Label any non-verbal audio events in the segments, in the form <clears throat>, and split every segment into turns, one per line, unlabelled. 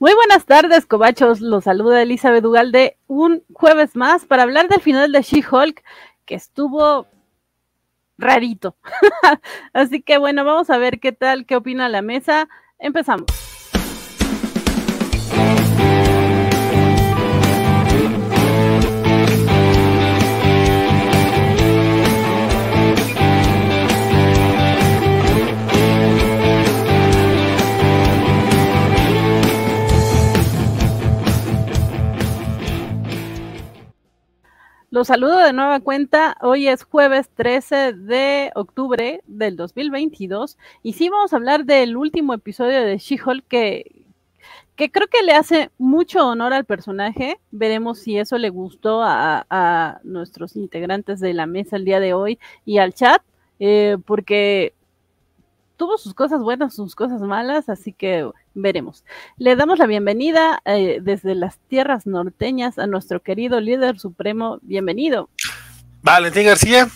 Muy buenas tardes, cobachos. Los saluda Elizabeth de un jueves más para hablar del final de She-Hulk, que estuvo rarito. <laughs> Así que bueno, vamos a ver qué tal, qué opina la mesa. Empezamos. Los saludo de nueva cuenta. Hoy es jueves 13 de octubre del 2022 y sí vamos a hablar del último episodio de She-Hulk que, que creo que le hace mucho honor al personaje. Veremos si eso le gustó a, nuestros integrantes de la mesa el día de hoy y al chat, eh, porque tuvo sus cosas buenas, sus cosas malas, así que veremos. Le damos la bienvenida eh, desde las tierras norteñas a nuestro querido líder supremo. Bienvenido.
Valentín García,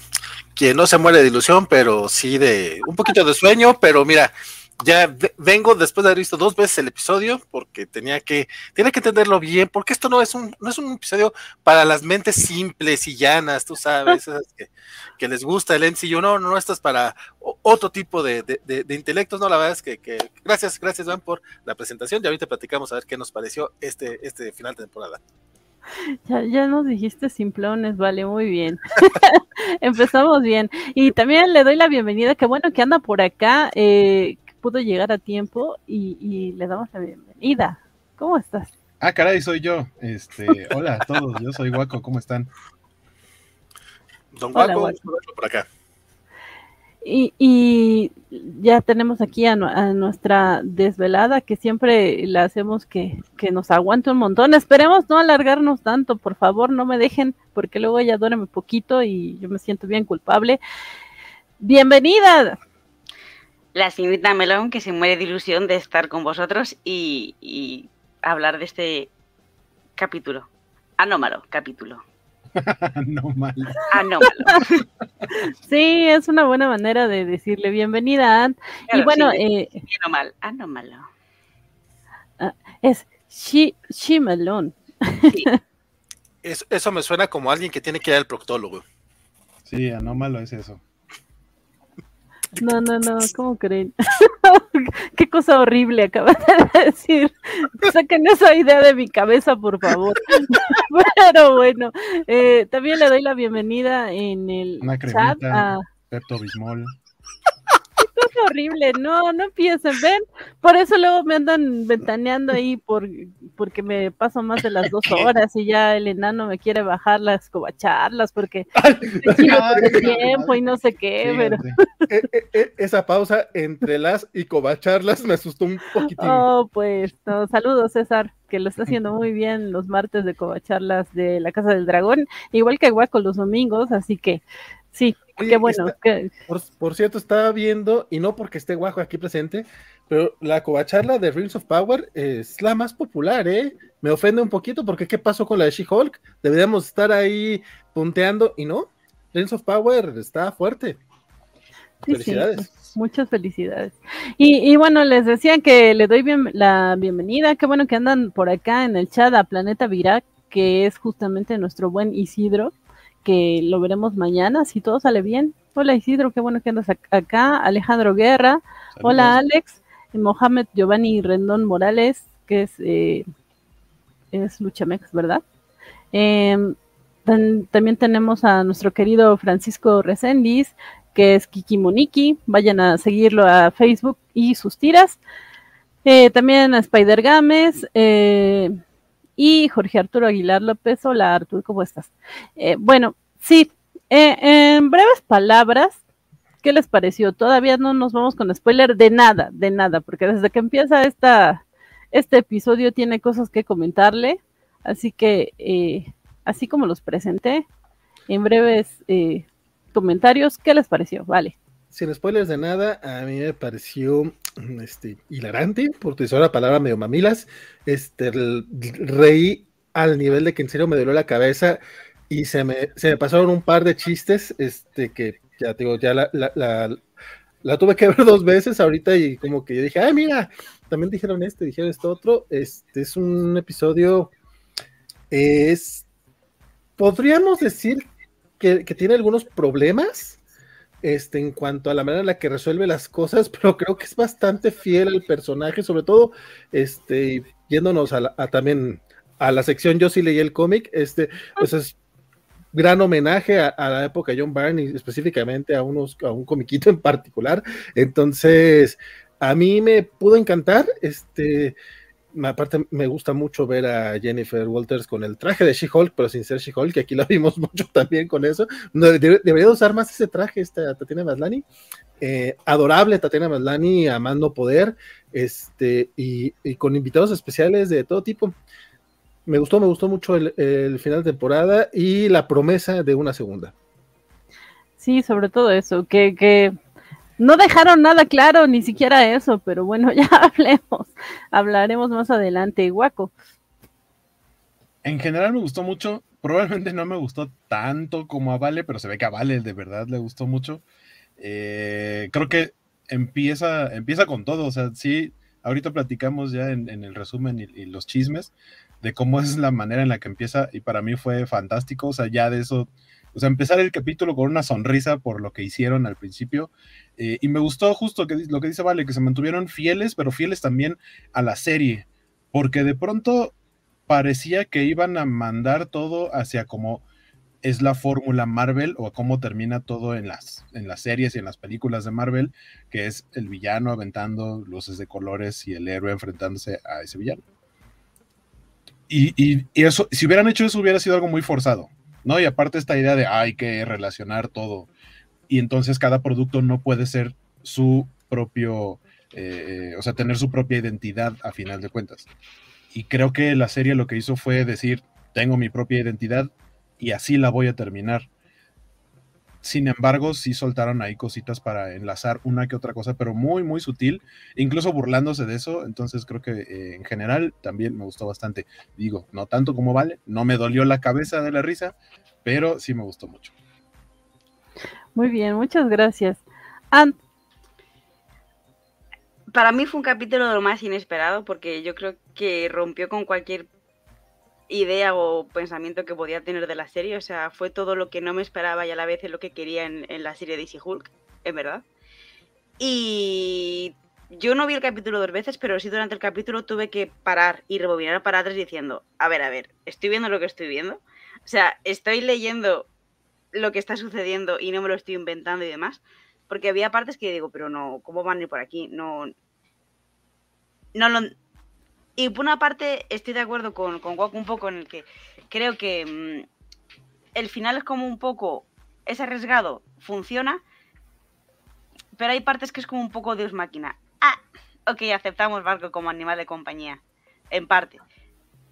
quien no se muere de ilusión, pero sí de un poquito de sueño, pero mira, ya vengo después de haber visto dos veces el episodio porque tenía que, tenía que entenderlo bien, porque esto no es un, no es un episodio para las mentes simples y llanas, tú sabes, <laughs> que, que, les gusta el MCU, no, no, esto es para otro tipo de, de, intelectos, no, la verdad es que, que, gracias, gracias Van por la presentación y ahorita platicamos a ver qué nos pareció este, este final de temporada.
Ya, ya nos dijiste simplones, vale, muy bien. <laughs> Empezamos bien. Y también le doy la bienvenida, qué bueno que anda por acá. Eh, pudo llegar a tiempo y, le damos la bienvenida. ¿Cómo estás?
Ah, caray, soy yo. Este, <laughs> hola a todos, yo soy Guaco, ¿cómo están?
Don Guaco, por acá.
Y, ya tenemos aquí a, nuestra desvelada que siempre la hacemos que, que, nos aguante un montón. Esperemos no alargarnos tanto, por favor, no me dejen, porque luego ella duerme poquito y yo me siento bien culpable. Bienvenida,
la señorita Melón, que se muere de ilusión de estar con vosotros y, hablar de este capítulo. Anómalo, capítulo. <laughs>
Anómalo.
Anómalo. <laughs>
sí, es una buena manera de decirle bienvenida, y bueno, eh,
anómalo. anómalo.
Ah, es she, she melón.
eso me suena como alguien que tiene que ir al proctólogo.
Sí, anómalo es eso.
No, no, no, ¿cómo creen? <laughs> Qué cosa horrible acabas de <laughs> decir. Saquen esa idea de mi cabeza, por favor. <laughs> Pero bueno, eh, también le doy la bienvenida en el chat a
Pepto Bismol <laughs>
horrible, no, no empiecen, ven, por eso luego me andan ventaneando ahí por, porque me paso más de las dos <laughs> horas y ya el enano me quiere bajar las cobacharlas porque <laughs> tiempo y no sé qué, pero...
E, e, e, esa pausa entre las y cobacharlas me asustó un poquitín.
Oh, pues, no, saludos César, que lo está haciendo muy bien los martes de cobacharlas de la Casa del Dragón, igual que Guaco los domingos, así que sí, qué bueno.
Por, cierto, estaba viendo, y no porque esté Guaco aquí presente, pero la covacharla de Rings of Power es la más popular, ¿eh? Me ofende un poquito porque ¿qué pasó con la de She-Hulk? Deberíamos estar ahí punteando, y no, Rings of Power está fuerte.
felicidades. muchas felicidades. Y, bueno, les decía que le doy la bienvenida. Qué bueno que andan por acá en el chat a Planeta Virac, que es justamente nuestro buen Isidro que lo veremos mañana, si todo sale bien. Hola Isidro, qué bueno que andas acá. Alejandro Guerra. Hola Alex. Mohamed Giovanni Rendón Morales, que es, eh, es Luchamex, ¿verdad? Em, también tenemos a nuestro querido Francisco Resendiz, que es Kiki Moniki. Vayan a seguirlo a Facebook y sus tiras. Eh, también a Spider Games. Eh, y Jorge Arturo Aguilar López. Hola Arturo, ¿cómo estás? Eh, bueno, sí, eh, en breves palabras, ¿qué les pareció? Todavía no nos vamos con spoiler de nada, de nada, porque desde que empieza esta, este episodio tiene cosas que comentarle, así que eh, así como los presenté, en breves comentarios, ¿qué les pareció? Vale
sin spoilers de nada, a mí me pareció este, hilarante, por utilizar la palabra medio mamilas. Este, reí al nivel de que en serio me dolió la cabeza y se me, se me pasaron un par de chistes este, que ya digo, ya la, la, la, tuve que <laughs> ver dos veces ahorita y como que yo dije, ay, mira, también dijeron este, dijeron esto otro. Este es un episodio, es, podríamos decir que, que tiene algunos problemas, este, en cuanto a la manera en la que resuelve las cosas, <laughs> pero creo que es bastante fiel al personaje, sobre todo, este, yéndonos a, también a la sección Yo sí leí el cómic, este, pues es gran homenaje a, la época de John Byrne y específicamente a, unos, a un comiquito en particular. Entonces, a mí me pudo encantar. Este, aparte, me gusta mucho ver a Jennifer Walters con el traje de She-Hulk, pero sin ser She-Hulk, que aquí la vimos <laughs> mucho también con eso. debería usar más ese traje, esta Tatiana Maslani. Eh, adorable Tatiana Maslani, amando poder, este, y con invitados especiales de todo tipo me gustó, me gustó mucho el, final de temporada y la promesa de una segunda.
Sí, sobre todo eso, que, que no dejaron nada claro, ni siquiera eso, pero bueno, <laughs> ya hablemos, hablaremos más adelante, Guaco.
En general me gustó mucho, probablemente no me gustó tanto como a Vale, pero se ve que a Vale de verdad le gustó mucho. Eh, creo que empieza, empieza con todo, o sea, sí, ahorita platicamos ya en, el resumen y, los chismes, de cómo es la manera en la que empieza y para mí fue fantástico, o sea, ya de eso, o sea, empezar el capítulo con una sonrisa por lo que hicieron al principio eh, y me gustó justo que, lo que dice Vale, que se mantuvieron fieles, pero fieles también a la serie, porque de pronto parecía que iban a mandar todo hacia como es la fórmula Marvel o cómo termina todo en las, en las series y en las películas de Marvel, que es el villano aventando luces de colores y el héroe enfrentándose a ese villano. Y, eso, si hubieran hecho eso, hubiera sido algo muy forzado, ¿no? Y aparte esta idea de hay que relacionar todo. Y entonces cada producto no puede ser su propio, eh, o sea, tener su propia identidad a final de cuentas. Y creo que la serie lo que hizo fue decir, tengo mi propia identidad y así la voy a terminar. Sin embargo, sí soltaron ahí cositas para enlazar una que otra cosa, pero muy, muy sutil, incluso burlándose de eso. Entonces creo que eh, en general también me gustó bastante. Digo, no tanto como vale, no me dolió la cabeza de la risa, pero sí me gustó mucho.
Muy bien, muchas gracias.
Para mí fue un capítulo de lo más inesperado porque yo creo que rompió con cualquier idea o pensamiento que podía tener de la serie. O sea, fue todo lo que no me esperaba y a la vez es lo que quería en, la serie de Hulk, en verdad. Y yo no vi el capítulo dos veces, pero sí durante el capítulo tuve que parar y rebobinar para atrás diciendo, a ver, a ver, estoy viendo lo que estoy viendo. O sea, estoy leyendo lo que está sucediendo y no me lo estoy inventando y demás. Porque había partes que digo, pero no, ¿cómo van a ir por aquí? No. No lo, y por una parte estoy de acuerdo con, con un poco en el que creo que mm, el final es como un poco, es arriesgado, funciona, pero hay partes que es como un poco Dios máquina. Ah, ok, aceptamos Barco como animal de compañía, en parte.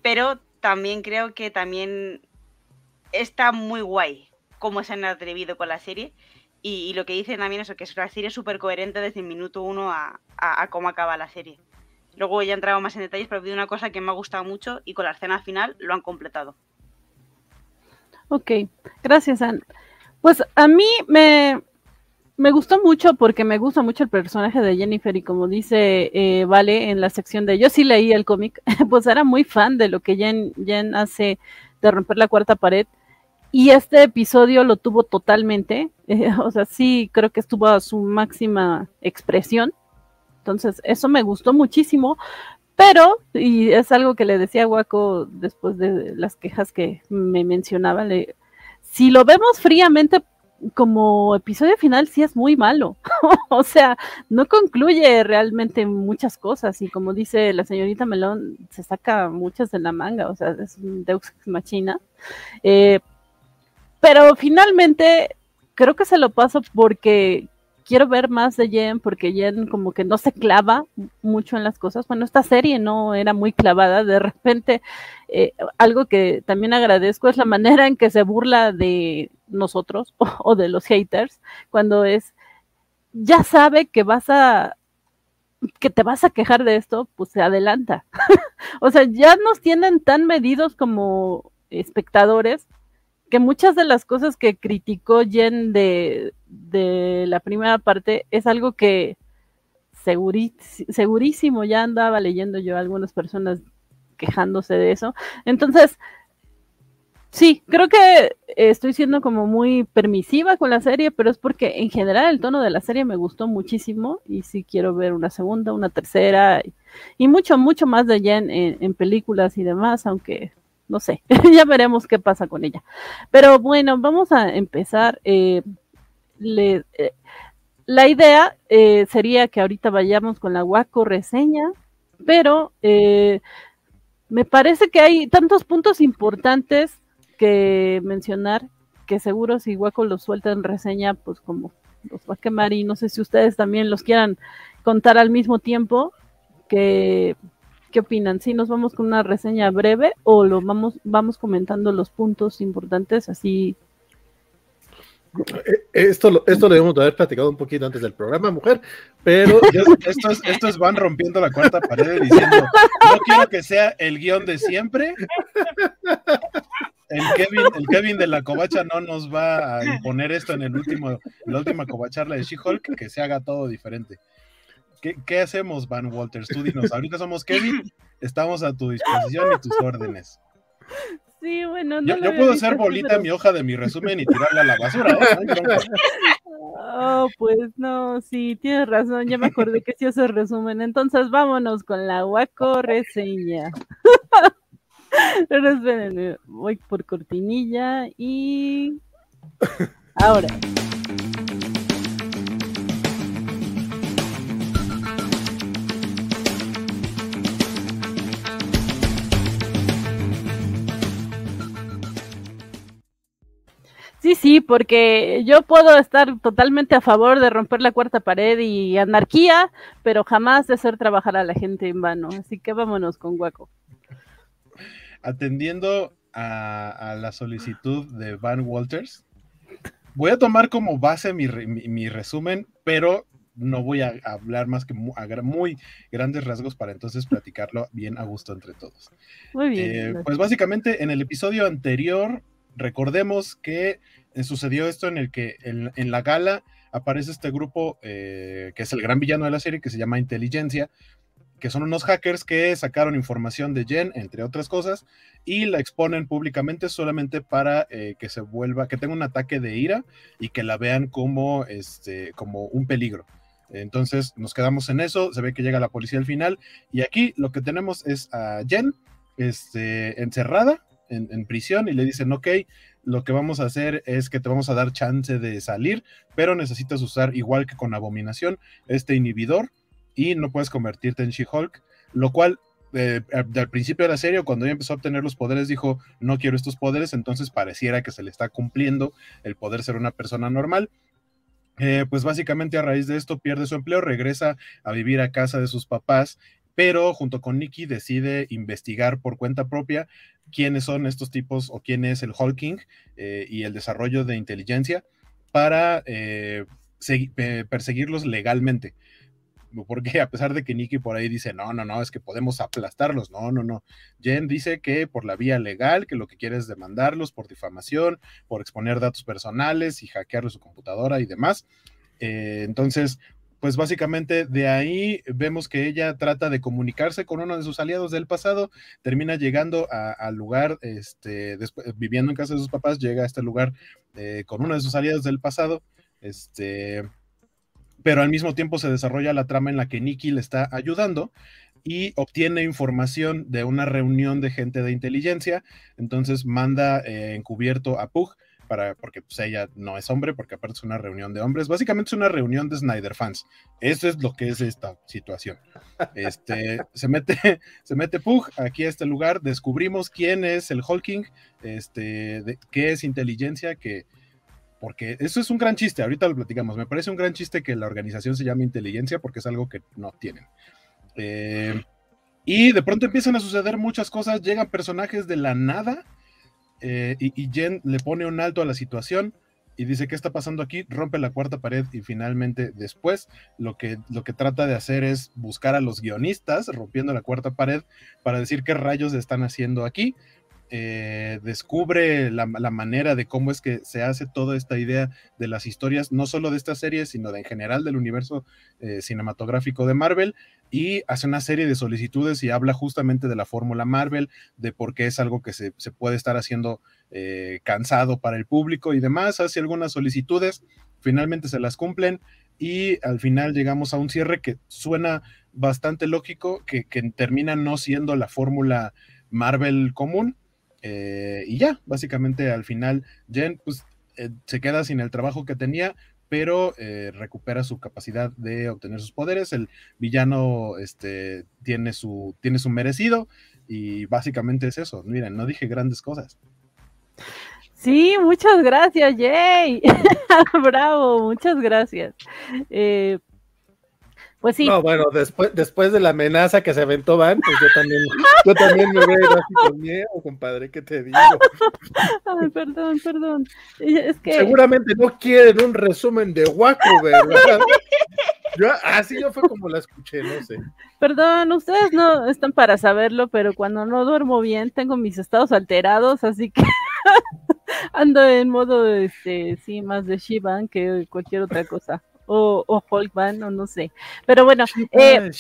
Pero también creo que también está muy guay cómo se han atrevido con la serie. Y, lo que dicen también es que es una serie súper coherente desde el minuto uno a, a cómo acaba la serie. Luego ya he entrado más en detalles, pero he una cosa que me ha gustado mucho y con la escena final lo han completado.
Ok, gracias, Anne. Pues a mí me, me gustó mucho porque me gusta mucho el personaje de Jennifer y como dice eh, Vale en la sección de yo sí leí el cómic, <laughs> pues era muy fan de lo que Jen, Jen hace de romper la cuarta pared y este episodio lo tuvo totalmente, <laughs> o sea, sí creo que estuvo a su máxima expresión entonces, eso me gustó muchísimo, pero, y es algo que le decía a Waco después de las quejas que me mencionaba, si lo vemos fríamente como episodio final, sí es muy malo. <laughs> o sea, no concluye realmente muchas cosas y como dice la señorita Melón, se saca muchas de la manga, o sea, es un Deus Ex Machina. Eh, pero finalmente creo que se lo paso porque quiero ver más de Jen porque Jen como que no se clava mucho en las cosas. Bueno, esta serie no era muy clavada. De repente, eh, algo que también agradezco es la manera en que se burla de nosotros <laughs> o, de los haters cuando es, ya sabe que vas a que te vas a quejar de esto, pues se adelanta. <laughs> o sea, ya nos tienen tan medidos como espectadores que muchas de las cosas que criticó Jen de, la primera parte es algo que segurísimo, ya andaba leyendo yo a algunas personas quejándose de eso. Entonces, sí, creo que estoy siendo como muy permisiva con la serie, pero es porque en general el tono de la serie me gustó muchísimo y sí quiero ver una segunda, una tercera y, mucho, mucho más de Jen en, películas y demás, aunque no sé, <laughs> ya veremos qué pasa con ella. Pero bueno, vamos a empezar. Eh, eh, la idea eh, sería que ahorita vayamos con la Waco reseña, pero me parece que hay tantos puntos importantes que mencionar que seguro si Waco los suelta en reseña, pues como los va a quemar y no sé si ustedes también los quieran contar al mismo tiempo. Que, ¿Qué opinan? ¿Si nos vamos con una reseña breve o lo vamos, vamos comentando los puntos importantes así
eh, esto, esto lo debemos de haber platicado un poquito antes del programa, mujer, pero...
es, esto es van rompiendo la cuarta pared diciendo, no quiero que sea el guion de siempre. El Kevin, el Kevin de la covacha no nos va a imponer esto en el último, la última covacharla de She-Hulk, que se haga todo diferente. ¿Qué, ¿Qué, hacemos, Van Walters? Tú dinos, ahorita somos Kevin, estamos a tu disposición y tus órdenes.
Sí, bueno,
no yo, puedo hacer bolita mi hoja de mi resumen y tirarla a la basura. ¿eh?
Oh, pues no, sí, tienes razón, ya me acordé que sí hace resumen. Entonces vámonos con la Waco reseña. Voy por cortinilla y ahora. Sí, sí, porque yo puedo estar totalmente a favor de romper la cuarta pared y anarquía, pero jamás de hacer trabajar a la gente en vano. Así que vámonos con Guaco.
Atendiendo a, la solicitud de Van Walters, voy a tomar como base mi, resumen, pero no voy a hablar más que muy, muy, grandes rasgos para entonces platicarlo bien a gusto entre todos.
Muy bien.
Eh, pues básicamente en el episodio anterior recordemos que eh, sucedió esto en el que en, la gala aparece este grupo eh, que es el gran villano de la serie que se llama Inteligencia, que son unos hackers que sacaron información de Jen, entre otras cosas, y la exponen públicamente solamente para eh, que se vuelva, que tenga un ataque de ira y que la vean como, este, como un peligro. Entonces nos quedamos en eso, se ve que llega la policía al final, y aquí lo que tenemos es a Jen este, encerrada en, prisión y le dicen, ok, lo que vamos a hacer es que te vamos a dar chance de salir, pero necesitas usar, igual que con Abominación, este inhibidor y no puedes convertirte en She-Hulk, lo cual eh, al principio de la serie, cuando ella empezó a obtener los poderes, dijo, no quiero estos poderes, entonces pareciera que se le está cumpliendo el poder ser una persona normal. Eh, pues básicamente a raíz de esto pierde su empleo, regresa a vivir a casa de sus papás pero junto con Nicky decide investigar por cuenta propia quiénes son estos tipos o quién es el Hulking eh, y el desarrollo de inteligencia para eh, perseguirlos legalmente. Porque a pesar de que Nicky por ahí dice, no, no, no, es que podemos aplastarlos, no, no, no. Jen dice que por la vía legal, que lo que quiere es demandarlos por difamación, por exponer datos personales y hackearle su computadora y demás. Eh, entonces, pues básicamente de ahí vemos que ella trata de comunicarse con uno de sus aliados del pasado, termina llegando al lugar, este, viviendo en casa de sus papás, llega a este lugar eh, con uno de sus aliados del pasado, este, pero al mismo tiempo se desarrolla la trama en la que Nikki le está ayudando y obtiene información de una reunión de gente de inteligencia, entonces manda eh, encubierto a Pug porque pues, ella no es hombre, porque aparte es una reunión de hombres. Básicamente es una reunión de Snyder fans. Eso es lo que es esta situación. Este, <laughs> se mete, <laughs> se mete Pug aquí a este lugar, descubrimos quién es el Hulking, este, qué es inteligencia, que porque eso es un gran chiste, ahorita lo platicamos, me parece un gran chiste que la organización se llame inteligencia porque es algo que no tienen. Eh, y de pronto empiezan a suceder muchas cosas, llegan personajes de la nada, eh, y, Jen le pone un alto a la situación y dice, ¿qué está pasando aquí? Rompe la cuarta pared y finalmente después lo que, lo que trata de hacer es buscar a los guionistas rompiendo la cuarta pared para decir qué rayos están haciendo aquí. eh, descubre la, manera de cómo es que se hace toda esta idea de las historias, no solo de esta serie, sino de en general del universo eh, cinematográfico de Marvel, y hace una serie de solicitudes y habla justamente de la fórmula Marvel, de por qué es algo que se, puede estar haciendo eh, cansado para el público y demás, hace algunas solicitudes, finalmente se las cumplen y al final llegamos a un cierre que suena bastante lógico, que, que termina no siendo la fórmula Marvel común, eh, y ya, básicamente al final Jen pues, eh, se queda sin el trabajo que tenía, pero eh, recupera su capacidad de obtener sus poderes. El villano este, tiene, su, tiene su merecido y básicamente es eso. Miren, no dije grandes cosas.
Sí, muchas gracias, Jay. <laughs> Bravo, muchas gracias. Pues sí.
No, bueno, después, después de la amenaza que se aventó Van, pues yo también, yo también me veo así con miedo, compadre, ¿qué te digo?
Ay, perdón, perdón. Es que...
Seguramente no quieren un resumen de Waco, ¿verdad? Yo, así yo fue como la escuché, no sé.
Perdón, ustedes no están para saberlo, pero cuando no duermo bien tengo mis estados alterados, así que <laughs> ando en modo, este, sí, más de Shivan que cualquier otra cosa o, o Band, o no sé. Pero bueno. Eh,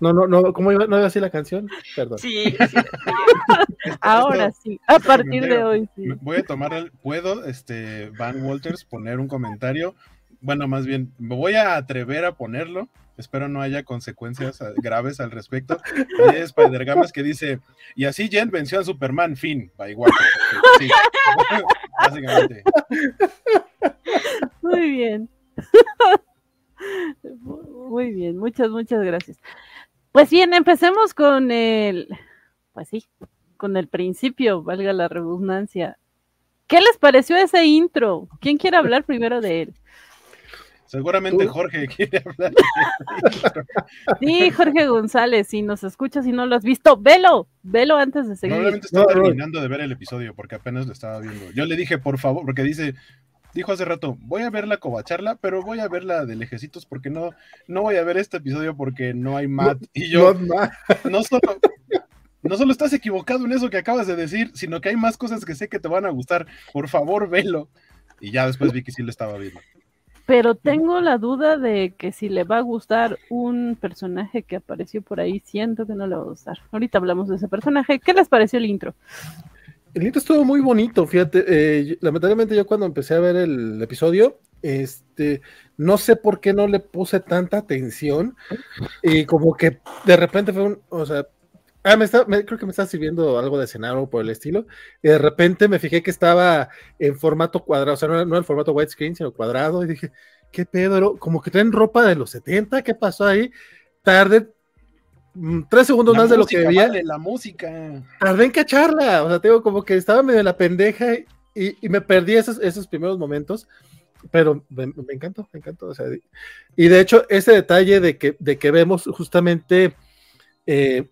no, no, no, ¿cómo iba, no iba así la canción? Perdón.
Sí, <laughs>
ahora sí, a partir de hoy sí.
Voy a tomar el, puedo, este, Van Walters, poner un comentario. Bueno, más bien, me voy a atrever a ponerlo Espero no haya consecuencias eh, graves al respecto. Y es Spider Gamas que dice, y así Jen venció a Superman, fin, va igual. Sí, <laughs>
básicamente. Muy bien. Muy bien, muchas, muchas gracias. Pues bien, empecemos con el, pues sí, con el principio, valga la redundancia. ¿Qué les pareció ese intro? ¿Quién quiere hablar primero de él?
Seguramente Jorge <laughs> quiere hablar.
sí, Jorge González, si nos escuchas y no lo has visto, velo, velo antes de seguir.
Probablemente está terminando de ver el episodio porque apenas lo estaba viendo. Yo le dije, por favor, porque dice, dijo hace rato, voy a ver la covacharla, pero voy a ver la de lejecitos porque no, no voy a ver este episodio porque no hay Matt. y yo, no, solo, no solo estás equivocado en eso que acabas de decir, sino que hay más cosas que sé que te van a gustar. Por favor, velo. Y ya después vi que sí lo estaba viendo
pero tengo la duda de que si le va a gustar un personaje que apareció por ahí, siento que no le va a gustar. Ahorita hablamos de ese personaje. ¿Qué les pareció el intro?
El intro estuvo muy bonito, fíjate. Eh, lamentablemente yo cuando empecé a ver el episodio, este, no sé por qué no le puse tanta atención y como que de repente fue un, o sea, Ah, me está, creo que me está sirviendo algo de cenar o por el estilo. Y de repente me fijé que estaba en formato cuadrado, o sea, no, no en formato widescreen, sino cuadrado. Y dije, ¿qué pedo? Como que traen ropa de los 70, ¿qué pasó ahí? Tarde mm, tres segundos más de lo que veía.
la música.
Tardé en cacharla. O sea, tengo como que estaba medio la pendeja y, y me perdí esos, esos primeros momentos pero me, encantó, me encantó. O sea, y de hecho, ese detalle de que, de que vemos justamente eh,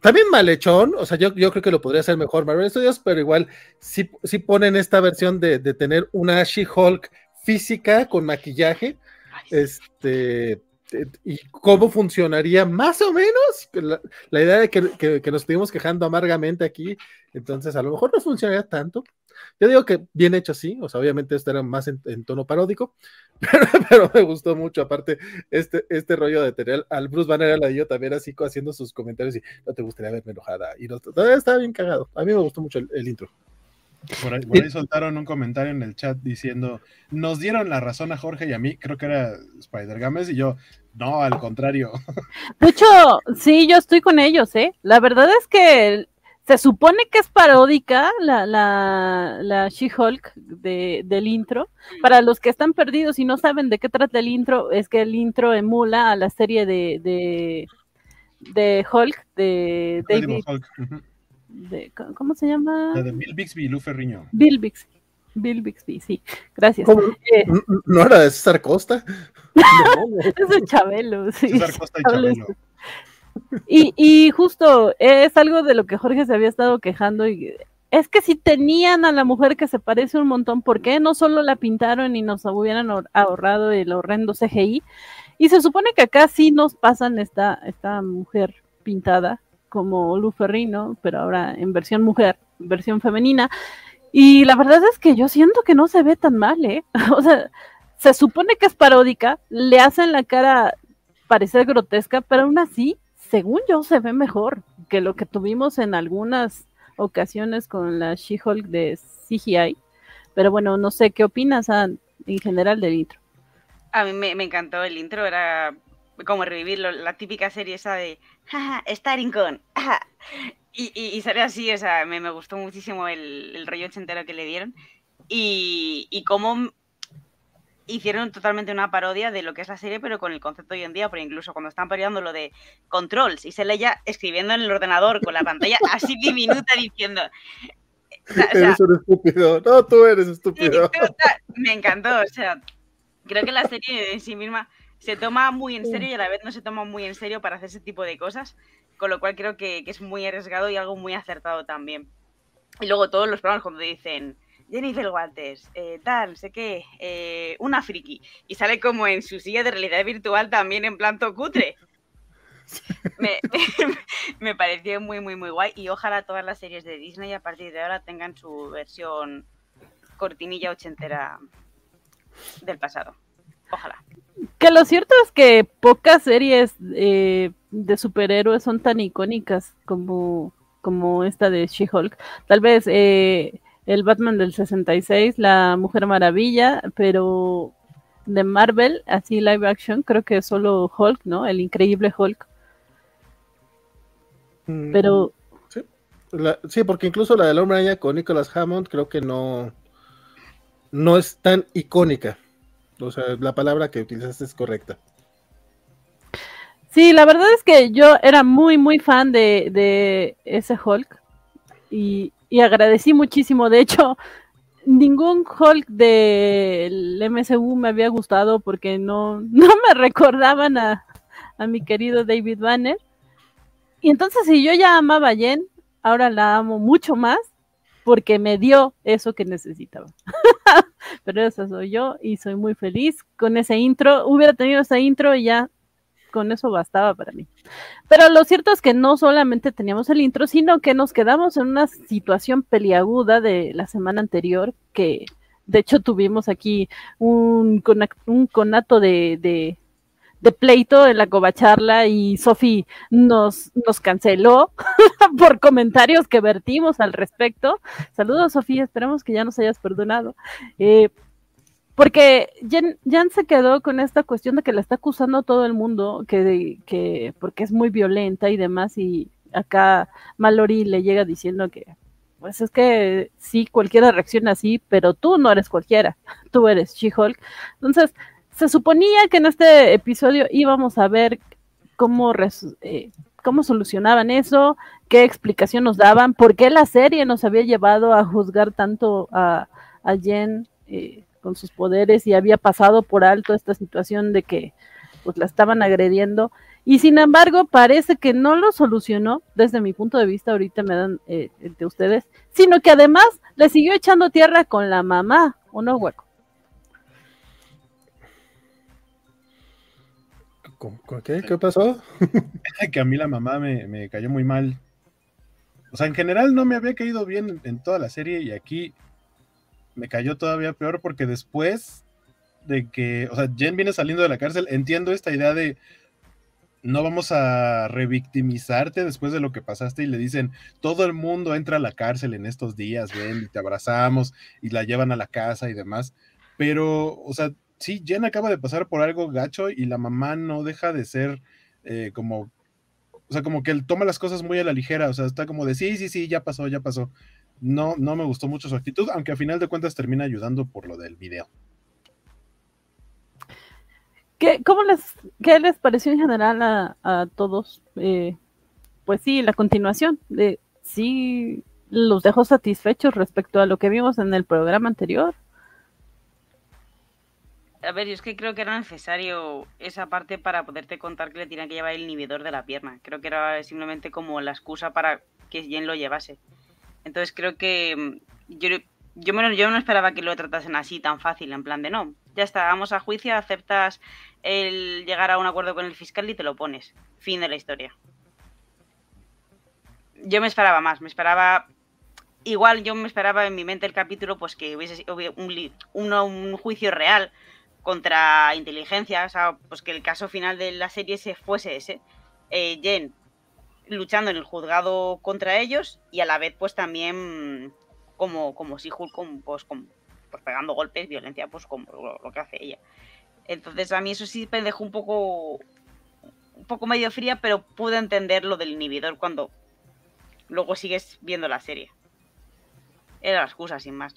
también malhechón, o sea, yo, yo creo que lo podría hacer mejor Marvel Studios, pero igual sí, sí ponen esta versión de, tener una She-Hulk física con maquillaje, este, y cómo funcionaría más o menos, la, idea de que, que, nos estuvimos quejando amargamente aquí, entonces a lo mejor no funcionaría tanto, yo digo que bien hecho sí, o sea, obviamente esto era más en, tono paródico, <laughs> pero, me gustó mucho, aparte, este, este rollo de tener al Bruce Banner a la yo también así haciendo sus comentarios y no te gustaría verme enojada, y no, estaba bien cagado, a mí me gustó mucho el, intro.
Por ahí, soltaron un comentario en el chat diciendo, nos dieron la razón a Jorge y a mí, creo que era Spider Games, y yo, no, al contrario.
De hecho, sí, yo estoy con ellos, ¿eh? La verdad es que se supone que es paródica la, la, la She-Hulk de, del intro. Para los que están perdidos y no saben de qué trata el intro, es que el intro emula a la serie de, de, de Hulk, de David. de, ¿Cómo se llama?
de Bill Bixby y Lou Ferriño.
Bill Bixby. Bill Bixby, sí. Gracias.
Eh, ¿No era de César Costa? <laughs>
es de Chabelo, sí. César Costa y Chabelo. Y, justo es algo de lo que Jorge se había estado quejando y es que si tenían a la mujer que se parece un montón, ¿por qué no solo la pintaron y nos hubieran ahorrado el horrendo CGI? Y se supone que acá sí nos pasan esta, esta mujer pintada como Lu Ferrino, pero ahora en versión mujer, versión femenina. Y la verdad es que yo siento que no se ve tan mal, ¿eh? <laughs> O sea, se supone que es paródica, le hacen la cara parecer grotesca, pero aún así, según yo, se ve mejor que lo que tuvimos en algunas ocasiones con la She-Hulk de CGI. Pero bueno, no sé, ¿qué opinas en general del intro?
A mí me, encantó el intro, era como revivirlo, la típica serie esa de jaja, Starring con. Y, y, sale así, o sea, me, gustó muchísimo el, el rollo ochentero que le dieron. Y, y cómo hicieron totalmente una parodia de lo que es la serie, pero con el concepto hoy en día, porque incluso cuando están parodiando lo de controls y se leía escribiendo en el ordenador con la pantalla <laughs> así diminuta diciendo.
eres un estúpido. No, tú eres estúpido.
me encantó. O sea, creo que la serie en sí misma se toma muy en serio y a la vez no se toma muy en serio para hacer ese tipo de cosas, con lo cual creo que, que es muy arriesgado y algo muy acertado también. Y luego todos los programas cuando dicen Jennifer Walters, eh, tal, sé qué, eh, una friki. Y sale como en su silla de realidad virtual también en planto cutre. <laughs> Me, <laughs> me, pareció muy, muy, muy guay. Y ojalá todas las series de Disney a partir de ahora tengan su versión cortinilla ochentera del pasado. Ojalá.
Que lo cierto es que pocas series eh, de superhéroes son tan icónicas como, como esta de She-Hulk. Tal vez eh, el Batman del 66, la Mujer Maravilla, pero de Marvel, así live action, creo que solo Hulk, ¿no? El increíble Hulk.
Mm, pero... Sí, porque incluso la del Hombre Araña con Nicholas Hammond creo que no, no es tan icónica. O sea, la palabra que utilizaste es correcta.
Sí, la verdad es que yo era muy, muy fan de, de ese Hulk. Y, y agradecí muchísimo. De hecho, ningún Hulk del MCU me había gustado porque no, no me recordaban a, a mi querido David Banner. Y entonces si yo ya amaba a Jen, ahora la amo mucho más porque me dio eso que necesitaba. <laughs> Pero eso soy yo y soy muy feliz con ese intro. Hubiera tenido ese intro y ya con eso bastaba para mí. Pero lo cierto es que no solamente teníamos el intro, sino que nos quedamos en una situación peliaguda de la semana anterior, que de hecho tuvimos aquí un, un conato de, de, de pleito en la covacharla y Sofi nos, nos canceló <laughs> por comentarios que vertimos al respecto. Saludos, Sofía, esperamos que ya nos hayas perdonado. Eh, porque Jan, se quedó con esta cuestión de que la está acusando todo el mundo, que, que porque es muy violenta y demás, y acá Mallory le llega diciendo que, pues es que sí, cualquiera reacciona así, pero tú no eres cualquiera, <laughs> tú eres She-Hulk. Entonces, se suponía que en este episodio íbamos a ver cómo, eh, cómo solucionaban eso, qué explicación nos daban, por qué la serie nos había llevado a juzgar tanto a, a Jen. Eh, con sus poderes y había pasado por alto esta situación de que pues la estaban agrediendo y sin embargo parece que no lo solucionó desde mi punto de vista ahorita me dan eh, de ustedes sino que además le siguió echando tierra con la mamá ¿o no hueco?
¿Qué? ¿Qué pasó? <laughs>
que a mí la mamá me, cayó muy mal. O sea, en general no me había caído bien en toda la serie y aquí me cayó todavía peor porque después de que, o sea, Jen viene saliendo de la cárcel, entiendo esta idea de no vamos a revictimizarte después de lo que pasaste y le dicen, todo el mundo entra a la cárcel en estos días, ven y te abrazamos y la llevan a la casa y demás. Pero, o sea, sí, Jen acaba de pasar por algo gacho y la mamá no deja de ser eh, como, o sea, como que él toma las cosas muy a la ligera, o sea, está como de, sí, sí, sí, ya pasó, ya pasó no, no me gustó mucho su actitud, aunque a final de cuentas termina ayudando por lo del video.
¿Qué, cómo les, qué les pareció en general a, todos? Eh, pues sí, la continuación de sí los dejó satisfechos respecto a lo que vimos en el programa anterior.
A ver, yo es que creo que era necesario esa parte para poderte contar que le tenía que llevar el inhibidor de la pierna. Creo que era simplemente como la excusa para que Jen lo llevase. Entonces creo que mm, yo, yo, yo no esperaba que lo tratasen así tan fácil, en plan de no, ya está, vamos a juicio, aceptas el llegar a un acuerdo con el fiscal y te lo pones. Fin de la historia. yo me esperaba más, me esperaba igual yo me esperaba en mi mente el capítulo pues que hubiese un, un, un juicio real contra inteligencia, o sea, pues que el caso final de la serie se fuese ese. Eh, Jen luchando en el juzgado contra ellos y a la vez pues también como, como si Hulk pues, pues, pegando golpes, violencia, pues como lo, que hace ella. Entonces a mí eso sí me dejó un poco un poco medio fría, pero pude entender lo del inhibidor cuando luego sigues viendo la serie. Era la excusa, sin más.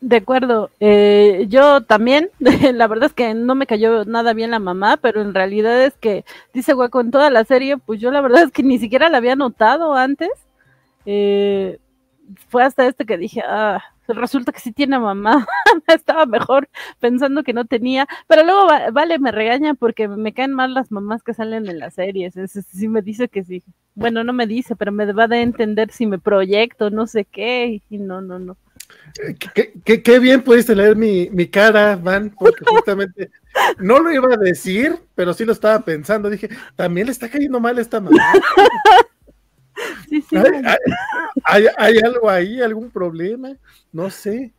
De acuerdo. Eh, yo también, <laughs> la verdad es que no me cayó nada bien la mamá, pero en realidad es que, dice Hueco, en toda la serie, pues yo la verdad es que ni siquiera la había notado antes. Eh, fue hasta este que dije, ah, resulta que sí tiene mamá. <laughs> Estaba mejor pensando que no tenía, pero luego Vale me regaña porque me caen mal las mamás que salen en las series. Es, sí me dice que sí. Bueno, no me dice, pero me va a entender si me proyecto, no sé qué, y no, no, no.
Qué, bien pudiste leer mi, mi, cara, Van, porque <laughs> justamente no lo iba a decir, pero sí lo estaba pensando. Dije, también le está cayendo mal esta mamá. <laughs> ¿Hay, hay, algo ahí, algún problema? No sé.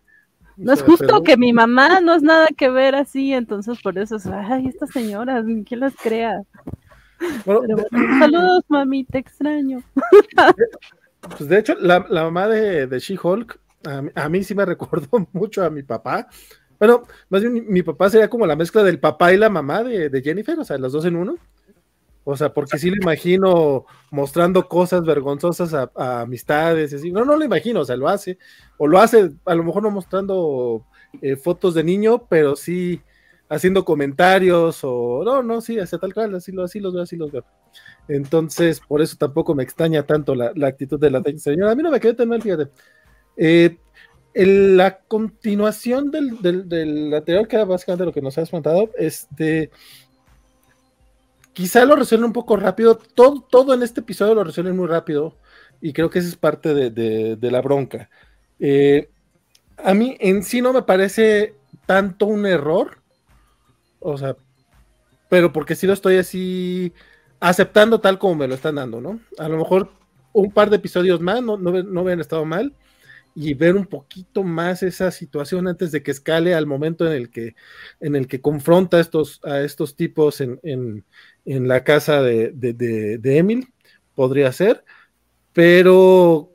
No es justo que mi mamá no es nada que ver así, entonces por eso es, ay, estas señoras, ¿quién las crea? saludos, mami, te extraño. <laughs>
Pues de hecho, la, mamá de, de She-Hulk, a, mí sí me <laughs> recordó mucho a mi papá. Bueno, más bien mi, papá sería como la mezcla del papá y la mamá de, de Jennifer, o sea, los dos en uno. O sea, porque sí lo imagino mostrando cosas vergonzosas a, amistades, así. No, no lo imagino, o sea, lo hace. O lo hace, a lo mejor no mostrando eh, fotos de niño, pero sí haciendo comentarios o no, no, sí, hace tal cual, así, lo, así los veo, así los veo. Entonces, por eso tampoco me extraña tanto la, actitud de la señora. A mí no me quedé tan mal, fíjate. Eh, la continuación del, anterior, que era básicamente lo que nos has contado, este quizá lo resuelven un poco rápido. Todo, todo en este episodio lo resuelven muy rápido. Y creo que esa es parte de, la bronca. Eh, a mí en sí no me parece tanto un error. O sea, pero porque sí lo estoy así aceptando tal como me lo están dando, ¿no? A lo mejor un par de episodios más no, no, no hubieran estado mal y ver un poquito más esa situación antes de que escale al momento en el que, en el que confronta a estos, a estos tipos en, en la casa de, de, Emil, podría ser, pero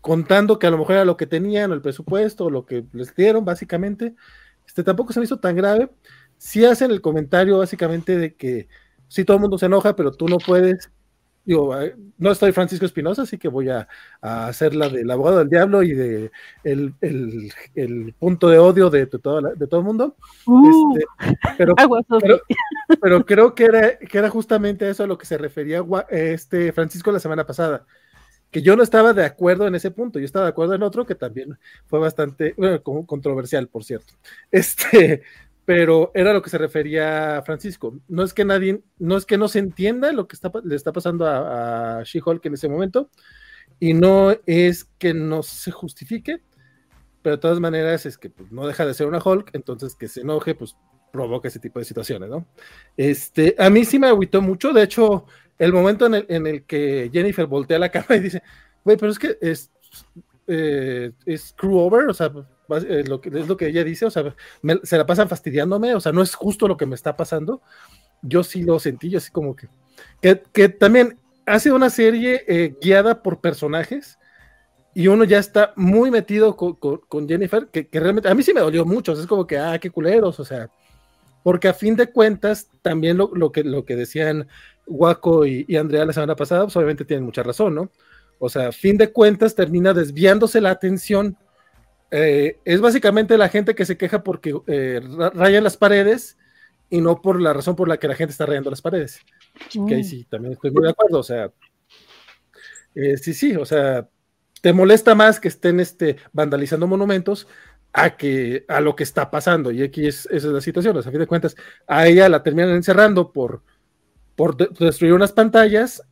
contando que a lo mejor era lo que tenían, el presupuesto, lo que les dieron, básicamente, este tampoco se me hizo tan grave. Si hacen el comentario básicamente de que si todo el mundo se enoja, pero tú no puedes Digo, eh, no estoy Francisco Espinosa, así que voy a, hacer la del abogado del diablo y de el, punto de odio de, todo, de todo el mundo. Uh. Este, <laughs> pero, pero, creo que era, que era justamente eso a lo que se refería este Francisco la semana pasada. Que yo no estaba de acuerdo en ese punto, yo estaba de acuerdo en otro que también fue bastante controversial, por cierto. <laughs> Este, pero era lo que se refería Francisco. No es que nadie, no es que no se entienda lo que está, le está pasando a, She-Hulk en ese momento, y no es que no se justifique, pero de todas maneras es que pues, no deja de ser una Hulk, entonces que se enoje, pues provoca ese tipo de situaciones, ¿no? Este, a mí sí me agüitó mucho, de hecho, el momento en el, en el que Jennifer voltea la <laughs> cama y dice, güey, pero es que es, eh, es screw over, o sea, es lo que, es lo que ella dice, o sea, se la pasan fastidiándome, o sea, no es justo lo que me está pasando. Yo sí lo sentí, yo así como que, que, también ha sido una serie eh, guiada por personajes y uno ya está muy metido con, Jennifer, que, realmente a mí sí me dolió mucho, es como que, ah, qué culeros, o sea, porque a fin de cuentas, también lo, lo que, lo que decían Waco y, y, Andrea la semana pasada, pues obviamente tienen mucha razón, ¿no? O sea, a fin de cuentas termina desviándose la atención eh, es básicamente la gente que se queja porque eh, rayan las paredes y no por la razón por la que la gente está rayando las paredes. Que ahí mm. sí, también estoy muy de acuerdo. O sea, eh, sí, sí, o sea, te molesta más que estén este, vandalizando monumentos a que a lo que está pasando. Y aquí es, esa es la situación. a fin de cuentas, a ella la terminan encerrando por, por destruir unas pantallas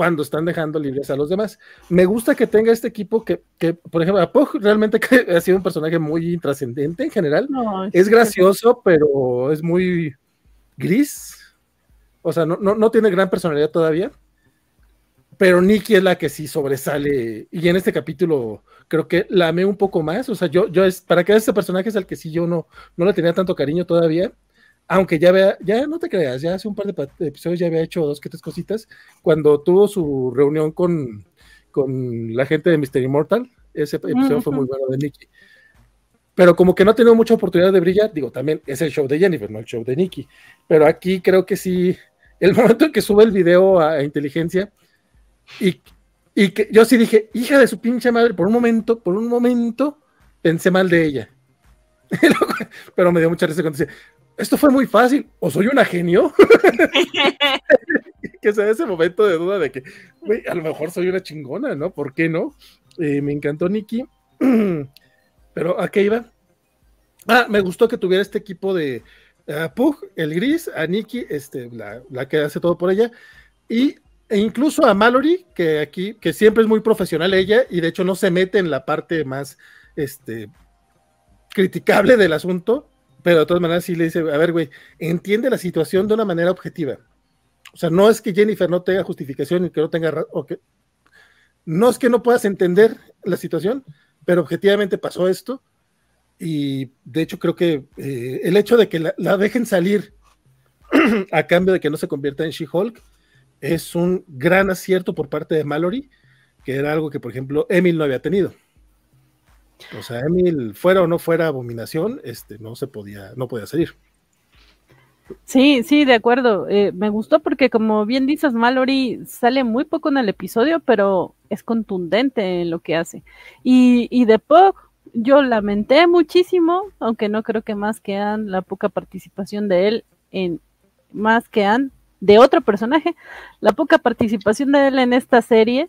cuando están dejando libres a los demás. Me gusta que tenga este equipo que, por ejemplo, Apog realmente <laughs> ha sido un personaje muy intrascendente en general. es gracioso, pero es muy gris. O sea, no, no, tiene gran personalidad todavía. pero Nikki es la que sí sobresale. Y en este capítulo creo que la amé un poco más. O sea, yo, yo es, para que ese personaje es el que sí yo no, no le tenía tanto cariño todavía. Aunque ya vea, ya no te creas, ya hace un par de episodios ya había hecho dos que tres cositas. Cuando tuvo su reunión con, con la gente de Mystery Immortal, ese episodio fue muy bueno de Nikki. Pero como que no ha tenido mucha oportunidad de brillar, digo, también es el show de Jennifer, no el show de Nikki. Pero aquí creo que sí, el <laughs> momento en que sube el video a inteligencia, y, y que yo sí dije, hija de su pinche madre, por un momento, por un momento, pensé mal de ella. <laughs> Pero me dio mucha risa cuando dice, esto fue muy fácil, o soy una genio. <laughs> que sea ese momento de duda de que, a lo mejor soy una chingona, ¿no? ¿Por qué no? Eh, me encantó Nikki. <clears throat> Pero ¿a qué iba? Ah, me gustó que tuviera este equipo de uh, Pug, el gris, a Nikki, este, la, la, que hace todo por ella, y e incluso a Mallory, que aquí, que siempre es muy profesional ella, y de hecho no se mete en la parte más este, criticable del asunto, pero de todas maneras sí le dice, a ver, güey, entiende la situación de una manera objetiva. O sea, no es que Jennifer no tenga justificación y que no tenga... O que, no es que no puedas entender la situación, pero objetivamente pasó esto. Y de hecho creo que eh, el hecho de que la, la dejen salir <clears throat> a cambio de que no se convierta en She-Hulk, es un gran acierto por parte de Mallory, que era algo que, por ejemplo, Emil no había tenido. O sea, Emil, fuera o no fuera abominación, este, no se podía, no podía salir.
Sí, sí, de acuerdo. Eh, me gustó porque, como bien dices, Mallory sale muy poco en el episodio, pero es contundente en lo que hace. Y, y de Pog, yo lamenté muchísimo, aunque no creo que más que han la poca participación de él en más que han de otro personaje, la poca participación de él en esta serie,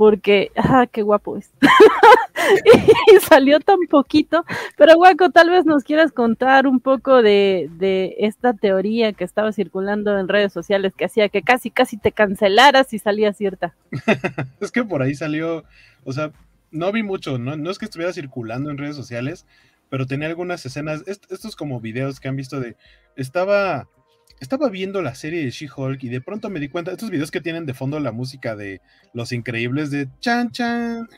porque, ah, qué guapo es. <laughs> y salió tan poquito, pero Guaco, tal vez nos quieras contar un poco de, de, esta teoría que estaba circulando en redes sociales que hacía que casi, casi te cancelaras si salía cierta. <laughs>
es que por ahí salió, o sea, no vi mucho, no, no es que estuviera circulando en redes sociales, pero tenía algunas escenas, estos como videos que han visto de, estaba estaba viendo la serie de She-Hulk y de pronto me di cuenta, estos videos que tienen de fondo la música de Los Increíbles de Chan Chan.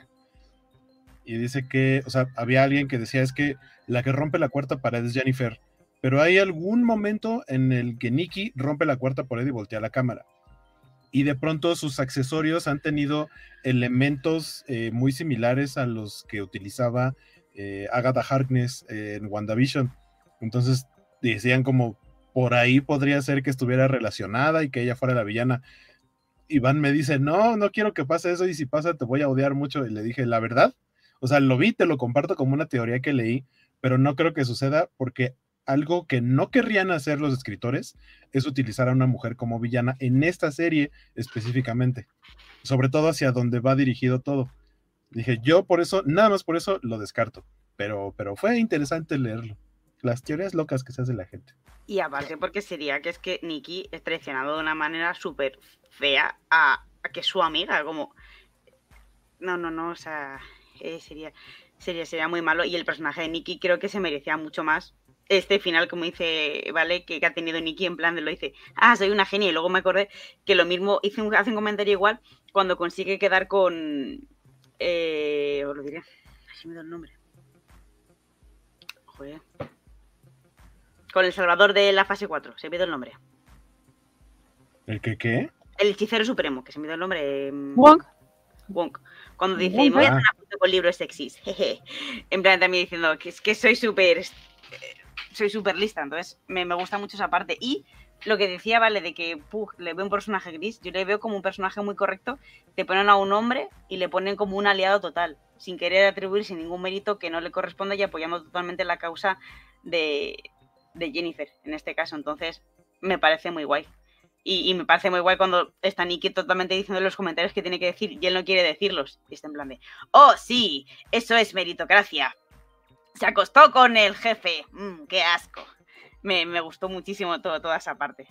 Y dice que, o sea, había alguien que decía es que la que rompe la cuarta pared es Jennifer, pero hay algún momento en el que Nikki rompe la cuarta pared y voltea la cámara. Y de pronto sus accesorios han tenido elementos eh, muy similares a los que utilizaba eh, Agatha Harkness en WandaVision. Entonces decían como, por ahí podría ser que estuviera relacionada y que ella fuera la villana. Iván me dice, no, no quiero que pase eso y si pasa te voy a odiar mucho. Y le dije, la verdad, o sea, lo vi, te lo comparto como una teoría que leí, pero no creo que suceda porque algo que no querrían hacer los escritores es utilizar a una mujer como villana en esta serie específicamente, sobre todo hacia donde va dirigido todo. Dije, yo por eso, nada más por eso lo descarto, pero, pero fue interesante leerlo. Las teorías locas que se hace la gente.
Y aparte porque sería que es que Nikki es traicionado de una manera súper fea a, que su amiga, como... No, no, no, o sea, eh, sería, sería, sería muy malo. Y el personaje de Nikki creo que se merecía mucho más este final, como dice, ¿vale? Que, ha tenido Nikki en plan de lo dice, ah, soy una genia. Y luego me acordé que lo mismo, hice hace un comentario igual cuando consigue quedar con... Eh, os lo diré, así me da el nombre. Joder. Con el salvador de la fase 4, se me dio el nombre.
¿El que qué?
El hechicero supremo, que se me dio el nombre.
Em, Wong.
Wong. Cuando dice, me voy a hacer una con libros sexys. <laughs> en plan, también diciendo que es que soy súper. Eh, soy súper lista. Entonces, me, me, gusta mucho esa parte. Y lo que decía, vale, de que le veo un personaje gris, yo le veo como un personaje muy correcto. Te ponen a un hombre y le ponen como un aliado total, sin querer atribuirse ningún mérito que no le corresponde y apoyando totalmente la causa de, de Jennifer en este caso. Entonces, me parece muy guay. Y, me parece muy guay cuando está Nicky totalmente diciendo en los comentarios que tiene que decir y él no quiere decirlos. Y está en plan de, oh, sí, eso es meritocracia. Se acostó con el jefe. Mm, qué asco. Me, gustó muchísimo todo, toda esa parte.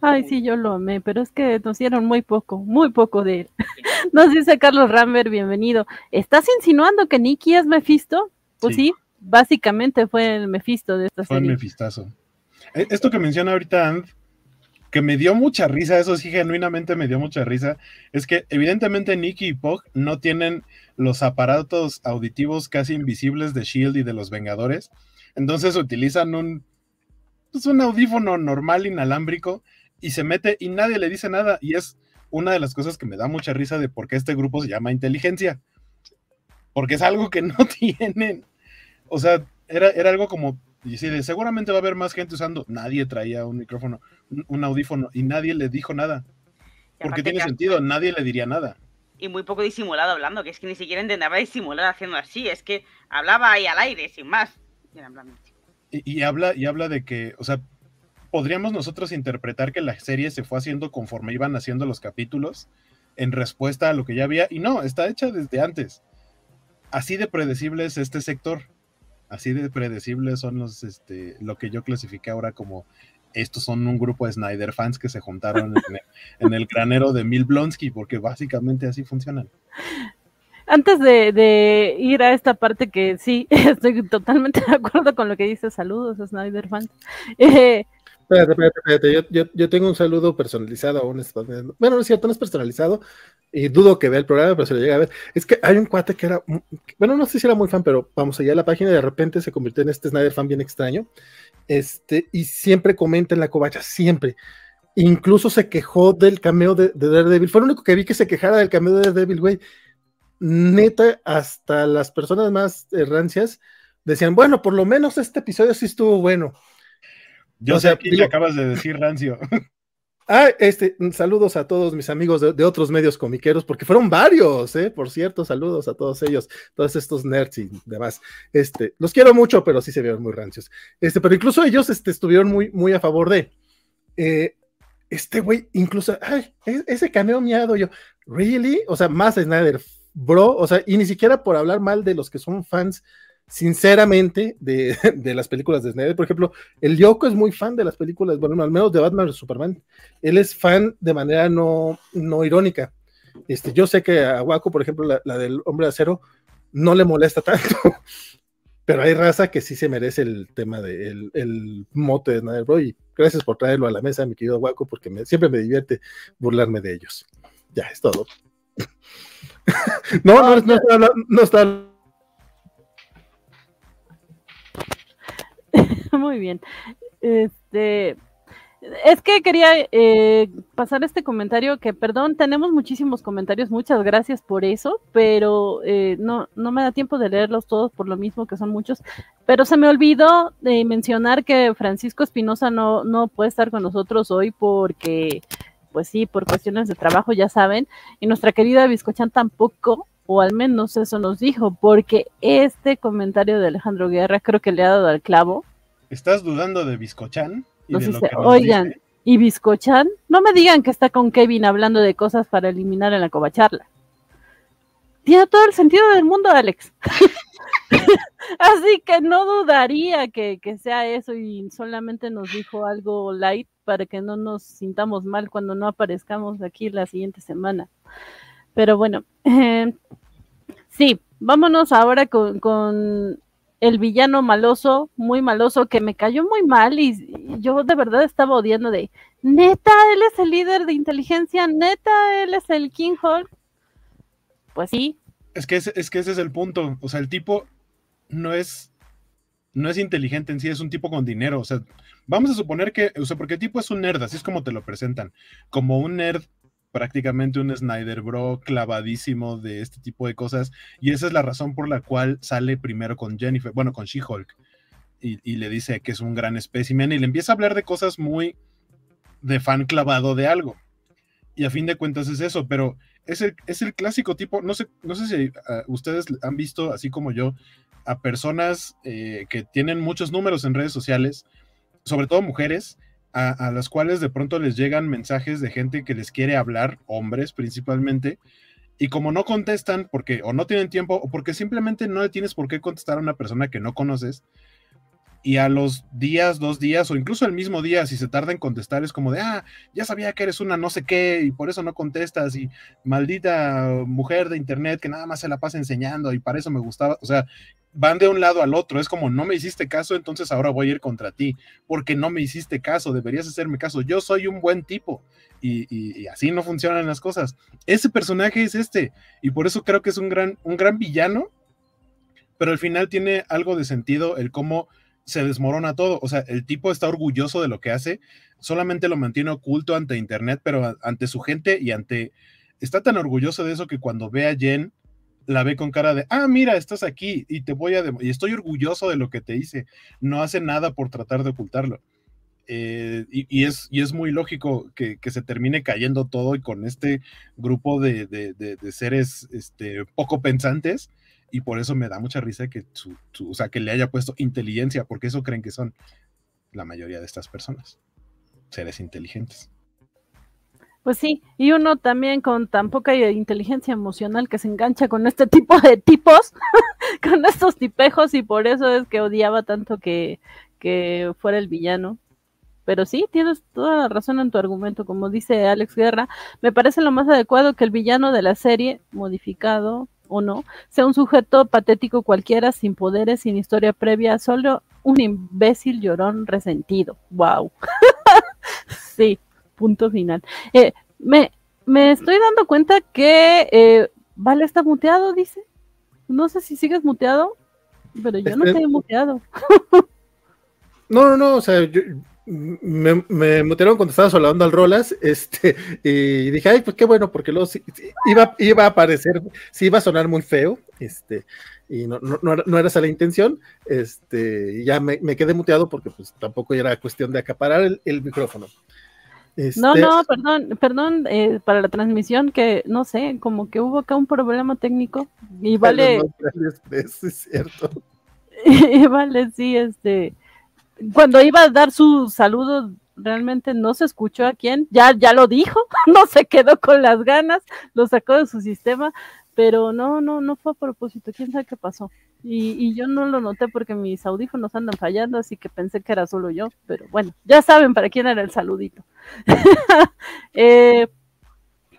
Ay, sí, yo lo amé, pero es que nos dieron muy poco, muy poco de él. <laughs> Nos dice Carlos Rambert, bienvenido. ¿Estás insinuando que Nicky es Mephisto? Pues sí básicamente fue el Mephisto de esta
serie. Fue el Mephistazo. E, esto que menciona ahorita And, que me dio mucha risa, eso sí, genuinamente me dio mucha risa, es que evidentemente Nicky y Pog no tienen los aparatos auditivos casi invisibles de Shield y de los Vengadores, entonces utilizan un, pues un audífono normal inalámbrico y se mete y nadie le dice nada y es una de las cosas que me da mucha risa de por qué este grupo se llama inteligencia, porque es algo que no <laughs> tienen, o sea, era, era algo como y sí, seguramente va a haber más gente usando. Nadie traía un micrófono, un, audífono y nadie le dijo nada. Porque tiene sentido, nadie le diría nada.
Y muy poco disimulado hablando, que es que ni siquiera intentaba disimular haciendo así, es que hablaba ahí al aire, sin más.
Y, y, habla, y habla de que, o sea, podríamos nosotros interpretar que la serie se fue haciendo conforme iban haciendo los capítulos en respuesta a lo que ya había, y no, está hecha desde antes. Así de predecible es este sector así de predecibles son los, este, lo que yo clasifiqué ahora como estos son un grupo de Snyder fans que se juntaron en, el, <laughs> granero de Mil Blonsky, porque básicamente así funcionan.
Antes de, ir a esta parte que sí, <laughs> estoy totalmente de acuerdo con lo que dice, saludos Snyder fans. Eh,
espérate, espérate, espérate, yo, tengo un saludo personalizado a un bueno, no es cierto, no es personalizado, y dudo que vea el programa, pero se lo llega a ver. Es que hay un cuate que era, bueno, no sé si era muy fan, pero vamos allá a la página y de repente se convirtió en este Snyder fan bien extraño. Este, y siempre comenta en la covacha, siempre. Incluso se quejó del cameo de, Daredevil. Fue lo único que vi que se quejara del cameo de Daredevil, güey. Neta, hasta las personas más rancias decían, bueno, por lo menos este episodio sí estuvo bueno.
Yo sé que acabas de decir rancio. <laughs>
Ah, este, saludos a todos mis amigos de, otros medios comiqueros, porque fueron varios, ¿eh? Por cierto, saludos a todos ellos, todos estos nerds y demás. Este, los quiero mucho, pero sí se vieron muy rancios. Este, pero incluso ellos este, estuvieron muy, muy a favor de. Eh, este güey, incluso, ay, ese cameo miado, yo, ¿really? O sea, más Snyder, bro, o sea, y ni siquiera por hablar mal de los que son fans sinceramente, <laughs> de, las películas de Snyder. Por ejemplo, el Yoko es muy fan de las películas, bueno, al menos de Batman y Superman. Él es fan de manera no, no irónica. Este, yo sé que a Waco, por ejemplo, la, del Hombre de Acero, no le molesta tanto. <laughs> Pero hay raza que sí se merece el tema del de, el mote de Snyder Bro. Y gracias por traerlo a la mesa, mi querido Waco, porque siempre me divierte burlarme de ellos. Ya, es todo. <laughs> no, no, no, está, no está <laughs>
Muy bien. Este, es que quería eh, pasar este comentario que, perdón, tenemos muchísimos comentarios, muchas gracias por eso, pero eh, no, no me da tiempo de leerlos todos por lo mismo que son muchos, pero se me olvidó de mencionar que Francisco Espinosa no, no puede estar con nosotros hoy porque, pues sí, por cuestiones de trabajo, ya saben, y nuestra querida Biscochan tampoco, o al menos eso nos dijo, porque este comentario de Alejandro Guerra creo que le ha dado al clavo
¿Estás dudando de Biscochan?
Y oigan, ¿y Biscochan? No me digan que está con Kevin hablando de cosas para eliminar en la covacharla. Tiene todo el sentido del mundo, Alex. <laughs> Así que no dudaría que, sea eso y solamente nos dijo algo light para que no nos sintamos mal cuando no aparezcamos aquí la siguiente semana. Pero bueno, <laughs> eh, sí, vámonos ahora con, con el villano maloso, muy maloso, que me cayó muy mal y, yo de verdad estaba odiando de, neta, él es el líder de inteligencia, neta, él es el King Hulk. Pues sí.
Es que, es, que ese es el punto, o sea, el tipo no es, no es inteligente en sí, es un tipo con dinero, o sea, vamos a suponer que, o sea, porque el tipo es un nerd, así es como te lo presentan, como un nerd prácticamente un Snyder Bro clavadísimo de este tipo de cosas. Y esa es la razón por la cual sale primero con Jennifer, bueno, con She-Hulk. Y, le dice que es un gran espécimen y le empieza a hablar de cosas muy de fan clavado de algo. Y a fin de cuentas es eso, pero es el, es el clásico tipo, no sé, no sé si ah, ustedes han visto, así como yo, a personas eh, que tienen muchos números en redes sociales, sobre todo mujeres, a, las cuales de pronto les llegan mensajes de gente que les quiere hablar, hombres principalmente, y como no contestan porque o no tienen tiempo o porque simplemente no le tienes por qué contestar a una persona que no conoces, y a los días, dos días o incluso el mismo día, si se tarda en contestar, es como de, ah, ya sabía que eres una no sé qué y por eso no contestas y maldita mujer de internet que nada más se la pasa enseñando y para eso me gustaba, o sea, van de un lado al otro, es como no me hiciste caso, entonces ahora voy a ir contra ti, porque no me hiciste caso, deberías hacerme caso, yo soy un buen tipo y, así no funcionan las cosas. Ese personaje es este y por eso creo que es un gran, un gran villano, pero al final tiene algo de sentido el cómo se desmorona todo. O sea, el tipo está orgulloso de lo que hace, solamente lo mantiene oculto ante Internet, pero ante su gente y ante... Está tan orgulloso de eso que cuando ve a Jen, la ve con cara de, ah, mira, estás aquí y te voy a... Y estoy orgulloso de lo que te hice. No hace nada por tratar de ocultarlo. Eh, y, es, y es muy lógico que, se termine cayendo todo y con este grupo de, de seres este, poco pensantes y por eso me da mucha risa que, su, o sea, que le haya puesto inteligencia, porque eso creen que son la mayoría de estas personas, seres inteligentes.
Pues sí, y uno también con tan poca inteligencia emocional que se engancha con este tipo de tipos, <laughs> con estos tipejos, y por eso es que odiaba tanto que, que fuera el villano. Pero sí, tienes toda la razón en tu argumento, como dice Alex Guerra, me parece lo más adecuado que el villano de la serie, modificado, o no, sea un sujeto patético cualquiera, sin poderes, sin historia previa, solo un imbécil llorón resentido. ¡Wow! <laughs> sí, punto final. Eh, me, me estoy dando cuenta que eh, Vale está muteado, dice. No sé si sigues muteado, pero yo no estoy muteado.
no, no, no, o sea, yo, me, me mutearon cuando estaba hablando al Rolas, este, y dije, ay, pues qué bueno, porque luego iba, iba a aparecer, sí iba a sonar muy feo, este, y no, no, no, era esa la intención, este, y ya me, me, quedé muteado porque pues tampoco era cuestión de acaparar el, micrófono.
no, no, este, perdón, perdón, eh, para la transmisión que, no sé, como que hubo acá un problema técnico, y vale... <laughs>
es cierto. <laughs>
y vale, sí, este cuando iba a dar su saludo, realmente no se escuchó a quién, ya, ya lo dijo, <laughs> no se quedó con las ganas, lo sacó de su sistema, pero no, no, no fue a propósito, quién sabe qué pasó. Y, yo no lo noté porque mis audífonos andan fallando, así que pensé que era solo yo, pero bueno, ya saben para quién era el saludito. <laughs> Eh,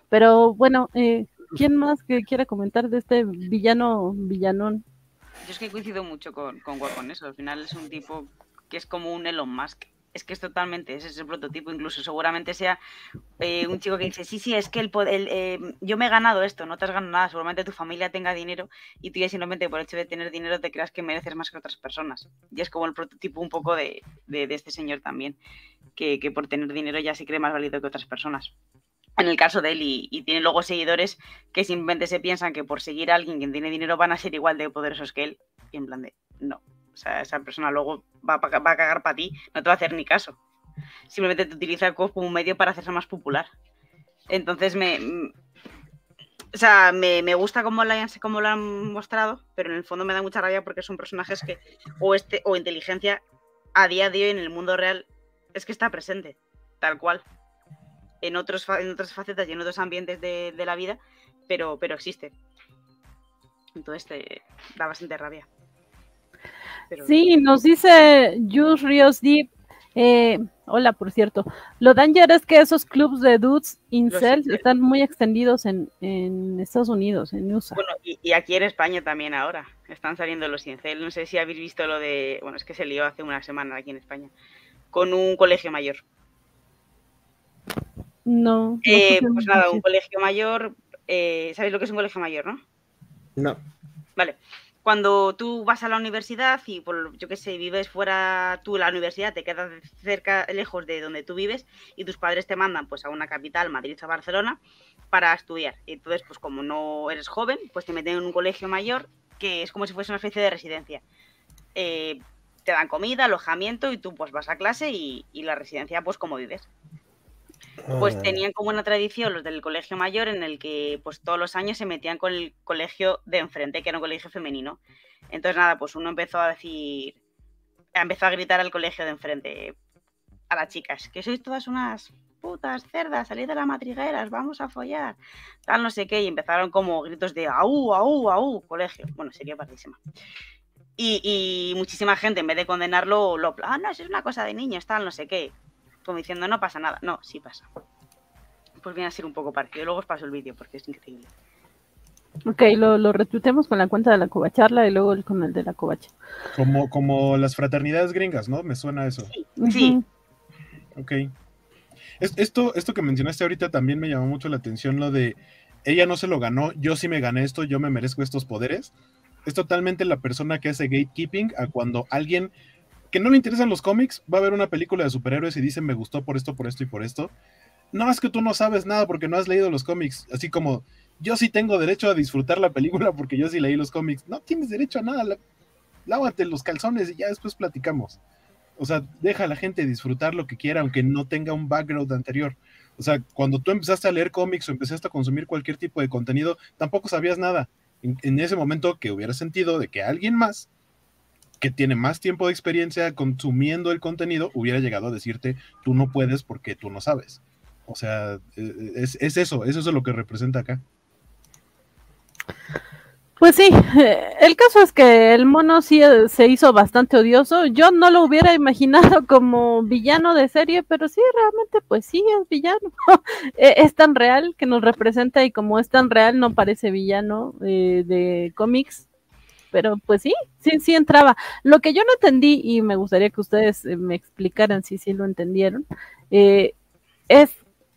pero bueno, eh, ¿quién más que quiera comentar de este villano, villanón?
Yo es que coincido mucho con, con, con eso, al final es un tipo que es como un Elon Musk. Es que es totalmente, ese es el prototipo, incluso seguramente sea eh, un chico que dice, sí, sí, es que el, eh, yo me he ganado esto, no te has ganado nada, seguramente tu familia tenga dinero y tú ya simplemente por el hecho de tener dinero te creas que mereces más que otras personas. Y es como el prototipo un poco de, este señor también, que, por tener dinero ya se cree más válido que otras personas en el caso de él y, tiene luego seguidores que simplemente se piensan que por seguir a alguien que tiene dinero van a ser igual de poderosos que él y en plan de no, o sea, esa persona luego va, a, cagar para ti, no te va a hacer ni caso. Simplemente te utiliza como un medio para hacerse más popular. Entonces me. O sea, me, gusta cómo cómo lo han mostrado, pero en el fondo me da mucha rabia porque son personajes que, o este, o inteligencia, a día de hoy en el mundo real, es que está presente, tal cual. En, otros, en otras facetas y en otros ambientes de, la vida, pero, pero existe. Entonces te da bastante rabia.
Sí, nos dice Jus Rios Deep. Eh, hola, por cierto. Lo danger es que esos clubs de dudes incels están muy extendidos en, Estados Unidos, en USA.
Bueno, y, aquí en España también ahora. Están saliendo los incels. No sé si habéis visto lo de. Bueno, es que se lió hace una semana aquí en España. Con un colegio mayor.
No.
Eh, pues nada, un colegio mayor. Eh, ¿Sabéis lo que es un colegio mayor, no?
No.
Vale cuando tú vas a la universidad y por yo qué sé, vives fuera tú la universidad, te quedas cerca, lejos de donde tú vives y tus padres te mandan pues a una capital, Madrid o Barcelona, para estudiar. Entonces, pues como no eres joven, pues te meten en un colegio mayor que es como si fuese una especie de residencia. Eh, te dan comida, alojamiento y tú pues vas a clase y, y la residencia pues como vives pues ah. tenían como una tradición los del colegio mayor en el que pues todos los años se metían con el colegio de enfrente, que era un colegio femenino. Entonces nada, pues uno empezó a decir, empezó a gritar al colegio de enfrente a las chicas, que sois todas unas putas cerdas, salid de las matrigueras, vamos a follar, tal no sé qué, y empezaron como gritos de au, au, au, colegio. Bueno, sería partísima. Y, muchísima gente, en vez de condenarlo, lo, ah, no, eso es una cosa de niños, tal, no sé qué. Como diciendo, no pasa nada. No, sí pasa. Pues viene a ser un poco partido. Luego os paso el vídeo porque es increíble.
Ok, lo, lo con la cuenta de la covacharla y luego con el de la covacha.
Como, como las fraternidades gringas, ¿no? Me suena eso.
Sí. sí.
Ok. esto, esto que mencionaste ahorita también me llamó mucho la atención, lo de ella no se lo ganó, yo sí me gané esto, yo me merezco estos poderes. Es totalmente la persona que hace gatekeeping a cuando alguien que no le interesan los cómics va a ver una película de superhéroes y dice me gustó por esto, por esto y por esto. No, es que tú no sabes nada porque no has leído los cómics. Así como yo sí tengo derecho a disfrutar la película porque yo sí leí los cómics. No tienes derecho a nada. Lávate los calzones y ya después platicamos. O sea, deja a la gente disfrutar lo que quiera, aunque no tenga un background anterior. O sea, cuando tú empezaste a leer cómics o empezaste a consumir cualquier tipo de contenido, tampoco sabías nada. En, ese momento que hubiera sentido de que alguien más que tiene más tiempo de experiencia consumiendo el contenido hubiera llegado a decirte, tú no puedes porque tú no sabes. O sea, e, e, es, es eso, eso es lo que representa acá.
Pues sí, el caso es que el mono sí eh, se hizo bastante odioso. Yo no lo hubiera imaginado <laughs> como villano de serie, pero sí, realmente, pues sí, es villano. <laughs> E, es tan real que nos representa y como es tan real, no parece villano eh, de cómics. Pero pues sí, sí, sí entraba. Lo que yo no entendí, y me gustaría que ustedes eh, me explicaran si sí lo entendieron, es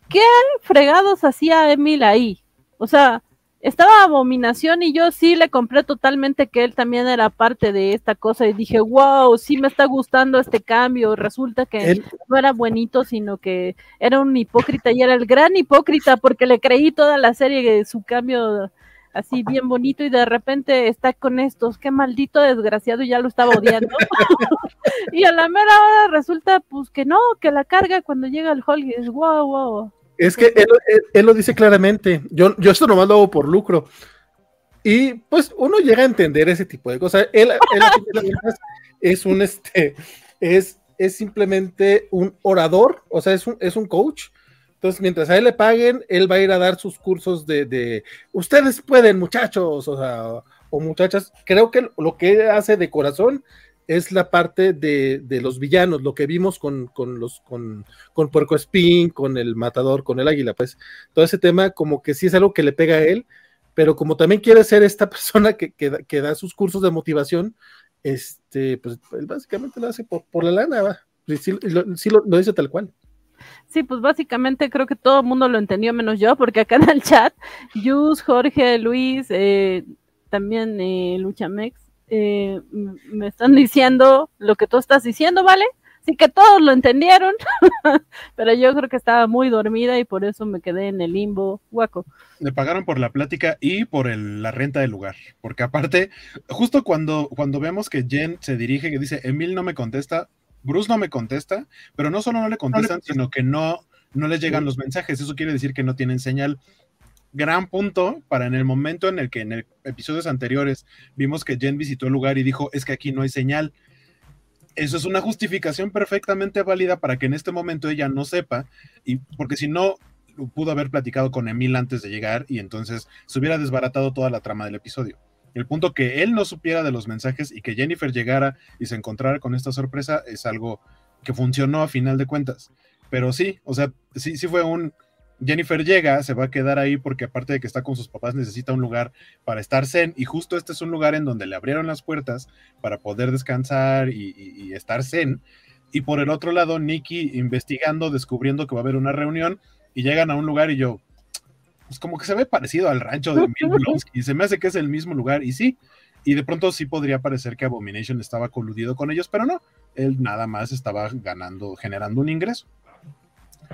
qué fregados hacía Emil ahí. O sea, estaba Abominación y yo sí le compré totalmente que él también era parte de esta cosa y dije, wow, sí me está gustando este cambio. Resulta que no era buenito, sino que era un hipócrita y era el gran hipócrita porque le creí toda la serie de su cambio así bien bonito y de repente está con estos, qué maldito desgraciado y ya lo estaba odiando. <laughs> y a la mera hora resulta pues que no, que la carga cuando llega el Hulk es wow, wow.
Es que él, lo dice claramente. Yo, yo esto nomás lo hago por lucro. Y pues uno llega a entender ese tipo de cosas. Él, es un este, es, es simplemente un orador, o sea, es un, es un coach. Entonces, mientras a él le paguen, él va a ir a dar sus cursos de, de ustedes pueden, muchachos, o sea, o muchachas. Creo que lo que hace de corazón es la parte de, los villanos, lo que vimos con, los con, con Puerco Espín, con el Matador, con el Águila, pues todo ese tema como que sí es algo que le pega a él, pero como también quiere ser esta <laughs> persona que, que, da sus cursos de motivación, este, pues él básicamente lo hace por, la lana, va. Sí, lo, dice tal cual.
Sí, pues básicamente creo que todo el mundo lo entendió menos yo, porque acá en el chat, Yus, Jorge, Luis, eh, también eh, Luchamex, eh, me están diciendo lo que tú estás diciendo, ¿vale? Así que todos lo entendieron, <laughs> pero yo creo que estaba muy dormida y por eso me quedé en el limbo guaco.
Le pagaron por la plática y por la renta del lugar, porque aparte, justo cuando, cuando vemos que Jen se dirige, que dice, Emil no me contesta, Bruce no me contesta, pero no solo no le contestan, sino que no, no les llegan los mensajes, eso quiere decir que no tienen señal gran punto para en el momento en el que en el episodios anteriores vimos que Jen visitó el lugar y dijo, es que aquí no hay señal. Eso es una justificación perfectamente válida para que en este momento ella no sepa, y porque si no, pudo haber platicado con Emil antes de llegar y entonces se hubiera desbaratado toda la trama del episodio. El punto que él no supiera de los mensajes y que Jennifer llegara y se encontrara con esta sorpresa es algo que funcionó a final de cuentas. Pero sí, o sea, sí, sí fue un, Jennifer llega, se va a quedar ahí porque aparte de que está con sus papás necesita un lugar para estar zen y justo este es un lugar en donde le abrieron las puertas para poder descansar y, estar zen. Y por el otro lado, Nikki investigando, descubriendo que va a haber una reunión y llegan a un lugar y yo, pues como que se ve parecido al rancho de y se me hace que es el mismo lugar y sí, y de pronto sí podría parecer que Abomination estaba coludido con ellos, pero no, él nada más estaba ganando, generando un ingreso.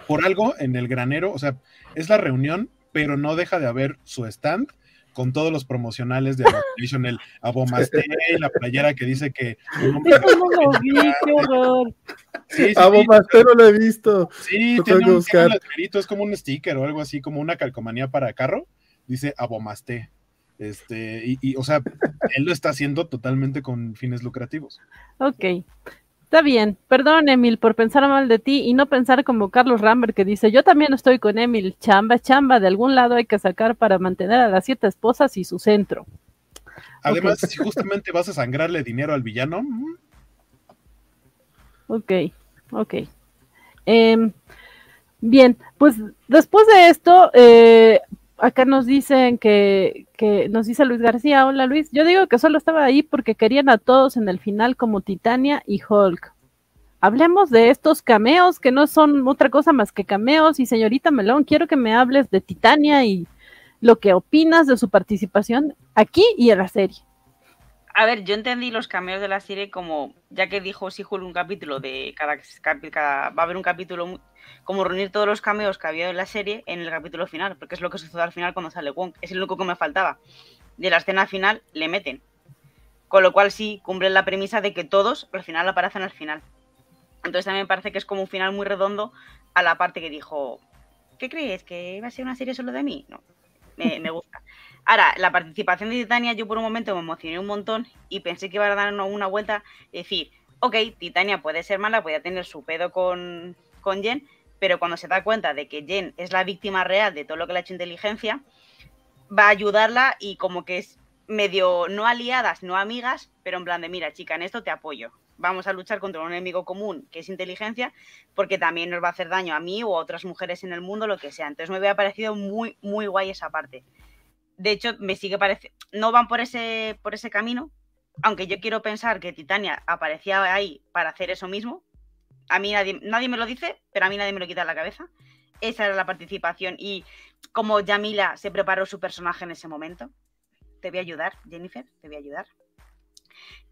Por algo en el granero, o sea, es la reunión, pero no deja de haber su stand con todos los promocionales de Abomination, el Abomasté, la playera que dice que...
Sí, Abomasté no lo he visto.
Sí, tiene un, es como un sticker o algo así, como una calcomanía para carro, dice Abomasté. Este, y, y, o sea, él lo está haciendo totalmente con fines lucrativos.
Ok. Está bien, perdón Emil por pensar mal de ti y no pensar como Carlos Rambert que dice, yo también estoy con Emil, chamba, chamba, de algún lado hay que sacar para mantener a las siete esposas y su centro.
Además, si justamente vas a sangrarle dinero al villano. Mm.
Ok, ok. Em, bien, pues después de esto, eh, acá nos dicen que, que, nos dice Luis García, hola Luis, yo digo que solo estaba ahí porque querían a todos en el final como Titania y Hulk. Hablemos de estos cameos que no son otra cosa más que cameos y señorita Melón, quiero que me hables de Titania y lo que opinas de su participación aquí y en la serie.
A ver, yo entendí los cameos de la serie como, ya que dijo Sihul un capítulo de cada, cada, va a haber un capítulo como reunir todos los cameos que había en la serie en el capítulo final, porque es lo que sucede al final cuando sale Wong. Es el único que me faltaba. De la escena final le meten. Con lo cual sí cumplen la premisa de que todos al final aparecen al final. Entonces también me parece que es como un final muy redondo a la parte que dijo, ¿qué crees? ¿Que va a ser una serie solo de mí? No, me, gusta. <laughs> Ahora, la participación de Titania, yo por un momento me emocioné un montón y pensé que iba a dar una, vuelta y decir, ok, Titania puede ser mala, puede tener su pedo con, con Jen, pero cuando se da cuenta de que Jen es la víctima real de todo lo que le ha hecho inteligencia, va a ayudarla y como que es medio no aliadas, no amigas, pero en plan de, mira, chica, en esto te apoyo. Vamos a luchar contra un enemigo común que es inteligencia, porque también nos va a hacer daño a mí o a otras mujeres en el mundo, lo que sea. Entonces me había parecido muy, muy guay esa parte. De hecho, me sigue pareciendo. No van por ese, por ese camino, aunque yo quiero pensar que Titania aparecía ahí para hacer eso mismo. A mí nadie, nadie me lo dice, pero a mí nadie me lo quita de la cabeza. Esa era la participación y como Yamila se preparó su personaje en ese momento. Te voy a ayudar, Jennifer, te voy a ayudar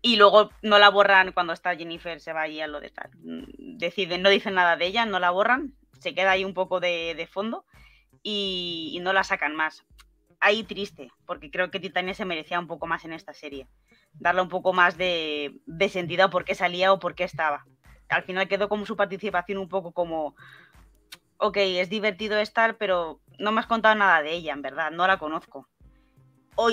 y luego no la borran cuando está Jennifer, se va ahí a lo de tal. Deciden, no dicen nada de ella, no la borran, se queda ahí un poco de, fondo y, no la sacan más. Ahí triste, porque creo que Titania se merecía un poco más en esta serie. Darle un poco más de, de sentido a por qué salía o por qué estaba. Al final quedó como su participación un poco como, ok, es divertido estar, pero no me has contado nada de ella, en verdad, no la conozco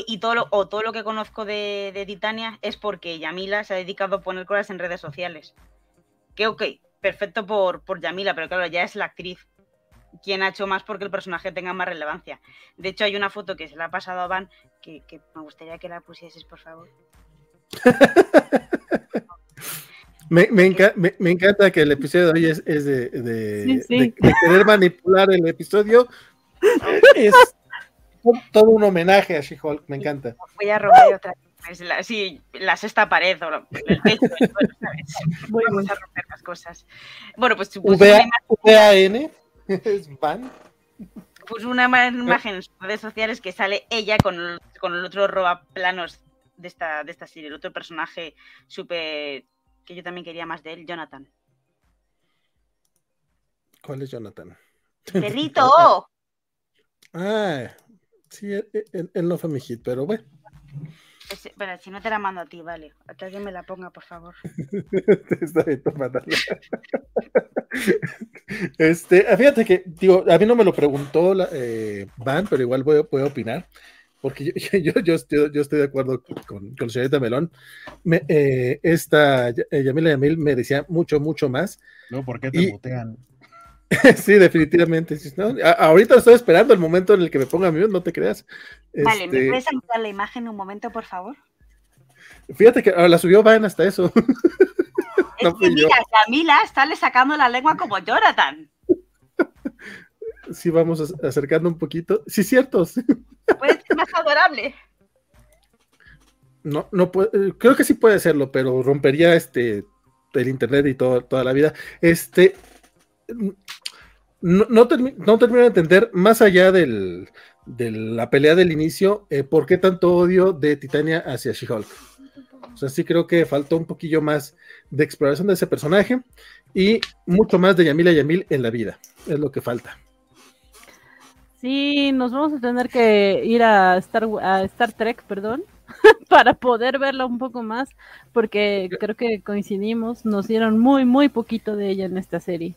y todo lo, o todo lo que conozco de, Titania es porque Yamila se ha dedicado a poner cosas en redes sociales. Que ok, perfecto por, por Yamila, pero claro, ya es la actriz quien ha hecho más porque el personaje tenga más relevancia. De hecho, hay una foto que se la ha pasado a Van que, me gustaría que la pusieses, por favor. <laughs>
me, encanta que el episodio de hoy es, de, de, querer manipular el episodio. <laughs> es, todo un homenaje a She-Hulk, me encanta.
Voy a romper otra vez. La, sí, la sexta pared o el techo, <laughs> Vamos a romper las cosas. Bueno, pues. pues
VAN <laughs> es van.
Pues una imagen en sus redes sociales que sale ella con, con el otro roba planos de esta, de esta serie, el otro personaje súper. que yo también quería más de él, Jonathan.
¿Cuál es Jonathan?
¡Perrito! <laughs>
ah, Sí, e, e, él, no fue mi hit, pero bueno.
Bueno, si no te la mando a ti, vale. A que alguien me la ponga, por favor. <laughs>
Está bien, este, ah, fíjate que, digo, a mí no me lo preguntó la, eh, Van, pero igual voy, a opinar. Porque yo, <laughs> yo, yo, estoy, yo estoy de acuerdo con, con señorita Melón. Me, eh, esta eh, Yamila Yamil me decía mucho, mucho más.
No, ¿por qué te mutean? <laughs>
sí, definitivamente. ahorita estoy esperando el momento en el que me ponga mi no te creas.
Vale, ¿me este puedes ampliar la imagen un momento, por favor?
Fíjate que la subió Van hasta eso. <laughs>
Es que mira, Camila está sacando la lengua como Jonathan.
Sí, vamos acercando un poquito. Sí, cierto.
Puede ser más adorable.
No, no puede, creo que sí puede serlo, pero rompería este el internet y todo, toda la vida. Este, no, no, termino de entender, más allá de la pelea del inicio, eh, por qué tanto odio de Titania hacia She-Hulk. O sea, sí creo que faltó un poquillo más de exploración de ese personaje y mucho más de Yamila Yamil en la vida. Es lo que falta.
Sí, nos vamos a tener que ir a Star, a Star Trek, perdón, <laughs> para poder verla un poco más, porque creo que coincidimos, nos dieron muy, muy poquito de ella en esta serie.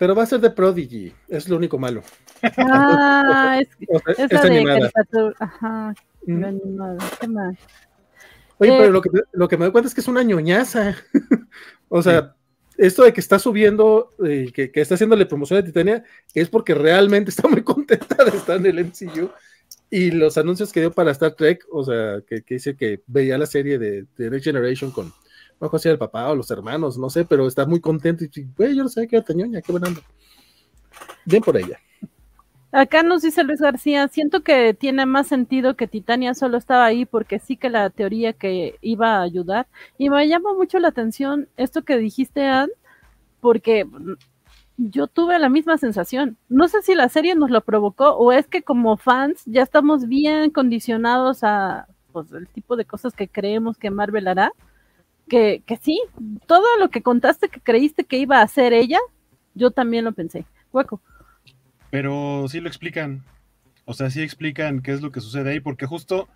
Pero va a ser de Prodigy, es lo único malo.
Ah, es, <laughs> esa de caricatura. Ajá, mm. ¿Qué más?
Oye, pero eh, lo que, me doy cuenta es que es una ñoñaza. <laughs> o sea, esto de que está subiendo, eh, que, está haciéndole promoción a Titania, es porque realmente <laughs> está muy contenta de estar en el MCU. Y los anuncios que dio para Star Trek, o sea, que, dice que veía la serie de, de Next Generation con, sé si el papá o los hermanos, no sé, pero está muy contento y, güey, yo no sé qué tañoña, qué buena Bien por ella.
Acá nos dice Luis García, siento que tiene más sentido que Titania solo estaba ahí porque sí que la teoría que iba a ayudar. Y me llama mucho la atención esto que dijiste, Ann, porque yo tuve la misma sensación. No sé si la serie nos lo provocó o es que como fans ya estamos bien condicionados a pues, el tipo de cosas que creemos que Marvel hará. Que, que sí, todo lo que contaste que creíste que iba a hacer ella, yo también lo pensé. Hueco.
Pero sí lo explican. O sea, sí explican qué es lo que sucede ahí, porque justo,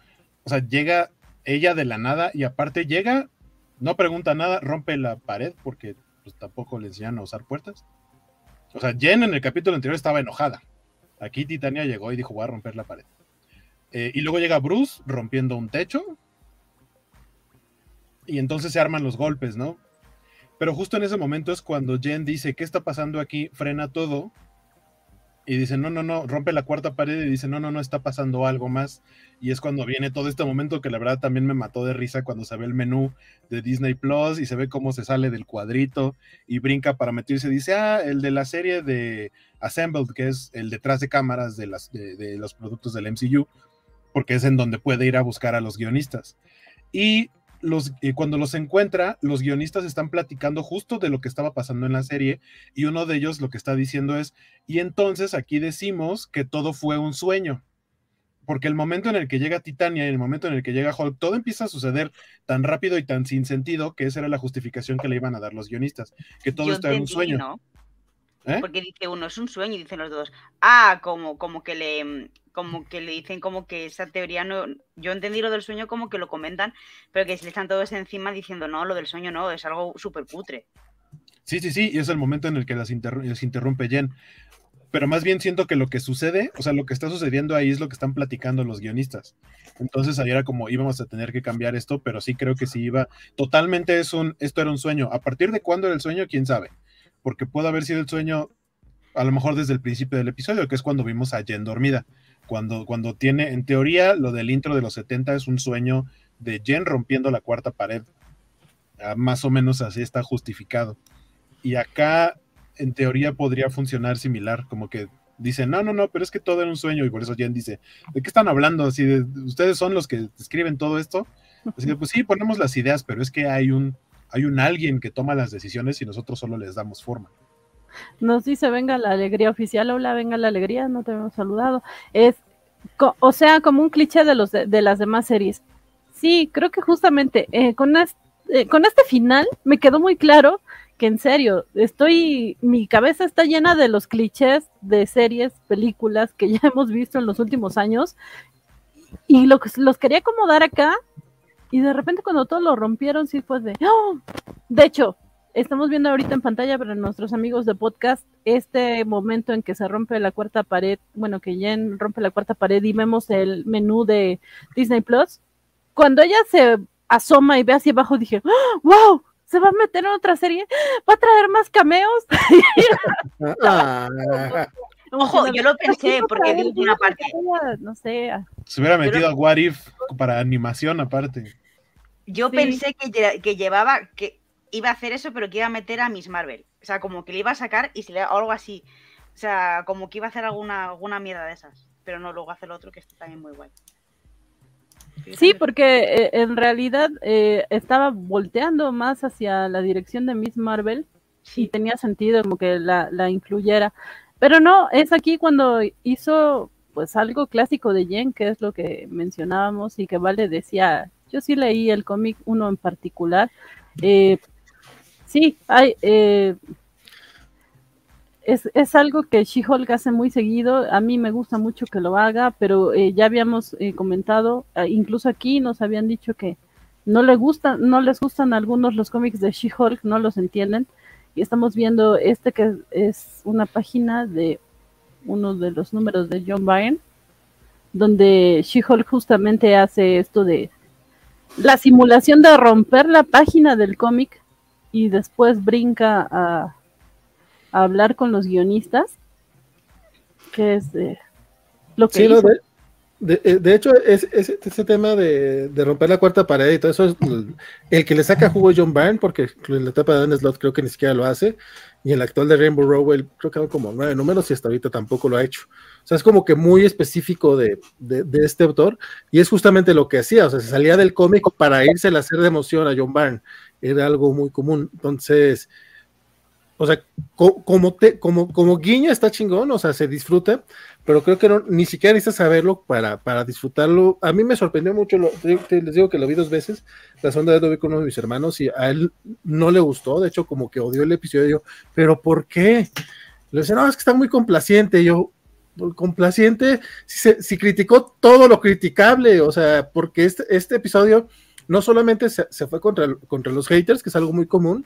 o sea, llega ella de la nada y aparte llega, no pregunta nada, rompe la pared porque pues, tampoco le enseñan a usar puertas. O sea, Jen en el capítulo anterior estaba enojada. Aquí Titania llegó y dijo, voy a romper la pared. Eh, y luego llega Bruce rompiendo un techo. Y entonces se arman los golpes, ¿no? Pero justo en ese momento es cuando Jen dice, ¿qué está pasando aquí? Frena todo y dice, no, no, no, rompe la cuarta pared y dice, no, no, no, está pasando algo más. Y es cuando viene todo este momento que la verdad también me mató de risa cuando se ve el menú de Disney Plus y se ve cómo se sale del cuadrito y brinca para meterse. Dice, ah, el de la serie de Assembled, que es el detrás de cámaras de, las, de, los productos del MCU, porque es en donde puede ir a buscar a los guionistas. Y los, cuando los encuentra, los guionistas están platicando justo de lo que estaba pasando en la serie y uno de ellos lo que está diciendo es, y entonces aquí decimos que todo fue un sueño. Porque el momento en el que llega Titania y el momento en el que llega Hulk, todo empieza a suceder tan rápido y tan sin sentido que esa era la justificación que le iban a dar los guionistas, que todo está en un sueño.
¿Eh? Porque dice uno, es un sueño, y dicen los dos, ah, como, como que le como que le dicen como que esa teoría no, yo entendí lo del sueño como que lo comentan, pero que le están todos encima diciendo, no, lo del sueño no, es algo súper putre.
Sí, sí, sí, y es el momento en el que las interrumpe Jen. Pero más bien siento que lo que sucede, o sea, lo que está sucediendo ahí es lo que están platicando los guionistas. Entonces ahí era como íbamos a tener que cambiar esto, pero sí creo que sí iba. Totalmente es un, esto era un sueño. ¿A partir de cuándo era el sueño? ¿Quién sabe? Porque puede haber sido el sueño a lo mejor desde el principio del episodio, que es cuando vimos a Jen dormida cuando, cuando tiene, en teoría, lo del intro de los 70 es un sueño de Jen rompiendo la cuarta pared. Ah, más o menos así está justificado. Y acá, en teoría, podría funcionar similar, como que dice, no, no, no, pero es que todo era un sueño, y por eso Jen dice, ¿de qué están hablando? Así de, ustedes son los que escriben todo esto. Así de, pues sí, ponemos las ideas, pero es que hay un, hay un alguien que toma las decisiones y nosotros solo les damos forma.
Nos dice, venga la alegría oficial, hola, venga la alegría, no te hemos saludado. Es, o sea, como un cliché de, los de, las demás series. Sí, creo que justamente eh, con, eh, con este final me quedó muy claro que en serio, estoy, mi cabeza está llena de los clichés de series, películas que <laughs> ya hemos visto en los últimos años y lo, los quería acomodar acá y de repente cuando todos lo rompieron, sí fue de, ¡Oh! de hecho, estamos viendo ahorita en pantalla para nuestros amigos de podcast este momento en que se rompe la cuarta pared, bueno, que Jen rompe la cuarta pared y vemos el menú de Disney Plus. Cuando ella se asoma y ve hacia abajo, dije, ¡Wow! ¿Se va a meter en otra serie? ¿Va a traer más cameos? <laughs>
Ah. Ojo, yo lo pensé porque vi una parte.
No sé.
Se hubiera metido a What If para animación aparte.
Yo pensé que, que llevaba, que iba a hacer eso, pero que iba a meter a Miss Marvel. O sea, como que le iba a sacar y se le algo así. O sea, como que iba a hacer alguna, alguna mierda de esas. Pero no, luego hace el otro que está también muy guay.
Sí, porque eh, en realidad eh, estaba volteando más hacia la dirección de Miss Marvel y tenía sentido como que la, la, incluyera. Pero no, es aquí cuando hizo pues algo clásico de Jen, que es lo que mencionábamos y que Vale decía, yo sí leí el cómic, uno en particular, eh, sí, hay, eh, es, algo que She-Hulk hace muy seguido. A mí me gusta mucho que lo haga, pero eh, ya habíamos eh, comentado, incluso aquí nos habían dicho que no le gustan, no les gustan algunos los cómics de She-Hulk, no los entienden. Y estamos viendo este que es una página de uno de los números de John Byrne, donde She-Hulk justamente hace esto de la simulación de romper la página del cómic y después brinca a, hablar con los guionistas, que es lo que
sí, De, eh, hecho, es, ese tema de, romper la cuarta pared y todo eso, es el, que le saca jugo a John Byrne, porque en la etapa de Dan Slot creo que ni siquiera lo hace, y en la actual de Rainbow Rowell creo que hay como nueve números y hasta ahorita tampoco lo ha hecho. O sea, es como que muy específico de, de este autor, y es justamente lo que hacía, o sea, se salía del cómic para irse a hacer de emoción a John Byrne, era algo muy común. Entonces, o sea, como, te, como, como guiño está chingón, o sea, se disfruta, pero creo que no, ni siquiera necesitas saberlo para, para disfrutarlo. A mí me sorprendió mucho, les digo que lo vi dos veces, la sonda lo vi con uno de mis hermanos y a él no le gustó, de hecho como que odió el episodio, pero ¿por qué? Le dice, no, es que está muy complaciente, yo, complaciente, si, si, criticó todo lo criticable, o sea, porque este, este episodio no solamente se, se fue contra, contra los haters, que es algo muy común,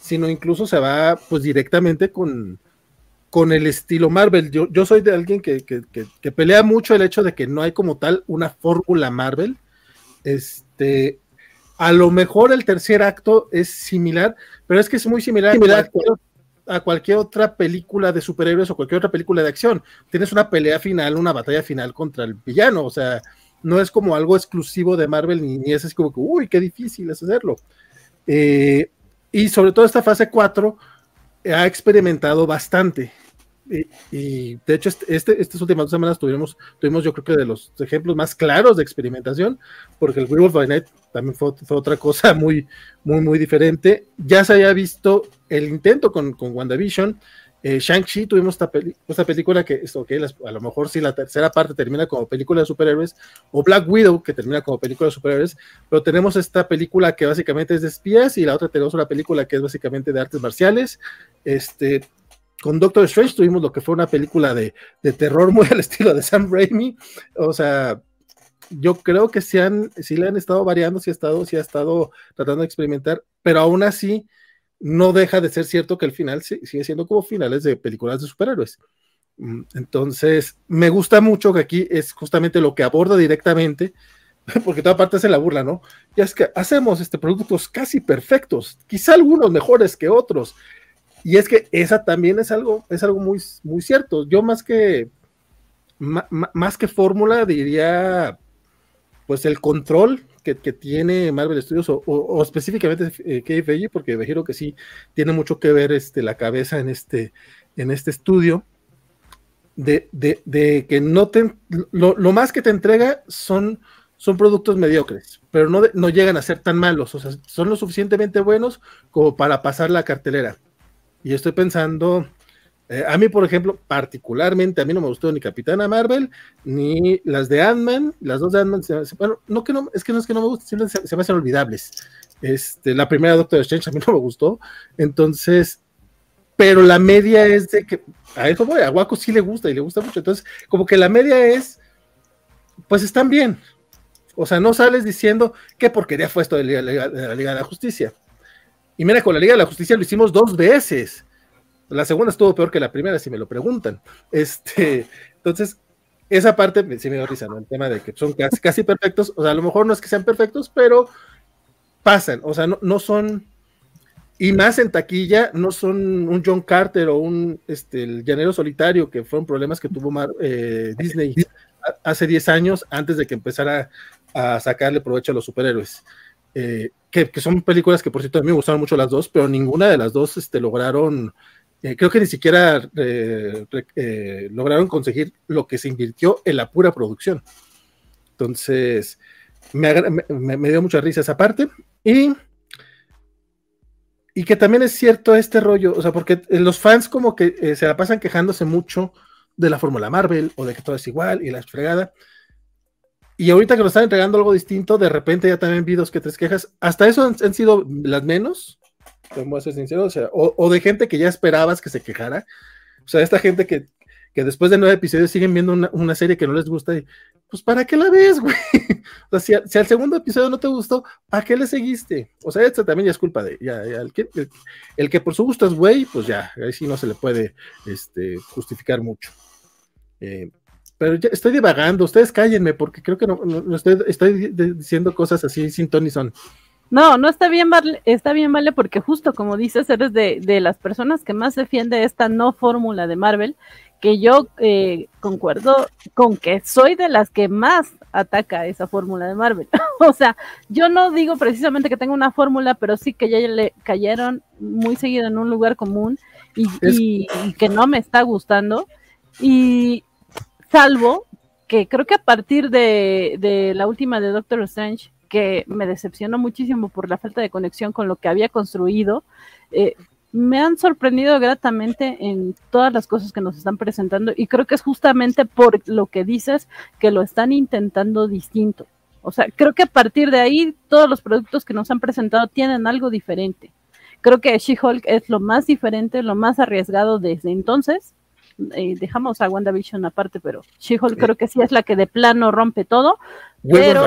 sino incluso se va pues directamente con, con el estilo Marvel. Yo, yo soy de alguien que, que, pelea mucho el hecho de que no hay como tal una fórmula Marvel. Este, a lo mejor el tercer acto es similar, pero es que es muy similar, a, cualquier, otra película de superhéroes o cualquier otra película de acción. Tienes una pelea final, una batalla final contra el villano, o sea, no es como algo exclusivo de Marvel, ni, es, como que, uy, qué difícil es hacerlo. Eh, y sobre todo esta fase 4 ha experimentado bastante. Y, de hecho, este, este, estas últimas dos semanas tuvimos, tuvimos, yo creo que de los ejemplos más claros de experimentación, porque el Werewolf by Night también fue, otra cosa muy, muy, muy diferente. Ya se había visto el intento con, con WandaVision, eh, Shang-Chi tuvimos esta, película que okay, a lo mejor si la tercera parte termina como película de superhéroes, o Black Widow que termina como película de superhéroes, pero tenemos esta película que básicamente es de espías y la otra tenemos una película que es básicamente de artes marciales. Este, con Doctor Strange tuvimos lo que fue una película de, terror muy <laughs> al estilo de Sam Raimi, o sea, yo creo que sí, han, le han estado variando, sí ha estado, sí ha estado tratando de experimentar, pero aún así no deja de ser cierto que el final sigue siendo como finales de películas de superhéroes. Mm, entonces, me gusta mucho que aquí es justamente lo que aborda directamente, <laughs> porque toda parte se la burla, ¿no? Ya es que hacemos este, productos casi perfectos, quizá algunos mejores que otros. Y es que esa también es algo, es algo muy, muy cierto. Yo más que, más que fórmula diría, pues el control que, tiene Marvel Studios o, específicamente eh, porque me que sí tiene mucho que ver este, la cabeza en este, en este estudio, de, que no te, lo, más que te entrega son, son productos mediocres, pero no, no llegan a ser tan malos, o sea, son lo suficientemente buenos como para pasar la cartelera. Y estoy pensando, eh, a mí, por ejemplo, particularmente, a mí no me gustó ni Capitana Marvel, ni las de Ant-Man, las dos de Ant-Man, bueno, no que no, es que no es que no me gusten, se, me hacen olvidables. Este, la primera Doctor Strange a mí no me gustó, entonces, pero la media es de que, a eso voy, a Waco sí le gusta y le gusta mucho, entonces, como que la media es, pues están bien, o sea, no sales diciendo qué porquería fue esto de la Liga de la Justicia. Y mira, con la Liga de la Justicia lo hicimos dos veces la segunda estuvo peor que la primera, si me lo preguntan. Este, entonces, esa parte sí me dio risa, ¿no? El tema de que son casi, casi perfectos, o sea, a lo mejor no es que sean perfectos, pero pasan, o sea, no, no son, y más en taquilla, no son un John Carter o un, este, el llanero solitario, que fueron problemas que tuvo eh, Disney hace 10 años, antes de que empezara a sacarle provecho a los superhéroes. Eh, que, que, son películas que por cierto a mí me gustaron mucho las dos, pero ninguna de las dos este, lograron eh, creo que ni siquiera eh, eh, lograron conseguir lo que se invirtió en la pura producción. Entonces, me, dio mucha risa esa parte. Y, y que también es cierto este rollo, o sea, porque los fans como que se la pasan quejándose mucho de la fórmula Marvel o de que todo es igual y la fregada. Y ahorita que nos están entregando algo distinto, de repente ya también vi dos que tres quejas. Hasta eso han sido las menos, voy a ser sincero, o, o, de gente que ya esperabas que se quejara, o sea, esta gente que, que después de nueve episodios siguen viendo una, serie que no les gusta y, pues, ¿para qué la ves, güey? <laughs> o sea, si, al segundo episodio no te gustó, ¿para qué le seguiste? O sea, esto también ya es culpa de, ya, el, que, el, que por su gusto es güey, pues ya, ahí sí no se le puede este, justificar mucho. Eh, pero ya estoy divagando, ustedes cállenme porque creo que no, estoy, estoy, diciendo cosas así sin ton son.
No, no está bien, vale, está bien, vale, porque justo como dices, eres de, de las personas que más defiende esta no fórmula de Marvel, que yo eh, concuerdo con que soy de las que más ataca esa fórmula de Marvel. <laughs> o sea, yo no digo precisamente que tenga una fórmula, pero sí que ya le cayeron muy seguido en un lugar común y, que no me está gustando. Y salvo que creo que a partir de, la última de Doctor Strange, que me decepcionó muchísimo por la falta de conexión con lo que había construido, eh, me han sorprendido gratamente en todas las cosas que nos están presentando y creo que es justamente por lo que dices que lo están intentando distinto. O sea, creo que a partir de ahí todos los productos que nos han presentado tienen algo diferente. Creo que She-Hulk es lo más diferente, lo más arriesgado desde entonces. Eh, dejamos a WandaVision aparte, pero She-Hulk creo que sí es la que de plano rompe todo. Pero...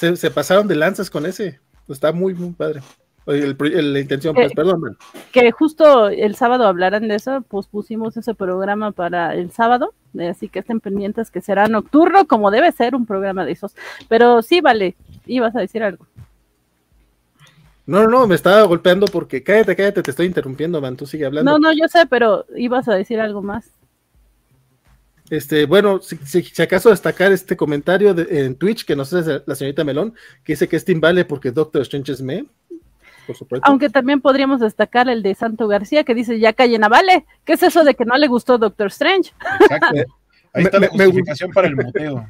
Se, se pasaron de lanzas con ese. Está muy, muy padre la intención, pues, perdón.
Que justo el sábado hablarán de eso, pues pusimos ese programa para el sábado, eh, así que estén pendientes que será nocturno, como debe ser un programa de esos. Pero sí, vale, ibas a decir algo.
No, no, no, me estaba golpeando porque cállate, cállate, te estoy interrumpiendo, man, tú sigue hablando.
No, no, yo sé, pero ibas a decir algo más.
Este, bueno, si, si, acaso destacar este comentario de, en Twitch que nos hace la señorita Melón, que dice que es Team Vale porque Doctor Strange es me.
Aunque también podríamos destacar el de Santo García que dice ya callen a Vale. ¿Qué es eso de que no le gustó Doctor Strange? Exacto. <laughs>
Ahí está la justificación para el muteo.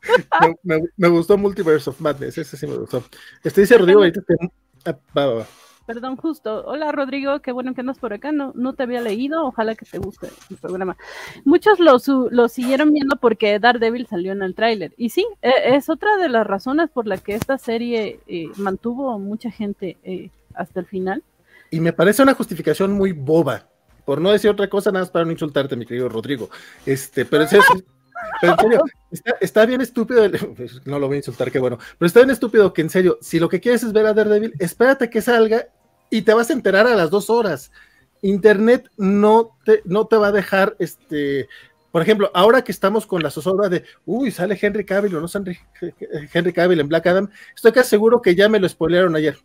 <laughs>
Me, gustó Multiverse of Madness, ese sí me gustó. Este dice Rodrigo, ahorita
ah, Perdón, justo. Hola Rodrigo, qué bueno que andas por acá. No, no te había leído, ojalá que te guste el programa. Muchos lo, lo siguieron viendo porque Daredevil salió en el tráiler. Y sí, e, es otra de las razones por la que esta serie eh, mantuvo mucha gente eh, hasta el final.
Y me parece una justificación muy boba. Por no decir otra cosa, nada más para no insultarte, mi querido Rodrigo. Este, pero en serio, está, bien estúpido, <laughs> no lo voy a insultar, qué bueno, pero está bien estúpido que en serio, si lo que quieres es ver a Daredevil, espérate que salga y te vas a enterar a las dos horas. Internet no te, no te va a dejar, este, por ejemplo, ahora que estamos con la zozobra de, uy, sale Henry Cavill o no sale Henry Cavill en Black Adam, estoy casi seguro que ya me lo spoilearon ayer.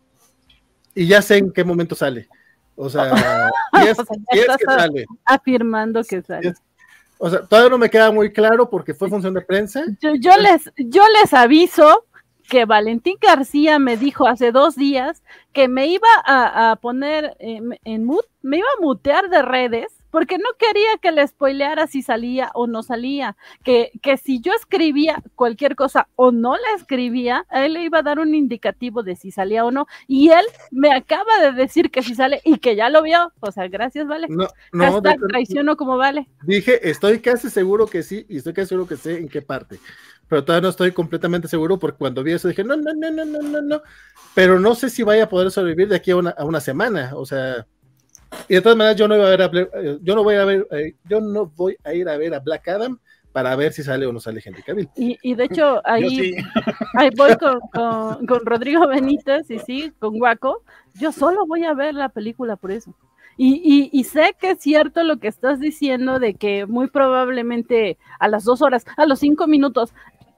Y ya sé en qué momento sale. O sea, <laughs> es,
que sale. afirmando que sale.
o sea, todavía no me queda muy claro porque fue función de prensa.
Yo, yo les, yo les aviso que Valentín García me dijo hace dos días que me iba a, poner en, en me iba a mutear de redes porque no quería que le spoileara si salía o no salía, que, que si yo escribía cualquier cosa o no la escribía, él le iba a dar un indicativo de si salía o no, y él me acaba de decir que si sale y que ya lo vio, o sea, gracias, vale. No, no, traiciono como vale.
Dije, estoy casi seguro que sí, y estoy casi seguro que sé en qué parte pero todavía no estoy completamente seguro porque cuando vi eso dije, no, no, no, no, no, no, no, pero no sé si vaya a poder sobrevivir de aquí a una, a una semana, o sea, y de todas maneras, yo no iba a ver eh, yo no voy a ver, eh, yo no voy a ir a ver a Black Adam para ver si sale o no sale Henry Cavill.
Y, de hecho, ahí, ahí voy con, con, Rodrigo Benítez y sí, con Guaco. Yo solo voy a ver la película por eso. Y, y, sé que es cierto lo que estás diciendo de que muy probablemente a las dos horas, a los cinco minutos,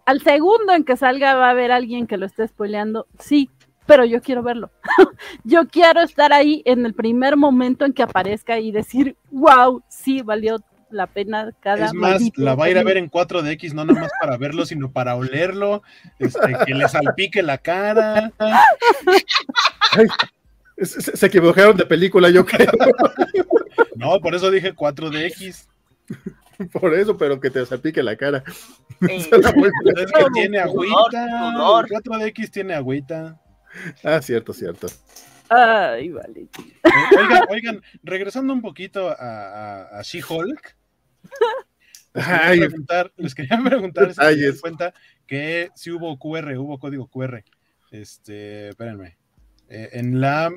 al segundo en que salga va a haber alguien que lo esté spoileando. Sí, pero yo quiero verlo. <laughs> yo quiero estar ahí en el primer momento en que aparezca y decir, wow, sí, valió la pena cada
Es más, la va a ir a ver en 4DX, no nada más para verlo, sino para olerlo, este, que le salpique la cara.
se, equivocaron de película, yo creo.
no, por eso dije 4DX. <laughs>
Por eso, pero que te salpique la cara. <laughs>
es que tiene agüita. 4DX tiene agüita.
Ah, cierto, cierto.
Ay, vale.
Oigan, oigan, regresando un poquito a, She-Hulk. Les, quería preguntar si se dan cuenta que si hubo QR, hubo código QR. Este, espérenme. Eh, en la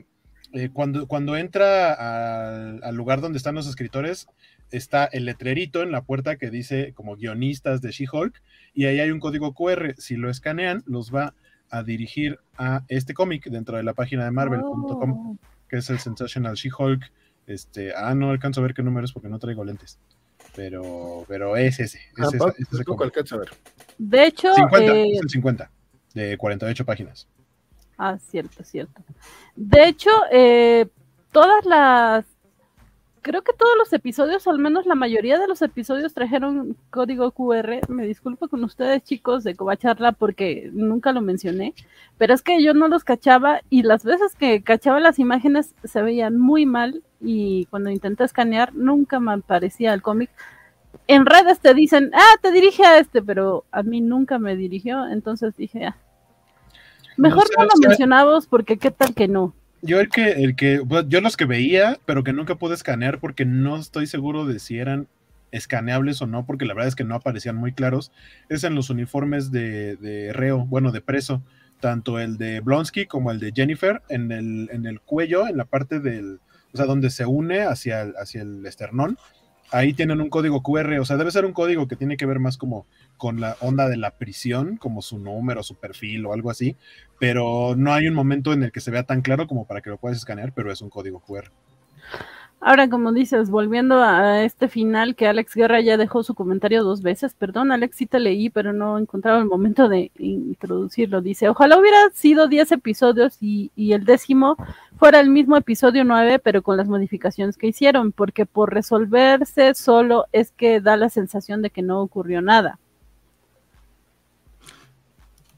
eh, cuando, cuando entra al, al, lugar donde están los escritores, está el letrerito en la puerta que dice como guionistas de She-Hulk, y ahí hay un código QR. Si lo escanean, los va a dirigir a este cómic dentro de la página de marvel.com, oh. que es el Sensational She-Hulk. Este, ah, no alcanzo a ver qué número es porque no traigo lentes. Pero, pero es ese. Es, ah, ese,
a ver.
De hecho,
50, eh, es el 50 de 48 páginas.
Ah, cierto, cierto. De hecho, eh, todas las creo que todos los episodios, al menos la mayoría de los episodios, trajeron código QR. Me disculpo con ustedes, chicos, de Covacharla, porque nunca lo mencioné, pero es que yo no los cachaba y las veces que cachaba las imágenes se veían muy mal y cuando intenté escanear nunca me aparecía el cómic. En redes te dicen, ah, te dirige a este, pero a mí nunca me dirigió, entonces dije, ah, mejor no, lo mencionamos porque qué tal que no.
Yo el que, el que, yo los que veía, pero que nunca pude escanear porque no estoy seguro de si eran escaneables o no, porque la verdad es que no aparecían muy claros, es en los uniformes de, reo, bueno, de preso, tanto el de Blonsky como el de Jennifer, en el, en el cuello, en la parte del, o sea, donde se une hacia hacia el esternón, ahí tienen un código QR, o sea, debe ser un código que tiene que ver más como con la onda de la prisión, como su número, su perfil o algo así, pero no hay un momento en el que se vea tan claro como para que lo puedas escanear, pero es un código QR.
Ahora, como dices, volviendo a este final, que Alex Guerra ya dejó su comentario dos veces, perdón, Alex, te leí, pero no encontraba el momento de introducirlo. Dice, ojalá hubiera sido 10 episodios y, el décimo fuera el mismo episodio 9, pero con las modificaciones que hicieron, porque por resolverse solo es que da la sensación de que no ocurrió nada.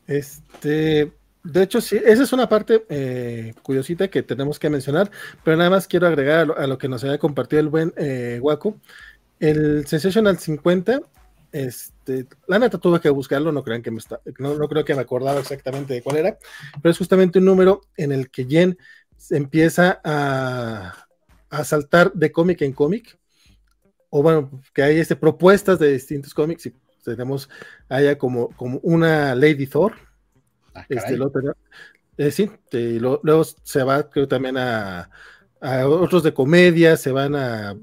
Este, de hecho, sí, esa es una parte eh, curiosita que tenemos que mencionar, pero nada más quiero agregar a lo, que nos había compartido el buen eh. El Sensational 50, este, la neta tuve que buscarlo, no crean que me está, no, creo que me acordaba exactamente de cuál era, pero es justamente un número en el que Jen empieza a, a saltar de cómic en cómic, o bueno, que hay este, propuestas de distintos cómics y tenemos allá como, como una Lady Thor, Ah, este, eh, sí, luego se va, creo también a, otros de comedia, se van a,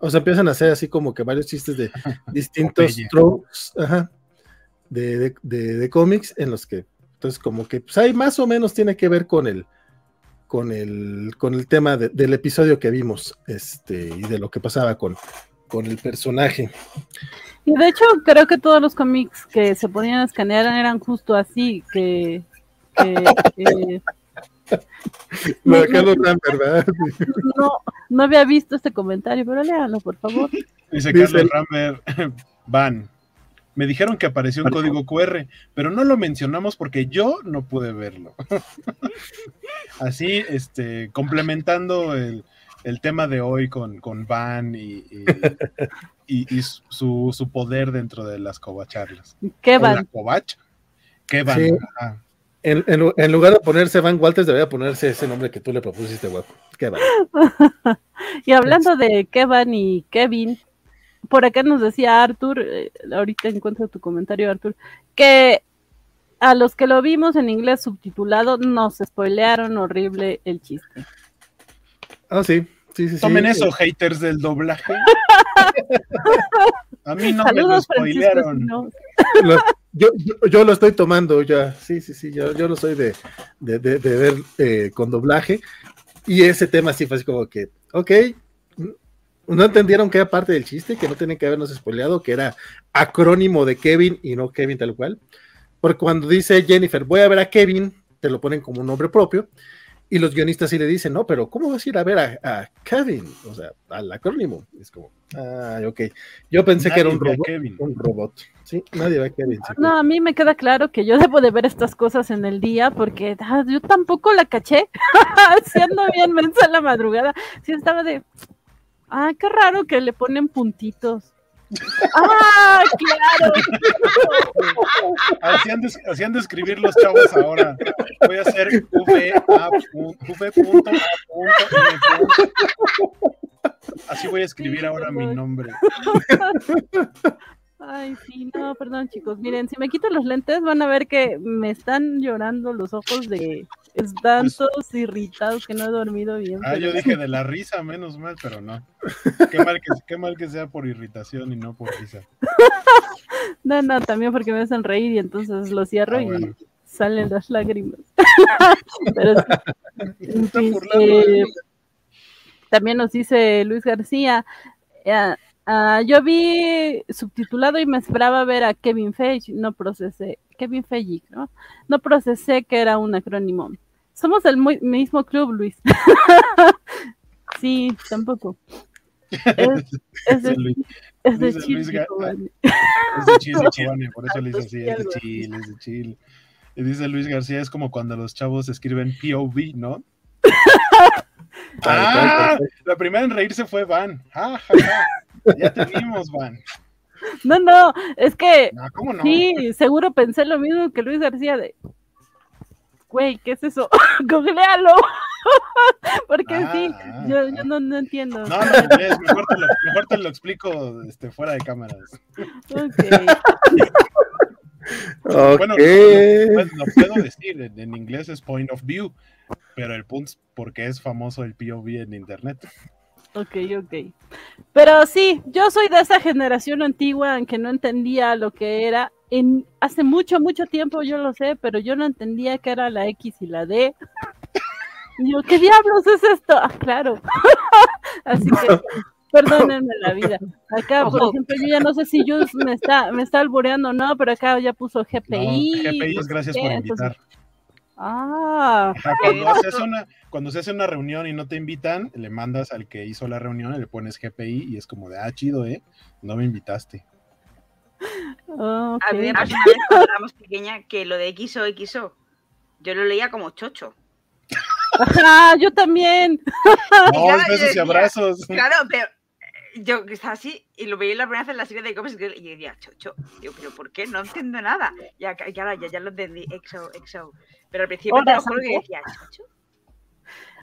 o sea, empiezan a hacer así como que varios chistes de <laughs> distintos tropes, de, cómics en los que, entonces como que, pues hay más o menos tiene que ver con el, con el, con el tema del episodio que vimos, este, y de lo que pasaba con, con el personaje.
Y de hecho, creo que todos los cómics que se podían escanear eran justo así, que...
no, <laughs> ¿verdad? <laughs>
No, no había visto este comentario, pero léalo, por favor.
Dice Carlos Rammer, <laughs> van. Me dijeron que apareció un código QR, pero no lo mencionamos porque yo no pude verlo. Así, este, complementando el, el tema de hoy con, con Van y, y, <laughs> su, su, poder dentro de las covacharlas.
¿Qué Van?
¿Qué Van?
En, en, lugar de ponerse Van Walters, debería ponerse ese nombre que tú le propusiste, guapo. Van? <laughs>
y hablando de Kevin y Kevin, por acá nos decía Arthur, eh, ahorita encuentro tu comentario, Arthur, que a los que lo vimos en inglés subtitulado nos spoilearon horrible el chiste.
Ah, sí. Sí, sí,
Tomen eso, haters del doblaje. <laughs> A mí no me lo spoilearon.
yo, yo, lo estoy tomando ya. Sí, sí, sí. Yo, yo lo soy de, de, de, ver eh, con doblaje. Y ese tema sí fue así como que, ok, no entendieron que era parte del chiste, que no tienen que habernos spoileado, que era acrónimo de Kevin y no Kevin tal cual. Porque cuando dice Jennifer, voy a ver a Kevin, te lo ponen como un nombre propio. Y los guionistas sí le dicen, no, pero ¿cómo vas a ir a ver a, Kevin? O sea, al acrónimo. Es como, ah, ok. Yo pensé que era un robot, un robot. Sí, nadie va a Kevin.
No, a mí me queda claro que yo debo de ver estas cosas en el día porque ah, yo tampoco la caché. <laughs> Siendo bien mensa la madrugada. Sí, estaba de, ah, qué raro que le ponen puntitos. ¡Ah, claro!
Hacían de, escribir los chavos ahora. Voy a hacer v, Así voy a escribir ahora mi nombre.
Ay, sí, no, perdón, chicos. Miren, si me quito los lentes, van a ver que me están llorando los ojos de están todos irritados que no he dormido bien.
Ah, yo dije de <laughs> la risa, menos mal, pero no. <laughs> Qué mal que, qué mal que sea por irritación y no por risa. <laughs>
no, no, también porque me hacen reír y entonces lo cierro ah, y salen las lágrimas. pero, eh, también nos dice Luis García. Uh, yo vi subtitulado y me esperaba ver a Kevin Feige, no procesé, Kevin Feige, ¿no? No procesé que era un acrónimo. Somos del mismo club, Luis. <laughs> sí, tampoco. Es, de, Luis, es de Chile. <laughs> Es
de Chile, por eso le dice así, es de Chile, es de Chile. Y dice Luis García, es como cuando los chavos escriben POV, ¿no? <laughs> ah, la primera en reírse fue Van. Ja, Ya te vimos, Van.
No, no, es que no, ¿cómo no? sí, seguro pensé lo mismo que Luis García de güey, ¿qué es eso? <laughs> Googlealo. <laughs> Porque sí, ah, yo, yo ah. no, no, entiendo.
No, no, mejor, te lo, mejor te lo explico este, fuera de cámaras.
Ok. <laughs>
Bueno, lo, puedo decir, en, inglés es point of view, pero el punto es porque es famoso el POV en internet.
Ok, ok. Pero sí, yo soy de esa generación antigua en que no entendía lo que era. En, hace mucho, mucho tiempo yo lo sé, pero yo no entendía qué era la X y la D. Y yo, ¿qué diablos es esto? Ah, claro. <laughs> Así que Perdónenme la vida. Acá, por ejemplo, yo ya no sé si Jus me está, me está albureando o no, pero acá ya puso GPI.
GPI es gracias por invitar.
Ah.
cuando, se hace una, cuando se hace una reunión y no te invitan, le mandas al que hizo la reunión y le pones GPI y es como de, ah, chido, ¿eh? No me invitaste.
A
mí me pasó una vez cuando éramos pequeña que lo de XO, XO, yo lo leía como chocho.
Ajá, yo también. <laughs>
No, besos y abrazos.
Claro, pero yo estaba así y lo veía la primera vez en la serie de cómics y yo decía, chocho, digo, pero ¿por qué? No entiendo nada. Ya, ya, ya, ya lo entendí, exo, exo. Pero al principio te lo que decía, chocho.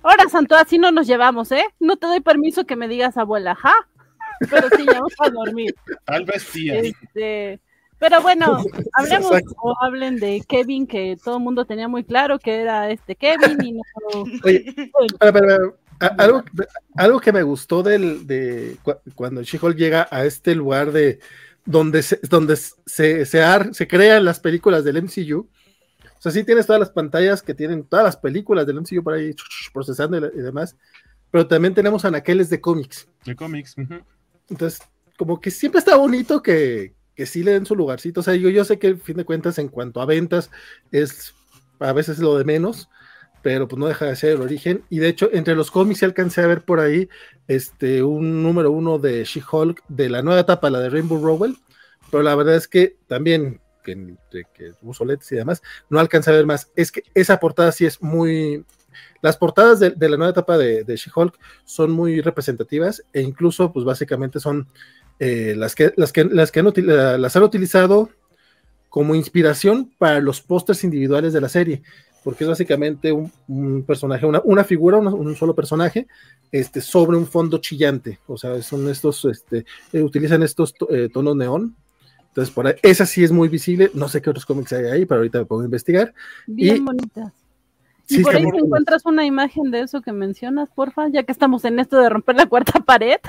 Ahora, Santo, así no nos llevamos, ¿eh? No te doy permiso que me digas abuela, ¿ja? Pero sí, ya vamos a dormir.
Tal vez sí.
Este, pero bueno, <laughs> hablemos o hablen de Kevin, que todo el mundo tenía muy claro que era este Kevin y no.
Oye, <laughs> algo, algo que me gustó del, de cuando She-Hulk llega a este lugar de donde se, donde se, se, crean las películas del MCU. O sea, sí tienes todas las pantallas que tienen todas las películas del MCU por ahí procesando y, demás, pero también tenemos anaqueles de cómics.
De cómics.
Entonces, como que siempre está bonito que, que sí le den su lugarcito. O sea, yo, yo sé que, al fin de cuentas, en cuanto a ventas, es a veces lo de menos, pero pues no deja de ser el origen. Y de hecho, entre los cómics alcancé a ver por ahí este, un número uno de She-Hulk de la nueva etapa, la de Rainbow Rowell, pero la verdad es que también, que que y demás, no alcancé a ver más. Es que esa portada sí es muy... Las portadas de, la nueva etapa de, de She-Hulk son muy representativas e incluso, pues básicamente son eh, las, que, las, que, las, que han, las han utilizado como inspiración para los pósters individuales de la serie porque es básicamente un, personaje, una, una figura, un solo personaje, este, sobre un fondo chillante. O sea, son estos, este, eh, utilizan estos eh, tonos neón. Entonces, por ahí, esa sí es muy visible. No sé qué otros cómics hay ahí, pero ahorita me puedo investigar.
Bien y, bonitas. Y por ahí te encuentras una imagen de eso que mencionas, porfa, ya que estamos en esto de romper la cuarta pared.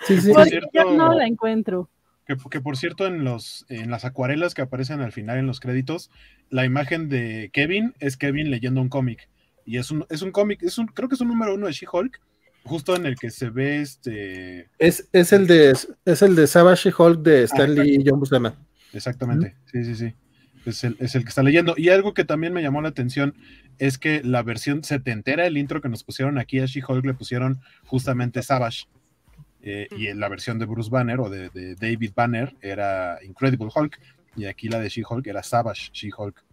sí, sí. <laughs>
yo no la encuentro.
Que, por cierto, en, los, en las acuarelas que aparecen al final en los créditos, la imagen de Kevin es Kevin leyendo un cómic. Y es un, es un cómic, es un, creo que es un número uno de She-Hulk, justo en el que se ve este.
Es, es el de es el de Savage She-Hulk de ah, Stanley y John Buscema.
Exactamente, sí, sí, sí. Es el, es el, que está leyendo. Y algo que también me llamó la atención es que la versión setentera, el intro que nos pusieron aquí a She-Hulk, le pusieron justamente Savage. Eh, y en la versión de Bruce Banner o de, David Banner era Incredible Hulk y aquí la de She-Hulk era Savage She-Hulk.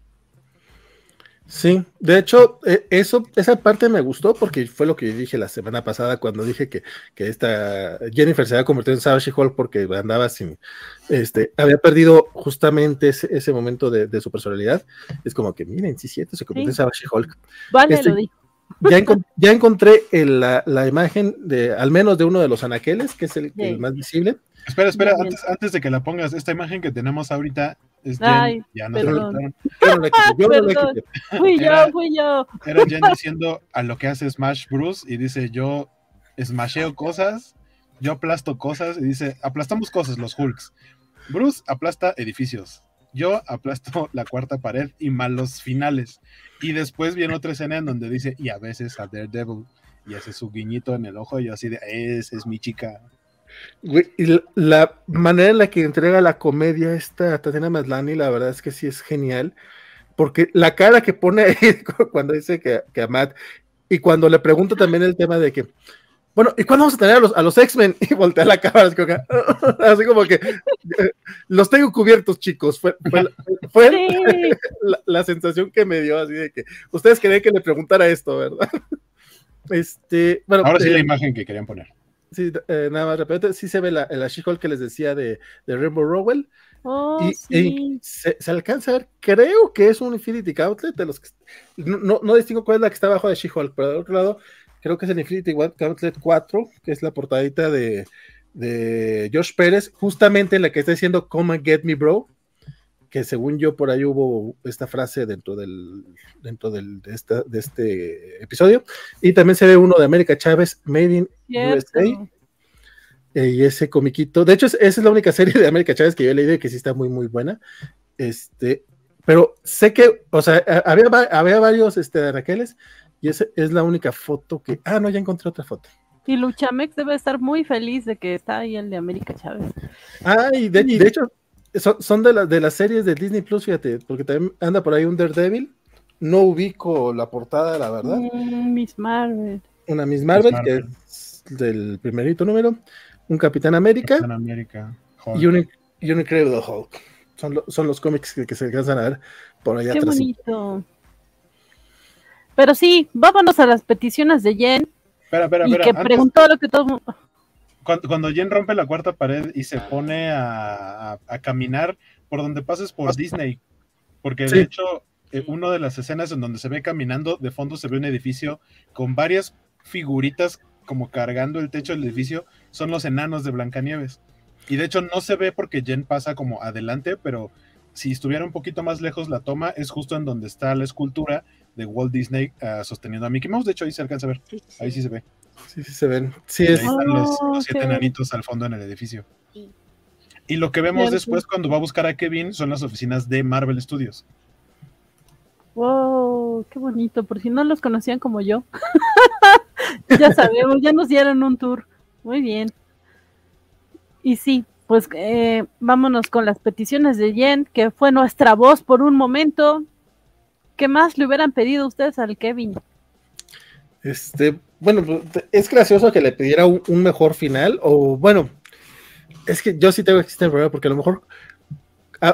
Sí, de hecho, e, eso, esa parte me gustó porque fue lo que dije la semana pasada cuando dije que, que esta Jennifer se había convertido en Savage Hulk porque andaba sin, este, había perdido justamente ese, momento de, su personalidad. Es como que, miren, sí, cierto, se convirtió en Savage Hulk.
Vale, este, lo dijo.
Ya, encontré la, imagen de al menos de uno de los anaqueles, que es el, más visible.
Espera, espera, antes, de que la pongas, esta imagen que tenemos ahorita es Jen, ya no
Fui yo, fui yo.
Era Jen diciendo a lo que hace Smash Bruce y dice yo smasheo cosas, yo aplasto cosas y dice aplastamos cosas los Hulks. Bruce aplasta edificios. Yo aplasto <laughs> la cuarta pared y malos finales. Y después viene otra escena en donde dice, y a veces a Daredevil, y hace su guiñito en el ojo, y así de, esa es mi chica.
y la manera en la que entrega la comedia esta Tatiana Maslani, la verdad es que sí es genial, porque la cara que pone <laughs> cuando dice que, que a Matt, y cuando le pregunto también el tema de que, bueno, ¿y cuándo vamos a tener a los, a los X-Men? <laughs> Y voltea la cámara, así como, que <laughs> <laughs> los tengo cubiertos, chicos. Fue, fue, la, sensación que me dio, así de que ustedes querían que le preguntara esto, ¿verdad? Este, bueno,
Ahora sí la eh, imagen que querían poner.
Sí, eh, nada más, repente, sí se ve la, la She-Hulk que les decía de, de Rainbow Rowell.
Oh,
y, se, alcanza a ver, creo que es un Infinity Gauntlet de los que, no, no, distingo cuál es la que está abajo de She-Hulk, pero del otro lado creo que es el Infinity Gauntlet 4, que es la portadita de, de Josh Pérez, justamente en la que está diciendo Come and get me, bro. Que según yo, por ahí hubo esta frase dentro del dentro del, de, esta, de este episodio. Y también se ve uno de América Chávez, Made in USA. Eh, y ese comiquito. De hecho, esa es la única serie de América Chávez que yo he leído y que sí está muy, muy buena. Este, pero sé que, o sea, había, había varios este, de Raqueles y esa es la única foto que. Ah, no, ya encontré otra foto.
Y Luchamex debe estar muy feliz de que está ahí el de América Chávez.
Ah, y de, hecho, son, de, de las series de Disney Plus, fíjate, porque también anda por ahí un Daredevil. No ubico la portada, la verdad.
Mm, Miss Marvel.
Una Miss Marvel, que es del primerito número. Un Capitán América.
Capitán América.
Y, un, y un Incredible Hulk. Son, son los cómics que, se alcanzan a ver por allá
Qué bonito. Pero sí, vámonos a las peticiones de Jen.
Espera, espera,
y que preguntó lo que todo
cuando, cuando, Jen rompe la cuarta pared y se pone a, caminar por donde pases por Disney, porque de hecho, eh, una de las escenas en donde se ve caminando, de fondo se ve un edificio con varias figuritas como cargando el techo del edificio, son los enanos de Blancanieves. Y de hecho no se ve porque Jen pasa como adelante, pero si estuviera un poquito más lejos la toma, es justo en donde está la escultura de Walt Disney uh, sosteniendo a Mickey Mouse. De hecho, ahí se alcanza a ver. Ahí sí se ve.
Sí, sí se ven. Sí,
es... Ahí están los, oh, siete enanitos al fondo en el edificio. Y lo que vemos después cuando va a buscar a Kevin son las oficinas de Marvel Studios.
Wow, qué bonito. Por si no los conocían como yo. <laughs> ya sabemos, ya nos dieron un tour. Muy bien. Y sí, pues eh, vámonos con las peticiones de Jen, que fue nuestra voz por un momento. ¿Qué más le hubieran pedido ustedes al Kevin?
Este, bueno, es gracioso que le pidiera un, mejor final, o bueno, es que yo sí tengo que existir problema porque a lo mejor,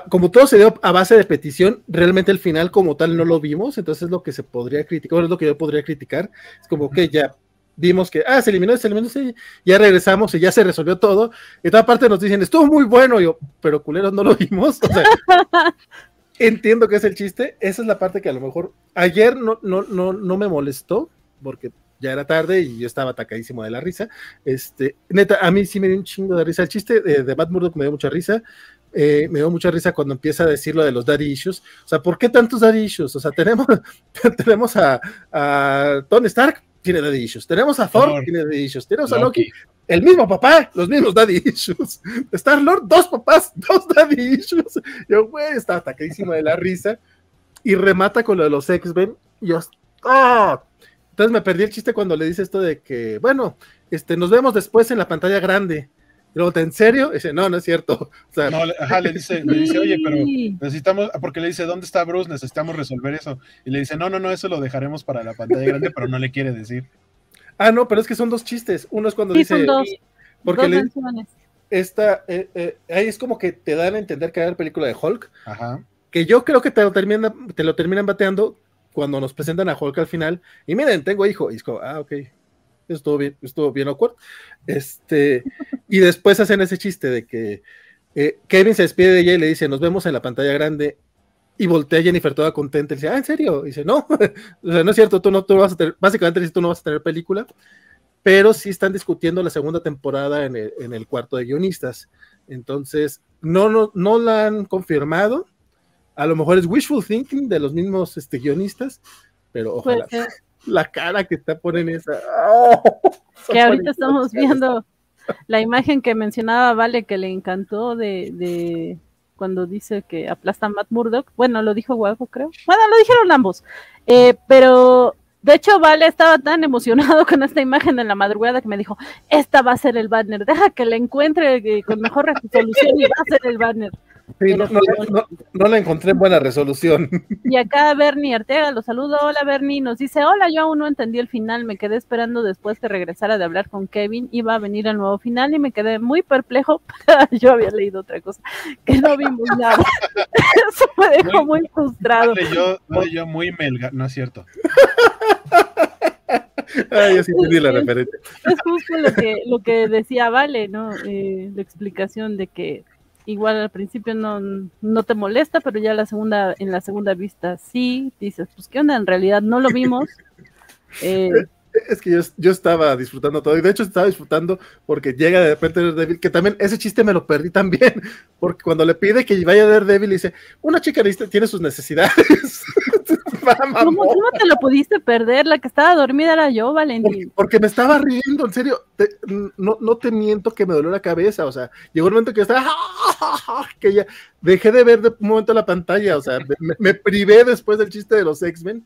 como todo se dio a base de petición, realmente el final como tal no lo vimos, entonces es lo que se podría criticar, es lo que yo podría criticar, es como que ya vimos que, ah, se eliminó, se eliminó, sí, ya regresamos y ya se resolvió todo, y toda parte nos dicen, estuvo muy bueno, yo, pero culeros no lo vimos, <laughs> o sea, entiendo que es el chiste. Esa es la parte que a lo mejor ayer no, no, no, no me molestó, porque ya era tarde y yo estaba atacadísimo de la risa. Este, neta, a mí sí me dio un chingo de risa. El chiste de, de Matt Murdock me dio mucha risa. Eh, me dio mucha risa cuando empieza a decir lo de los daddy issues. O sea, ¿por qué tantos daddy issues? O sea, tenemos, <laughs> tenemos a, a Tony Stark, tiene daddy issues. Tenemos a Thor, tiene daddy issues. Tenemos a Loki, el mismo papá, los mismos daddy issues. <laughs> Star Lord, dos papás, <laughs> dos daddy issues. Yo, güey, estaba atacadísimo de la risa. Y remata con lo de los X-Men. Y yo, ¡ah! Entonces me perdí el chiste cuando le dice esto de que, bueno, este, nos vemos después en la pantalla grande. Y luego, ¿en serio? dice, no, no es cierto. <laughs> O sea,
no, ajá, le dice, le dice, oye, pero necesitamos, porque le dice, ¿dónde está Bruce? Necesitamos resolver eso. Y le dice, no, no, no, eso lo dejaremos para la pantalla grande, pero no le quiere decir.
Ah, no, pero es que son dos chistes. Uno es cuando dice.
dos,
porque le, esta, eh, eh, ahí es como que te dan a entender que hay la película de Hulk.
Ajá.
Que yo creo que te lo, terminan, te lo terminan bateando cuando nos presentan a Hulk al final. Y miren, tengo hijo. Y es como, ah, ok. Estuvo bien, estuvo bien awkward. Este, y después hacen ese chiste de que eh, Kevin se despide de ella y le dice, nos vemos en la pantalla grande y voltea a Jennifer toda contenta y dice, ah, ¿en serio? Y dice, no, <laughs> o sea, no es cierto, tú no tú vas a tener, básicamente dice, tú no vas a tener película, pero sí están discutiendo la segunda temporada en el, en el cuarto de guionistas. Entonces, no, no, no la han confirmado. A lo mejor es wishful thinking de los mismos este, guionistas, pero ojalá. <laughs> La cara que está poniendo esa. ¡Oh! <laughs>
que ahorita estamos viendo la imagen que mencionaba Vale, que le encantó de cuando dice que aplasta a Matt Murdock. Bueno, lo dijo Guapo, creo. Bueno, lo dijeron ambos. Eh, pero de hecho, Vale estaba tan emocionado <laughs> con esta imagen en la madrugada que me dijo, esta va a ser el banner, deja que la encuentre eh, con mejor resolución y va a ser el banner.
No, la encontré en buena resolución. <laughs>
Y acá Bernie Arteaga lo saludo. Hola Bernie, nos dice, hola, yo aún no entendí el final, me quedé esperando después que regresara de hablar con Kevin, iba a venir el nuevo final y me quedé muy perplejo. <laughs> yo había leído otra cosa, que no vimos nada. <laughs> Eso me dejó muy, frustrado.
yo, yo muy melga, no es cierto.
Ay, yo sí entendí la referencia.
Es justo lo que, lo que decía Vale, ¿no? Eh, la explicación de que igual al principio no, no te molesta, pero ya la segunda, en la segunda vista sí, dices, pues qué onda, en realidad no lo vimos. <laughs>
Eh, es que yo, estaba disfrutando todo, y de hecho estaba disfrutando porque llega de repente Daredevil, que también ese chiste me lo perdí también, <laughs> porque cuando le pide que vaya Daredevil, dice, una chica tiene sus necesidades. <laughs>
¿Cómo, te lo pudiste perder? La que estaba dormida era yo, Valentín.
Porque, me estaba riendo, en serio, no, no te miento que me dolió la cabeza, o sea, llegó un momento que estaba, <laughs> que ya dejé de ver de un momento la pantalla, o sea, me privé después del chiste de los X-Men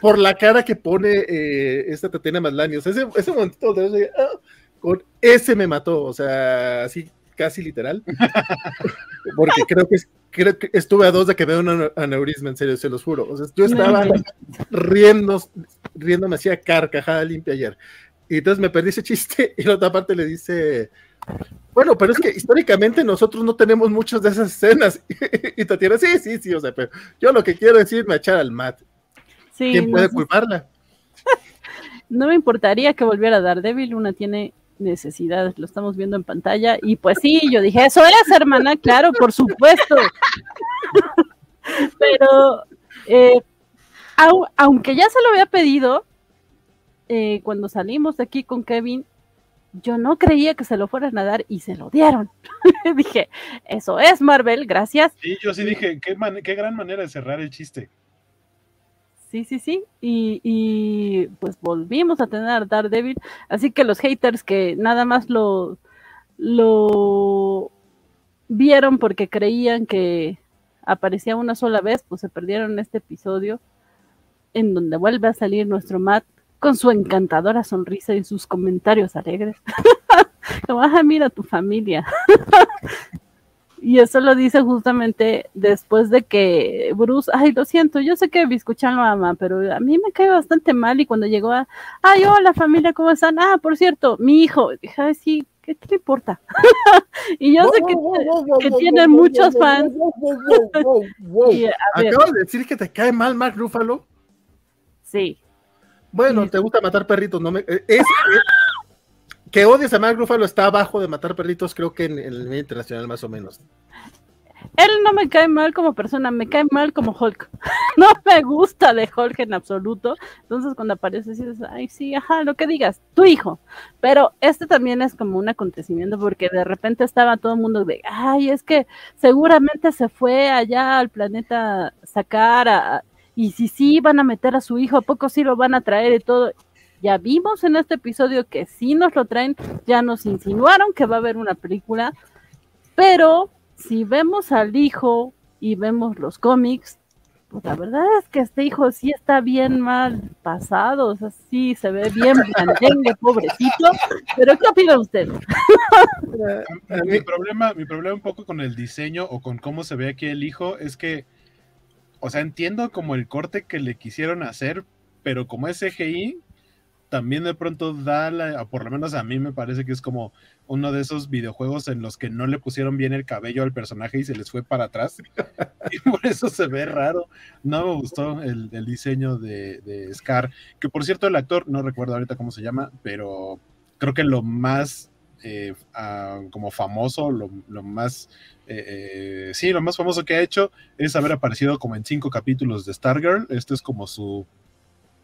por, la cara que pone eh, esta Tatiana Maslany. O sea, ese, ese momentito de ah", con ese me mató, o sea, así casi literal. <laughs> Porque creo que, creo que estuve a dos de que vea un aneurisma, en serio, se los juro. O sea, yo estaba riendo, riéndome hacía carcajada limpia ayer. Y entonces me perdí ese chiste <laughs> y la otra parte le dice, bueno, pero es que históricamente nosotros no tenemos muchas de esas escenas. <laughs> Y Tatiana, sí, sí, sí, o sea, pero yo lo que quiero decir es me echar al mat. ¿Quién puede culparla?
no me importaría que volviera a dar débil, una tiene necesidades, lo estamos viendo en pantalla, y pues sí, yo dije, eso es, hermana, claro, por supuesto. <laughs> Pero, eh, aunque ya se lo había pedido, eh, cuando salimos de aquí con Kevin, yo no creía que se lo fueran a dar y se lo dieron. <laughs> dije, eso es Marvel, gracias.
Sí, yo sí dije, qué, qué gran manera de cerrar el chiste.
Sí, sí, sí. Y, pues volvimos a tener Daredevil. Así que los haters que nada más lo, lo vieron porque creían que aparecía una sola vez, pues se perdieron este episodio en donde vuelve a salir nuestro Matt con su encantadora sonrisa y sus comentarios alegres. <laughs> Como, ah, mira tu familia. <laughs> Y eso lo dice justamente después de que Bruce, ay, lo siento, yo sé que Biscuchan lo ama, pero a mí me cae bastante mal y cuando llegó a, ay, hola familia, ¿cómo están? Ah, por cierto, mi hijo, dije, ay, sí, ¿qué te importa? <laughs> y yo sé que, tiene muchos fans. <laughs>
Acabas de decir que te cae mal Mark Ruffalo.
Sí.
Bueno, te gusta matar perritos, no me... Eh, es, que odies a Mark Ruffalo está abajo de matar perritos, creo que en, el medio internacional más o menos.
Él no me cae mal como persona, me cae mal como Hulk. <laughs> no me gusta de Hulk en absoluto. Entonces cuando aparece dices, ay, sí, ajá, lo que digas, tu hijo. Pero este también es como un acontecimiento porque de repente estaba todo el mundo de, ay, es que seguramente se fue allá al planeta sacar a, y si sí van a meter a su hijo, ¿a poco sí lo van a traer y todo? Ya vimos en este episodio que sí nos lo traen, ya nos insinuaron que va a haber una película, pero si vemos al hijo y vemos los cómics, pues la verdad es que este hijo sí está bien mal pasado, o sea, sí se ve bien blandengue, <laughs> pobrecito, pero ¿qué opina usted?
mi problema, mi problema un poco con el diseño o con cómo se ve aquí el hijo es que, o sea, entiendo como el corte que le quisieron hacer, pero como es CGI, también de pronto da, la, por lo menos a mí me parece que es como uno de esos videojuegos en los que no le pusieron bien el cabello al personaje y se les fue para atrás. <laughs> y por eso se ve raro. No me gustó el, diseño de, Scar, que por cierto el actor, no recuerdo ahorita cómo se llama, pero creo que lo más eh, como famoso, lo, más, eh, eh, sí, lo más famoso que ha hecho es haber aparecido como en cinco capítulos de Stargirl. Este es como su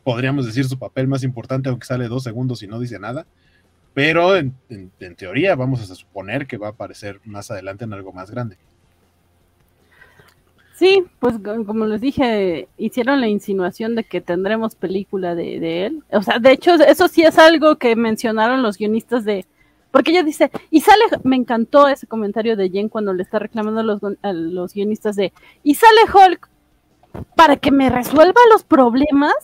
podríamos decir, su papel más importante, aunque sale dos segundos y no dice nada. Pero en, teoría vamos a suponer que va a aparecer más adelante en algo más grande.
Sí, pues como les dije, hicieron la insinuación de que tendremos película de, él. O sea, de hecho, eso sí es algo que mencionaron los guionistas de... Porque ella dice, y sale, me encantó ese comentario de Jen cuando le está reclamando a los, a los guionistas de, y sale Hulk para que me resuelva los problemas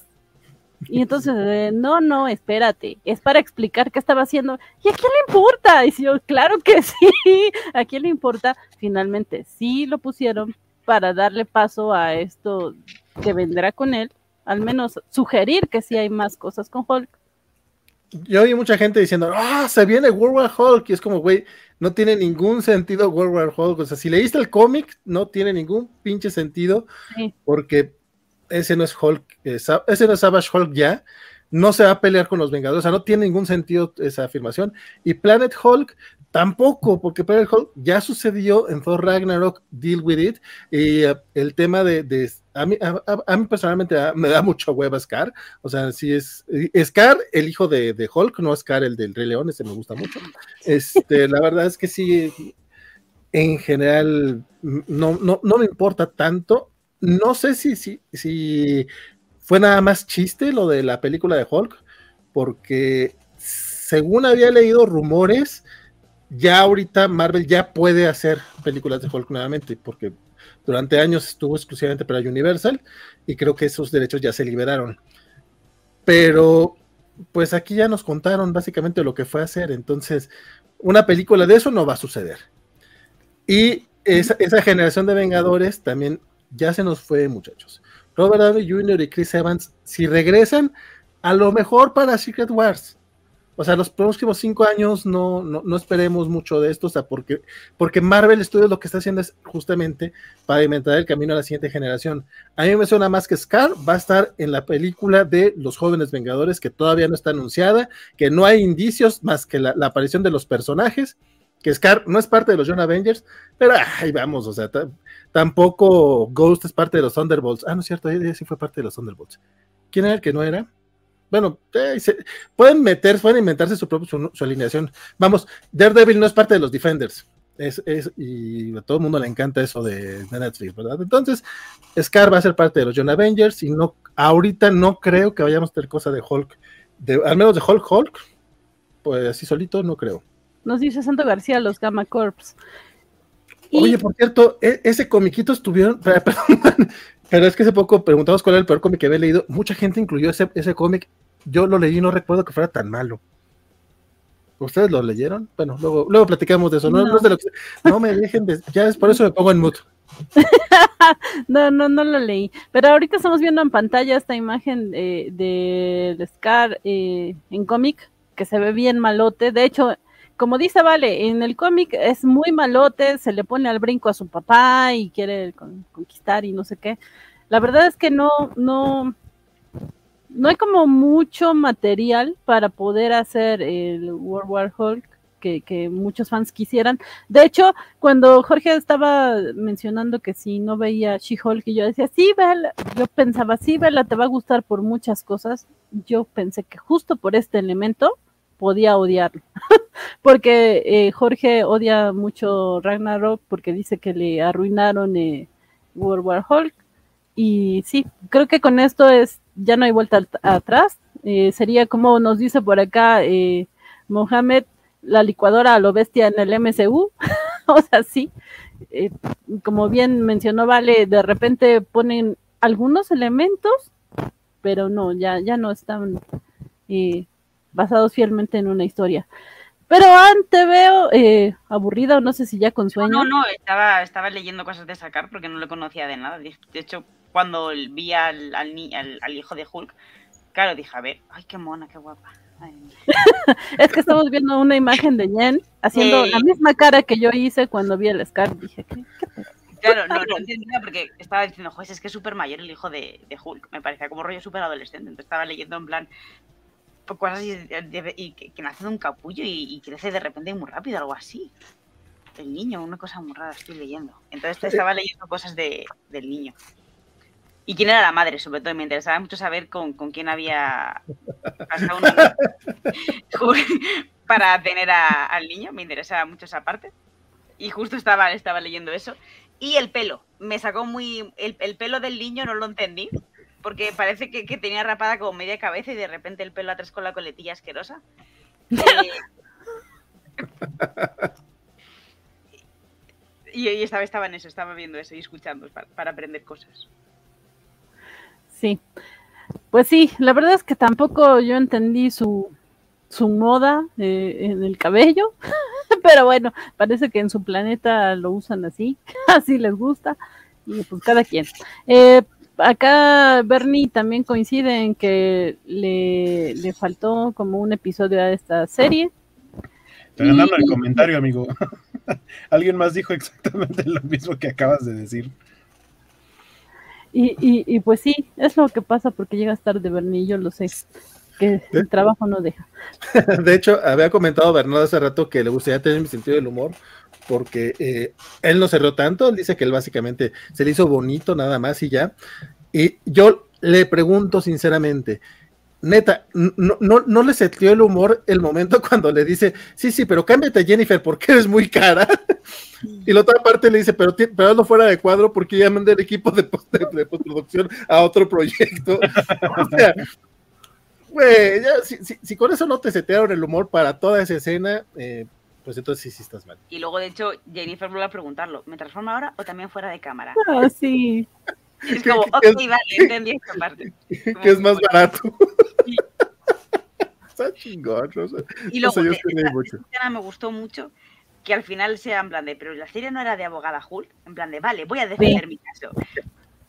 Y entonces, eh, no, no, espérate, es para explicar qué estaba haciendo. ¿Y a quién le importa? Y yo, claro que <laughs> sí, ¿a quién le importa? Finalmente, sí lo pusieron para darle paso a esto que vendrá con él, al menos sugerir que sí hay más cosas con Hulk.
Yo oí mucha gente diciendo, ah, se viene World War Hulk, y es como, güey, no tiene ningún sentido World War Hulk. O sea, si leíste el cómic, no tiene ningún pinche sentido, porque ese no es Hulk, ese no es Savage Hulk ya, no se va a pelear con los Vengadores, o sea, no tiene ningún sentido esa afirmación. Y Planet Hulk tampoco, porque Planet Hulk ya sucedió en Thor Ragnarok, Deal With It, y uh, el tema de, a, mí, a, mí, personalmente me da mucho hueva Scar, o sea, si es Scar, el hijo de, de, Hulk, no Scar el del Rey León, ese me gusta mucho. Este, <laughs> la verdad es que sí, en general, no, no, no me importa tanto, no sé si, si, si fue nada más chiste lo de la película de Hulk, porque según había leído rumores, ya ahorita Marvel ya puede hacer películas de Hulk nuevamente, porque durante años estuvo exclusivamente para Universal y creo que esos derechos ya se liberaron. Pero pues aquí ya nos contaron básicamente lo que fue a hacer, entonces una película de eso no va a suceder. Y esa, esa generación de Vengadores también ya se nos fue, muchachos. Robert Downey Jr. y Chris Evans, si regresan, a lo mejor para Secret Wars. O sea, los próximos cinco años no, no, esperemos mucho de esto, o sea, porque, porque Marvel Studios lo que está haciendo es justamente para inventar el camino a la siguiente generación. A mí me suena más que Scar va a estar en la película de Los Jóvenes Vengadores, que todavía no está anunciada, que no hay indicios más que la, aparición de los personajes, que Scar no es parte de los John Avengers, pero ahí vamos, o sea, Tampoco Ghost es parte de los Thunderbolts. Ah, no es cierto, ella sí fue parte de los Thunderbolts. ¿Quién era el que no era? Bueno, eh, pueden meter, pueden inventarse su propia su, alineación. Vamos, Daredevil no es parte de los Defenders. Es, y a todo el mundo le encanta eso de, Netflix, ¿verdad? Entonces, Scar va a ser parte de los John Avengers y no, ahorita no creo que vayamos a tener cosa de Hulk, de, al menos de Hulk Hulk, pues así solito no creo.
Nos dice Santo García, los Gamma Corps.
Oye, por cierto, e, ese comiquito estuvieron, <laughs> pero es que hace poco preguntamos cuál era el peor cómic que había leído. Mucha gente incluyó ese, ese cómic. Yo lo leí y no recuerdo que fuera tan malo. ¿Ustedes lo leyeron? Bueno, luego, luego platicamos de eso. No, no. me dejen de, ya es por eso me pongo en mute. <laughs>
no, no, no lo leí. Pero ahorita estamos viendo en pantalla esta imagen de, de, Scar eh, en cómic, que se ve bien malote. De hecho, como dice Vale, en el cómic es muy malote, se le pone al brinco a su papá y quiere conquistar y no sé qué. La verdad es que no, no, no hay como mucho material para poder hacer el World War Hulk que, muchos fans quisieran. De hecho, cuando Jorge estaba mencionando que si no veía She-Hulk y yo decía, sí, vela, yo pensaba, sí, vela, te va a gustar por muchas cosas. Yo pensé que justo por este elemento podía odiarlo. <laughs> porque eh, Jorge odia mucho Ragnarok porque dice que le arruinaron eh, World War Hulk. Y sí, creo que con esto es ya no hay vuelta atrás. Eh, sería como nos dice por acá Mohamed, la licuadora a lo bestia en el MCU. <laughs> o sea, sí, como bien mencionó Vale, de repente ponen algunos elementos, pero no, ya, ya no están basados fielmente en una historia. Pero antes veo eh, aburrida o no sé si ya con sueño.
No, no, estaba, estaba leyendo cosas de sacar porque no lo conocía de nada. De hecho, cuando vi al, al, hijo de Hulk, claro, dije, a ver, ay, qué mona, qué guapa. <laughs>
es que estamos viendo una imagen de Jen haciendo la misma cara que yo hice cuando vi el Scar. Dije, ¿qué,
Claro, no, no entendía porque estaba diciendo, joder, es que es súper mayor el hijo de, de, Hulk. Me parecía como rollo súper adolescente. Entonces estaba leyendo en plan, cosas y, que, nace de un capullo y, crece de repente muy rápido, algo así. El niño, una cosa muy rara, estoy leyendo. Entonces estaba leyendo cosas de, del niño. Y quién era la madre, sobre todo. Me interesaba mucho saber con, con quién había pasado una <laughs> para tener al niño. Me interesaba mucho esa parte. Y justo estaba, estaba leyendo eso. Y el pelo. Me sacó muy. El, el pelo del niño no lo entendí porque parece que, tenía rapada como media cabeza y de repente el pelo atrás con la coletilla asquerosa. <laughs> y, esta vez estaba en eso, estaba viendo eso y escuchando para, aprender cosas.
Sí. Pues sí, la verdad es que tampoco yo entendí su, su moda eh, en el cabello, <laughs> pero bueno, parece que en su planeta lo usan así, <laughs> así les gusta, y pues cada quien. Eh, acá Bernie también coincide en que le, le faltó como un episodio a esta serie.
Te ganando el comentario, amigo. <laughs> Alguien más dijo exactamente lo mismo que acabas de decir.
Y, y, y, pues sí, es lo que pasa porque llegas tarde, Bernie, yo lo sé, que el trabajo no deja. <laughs>
De hecho, había comentado Bernardo hace rato que le gustaría tener mi sentido del humor, porque eh, él no cerró tanto, él dice que él básicamente se le hizo bonito nada más y ya. Y yo le pregunto sinceramente, neta, no, no, no le setió el humor el momento <laughs> cuando le dice, sí, sí, pero cámbiate Jennifer porque eres muy cara. Y la otra parte le dice, pero, pero no fuera de cuadro porque ya mandé el equipo de, post de postproducción a otro proyecto. <laughs> o sea, güey, si, si, si, con eso no te setearon el humor para toda esa escena, eh, pues entonces sí, sí estás mal.
Y luego, de hecho, Jennifer vuelve a preguntarlo, ¿me transforma ahora o también fuera de cámara?
Ah, <laughs> sí.
Es como, ok, vale, <laughs> entendí esta parte.
Que es más barato. <laughs> Está chingón.
Y luego, de, esta, mucho. esta escena me gustó mucho que al final sea en plan de, pero la serie no era de abogada Hulk, en plan de, vale, voy a defender sí. mi caso.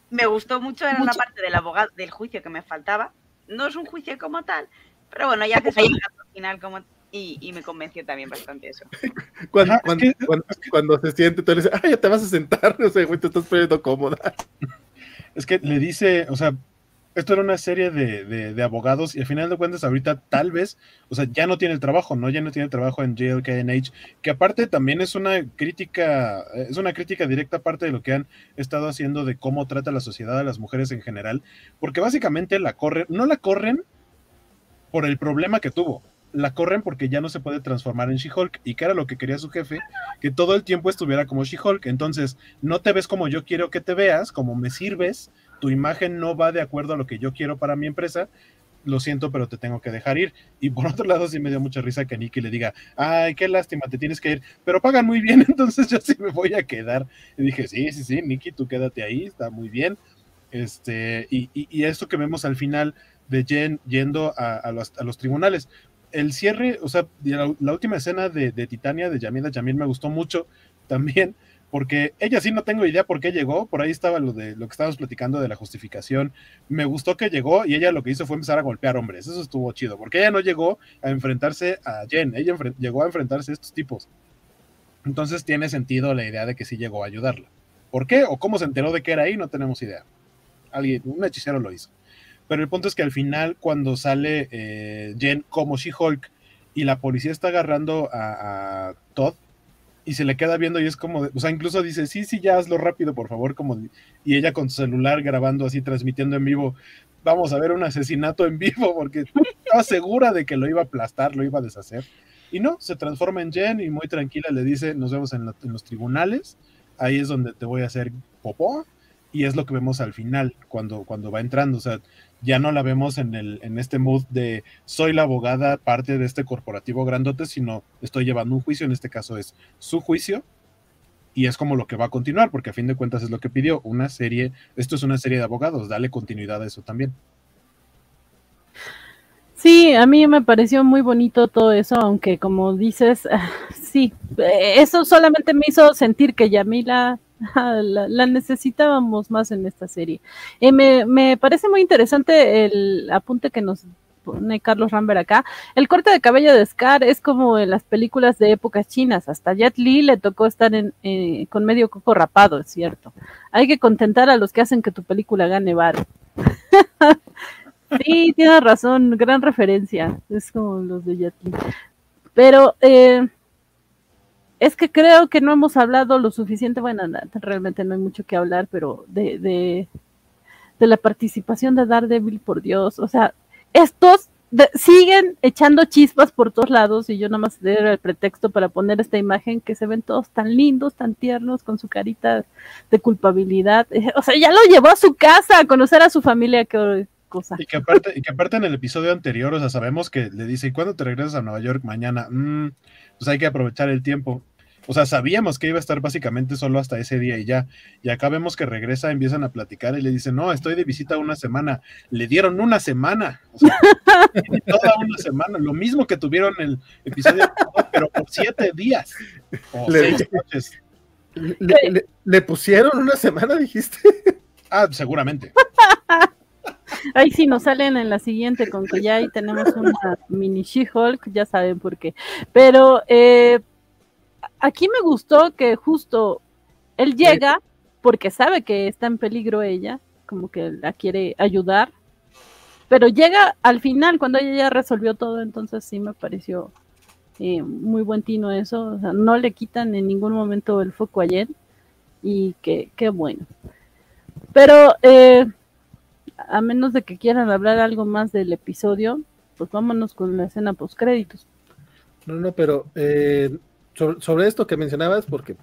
Me gustó mucho, era mucho. una parte del abogado, del juicio que me faltaba. No es un juicio como tal, pero bueno, ya haces un al final como y, y, me convenció también bastante eso. <laughs>
Cuando, que, cuando, cuando se siente, tú le dices, ah, ya te vas a sentar, <laughs> no sé, güey, te estás poniendo cómoda.
Es que le dice, o sea, esto era una serie de, de, de, abogados y al final de cuentas ahorita tal vez, o sea, ya no tiene el trabajo, ¿no? Ya no tiene el trabajo en JLKNH, que aparte también es una crítica, es una crítica directa aparte de lo que han estado haciendo de cómo trata la sociedad a las mujeres en general, porque básicamente la corren, no la corren por el problema que tuvo, la corren porque ya no se puede transformar en She-Hulk y que era lo que quería su jefe, que todo el tiempo estuviera como She-Hulk. Entonces, no te ves como yo quiero que te veas, como me sirves, tu imagen no va de acuerdo a lo que yo quiero para mi empresa. Lo siento, pero te tengo que dejar ir. Y por otro lado, sí me dio mucha risa que Nicky le diga, ay, qué lástima, te tienes que ir, pero pagan muy bien, <laughs> entonces yo sí me voy a quedar. Y dije, sí, sí, sí, Nicky, tú quédate ahí, está muy bien. Este, y, y, esto que vemos al final de Jen yendo a los tribunales, el cierre, o sea, la, última escena de, de, Titania, de Yamila Jamil, me gustó mucho también, porque ella sí no tengo idea por qué llegó, por ahí estaba lo de lo que estábamos platicando de la justificación, me gustó que llegó y ella lo que hizo fue empezar a golpear hombres, eso estuvo chido, porque ella no llegó a enfrentarse a Jen, ella llegó a enfrentarse a estos tipos. Entonces tiene sentido la idea de que sí llegó a ayudarla. ¿Por qué o cómo se enteró de que era ahí? No tenemos idea. Alguien, un hechicero lo hizo. Pero el punto es que al final, cuando sale eh, Jen como She-Hulk y la policía está agarrando a, Todd y se le queda viendo y es como, o sea, incluso dice, sí, sí, ya hazlo rápido, por favor, como, y ella con su celular grabando así, transmitiendo en vivo, vamos a ver un asesinato en vivo, <laughs> porque estaba segura de que lo iba a aplastar, lo iba a deshacer. Y no, se transforma en Jen y muy tranquila le dice, nos vemos en, la, en los tribunales, ahí es donde te voy a hacer popó, y es lo que vemos al final, cuando, cuando va entrando, o sea, ya no la vemos en, el, en este mood de soy la abogada, parte de este corporativo grandote, sino estoy llevando un juicio, en este caso es su juicio, y es como lo que va a continuar, porque a fin de cuentas es lo que pidió, una serie, esto es una serie de abogados, dale continuidad a eso también.
Sí, a mí me pareció muy bonito todo eso, aunque como dices, <laughs> sí, eso solamente me hizo sentir que Yamila <laughs> la, necesitábamos más en esta serie. Eh, me, me, parece muy interesante el apunte que nos pone Carlos Rambert acá. El corte de cabello de Scar es como en las películas de épocas chinas. Hasta Jet Li le tocó estar en, eh, con medio coco rapado, es cierto. Hay que contentar a los que hacen que tu película gane bar. <laughs> sí, tienes razón, gran referencia. Es como los de Jet Li. Pero eh, es que creo que no hemos hablado lo suficiente, bueno, realmente no hay mucho que hablar, pero de, de, de la participación de Daredevil, por Dios, o sea, estos siguen echando chispas por todos lados y yo nada más era el pretexto para poner esta imagen que se ven todos tan lindos, tan tiernos, con su carita de culpabilidad. <laughs> O sea, ya lo llevó a su casa a conocer a su familia, que cosa.
Y que aparte, y que aparte en el episodio anterior, o sea, sabemos que le dice, ¿y cuándo te regresas a Nueva York mañana? Mm, pues hay que aprovechar el tiempo. O sea, sabíamos que iba a estar básicamente solo hasta ese día y ya. Y acá vemos que regresa, empiezan a platicar y le dicen, no, estoy de visita una semana. Le dieron una semana. O sea, <laughs> toda una semana. Lo mismo que tuvieron el episodio, pero por siete días. O
le, seis Le, le, pusieron una semana, dijiste?
Ah, seguramente. <laughs>
Ahí sí nos salen en la siguiente con que ya ahí tenemos una mini She-Hulk, ya saben por qué. Pero eh, aquí me gustó que justo él llega porque sabe que está en peligro ella, como que la quiere ayudar, pero llega al final cuando ella ya resolvió todo, entonces sí me pareció eh, muy buen tino eso, o sea, no le quitan en ningún momento el foco a Jen y que qué bueno. Pero eh, a menos de que quieran hablar algo más del episodio, pues vámonos con la escena post créditos.
No, no, pero eh, sobre, esto que mencionabas, porque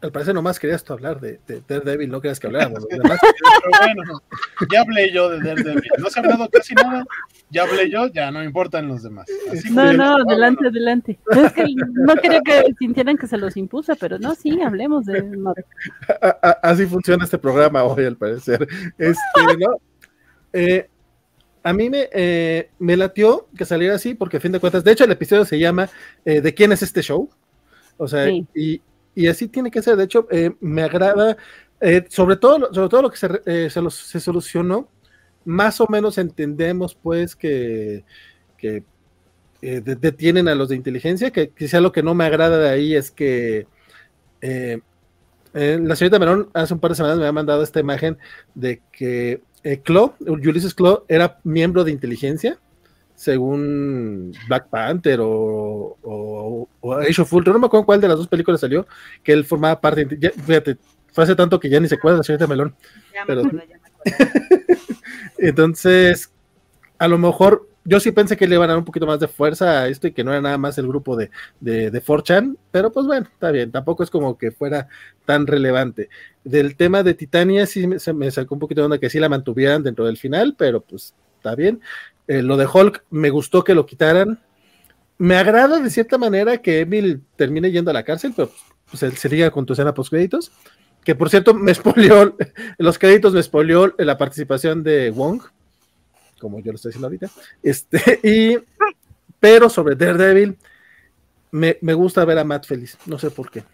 al parecer nomás querías tú hablar de, Daredevil, no querías que habláramos. <laughs> pero
bueno, ya hablé yo de Daredevil, no se ha hablado casi nada, ya hablé yo, ya no importan los demás.
no, no, adelante, adelante. Es que no quería que sintieran que se los impuso, pero no, sí, hablemos de <laughs>
Así funciona este programa hoy, al parecer. Este, ¿no? Eh, a mí me, eh, me latió que saliera así, porque a fin de cuentas, de hecho el episodio se llama eh, ¿De quién es este show? O sea, y, así tiene que ser. De hecho, me agrada, sobre, todo, sobre todo lo que se, se, solucionó, más o menos entendemos pues que, que detienen a los de inteligencia, que quizá lo que no me agrada de ahí es que... la señorita Melón hace un par de semanas me ha mandado esta imagen de que eh, Claw, Ulysses Claw era miembro de inteligencia, según Black Panther o, o, o Age of Ultron, no me acuerdo cuál de las dos películas salió, que él formaba parte, fíjate, fue hace tanto que ya ni se acuerda la señorita Melón. pero, <laughs> Entonces, a lo mejor yo sí pensé que le iban a dar un poquito más de fuerza a esto y que no era nada más el grupo de, de, de 4chan, pero pues bueno, está bien, tampoco es como que fuera tan relevante. Del tema de Titania sí me, se me sacó un poquito de onda que sí la mantuvieran dentro del final, pero pues está bien. Eh, lo de Hulk me gustó que lo quitaran. Me agrada de cierta manera que Emil termine yendo a la cárcel, pero pues, se, se liga con tu escena post créditos. Que por cierto, me expolió, <laughs> los créditos me expolió la participación de Wong, como yo lo estoy diciendo ahorita. Este, <laughs> y, pero sobre Daredevil, me, me gusta ver a Matt feliz, no sé por qué.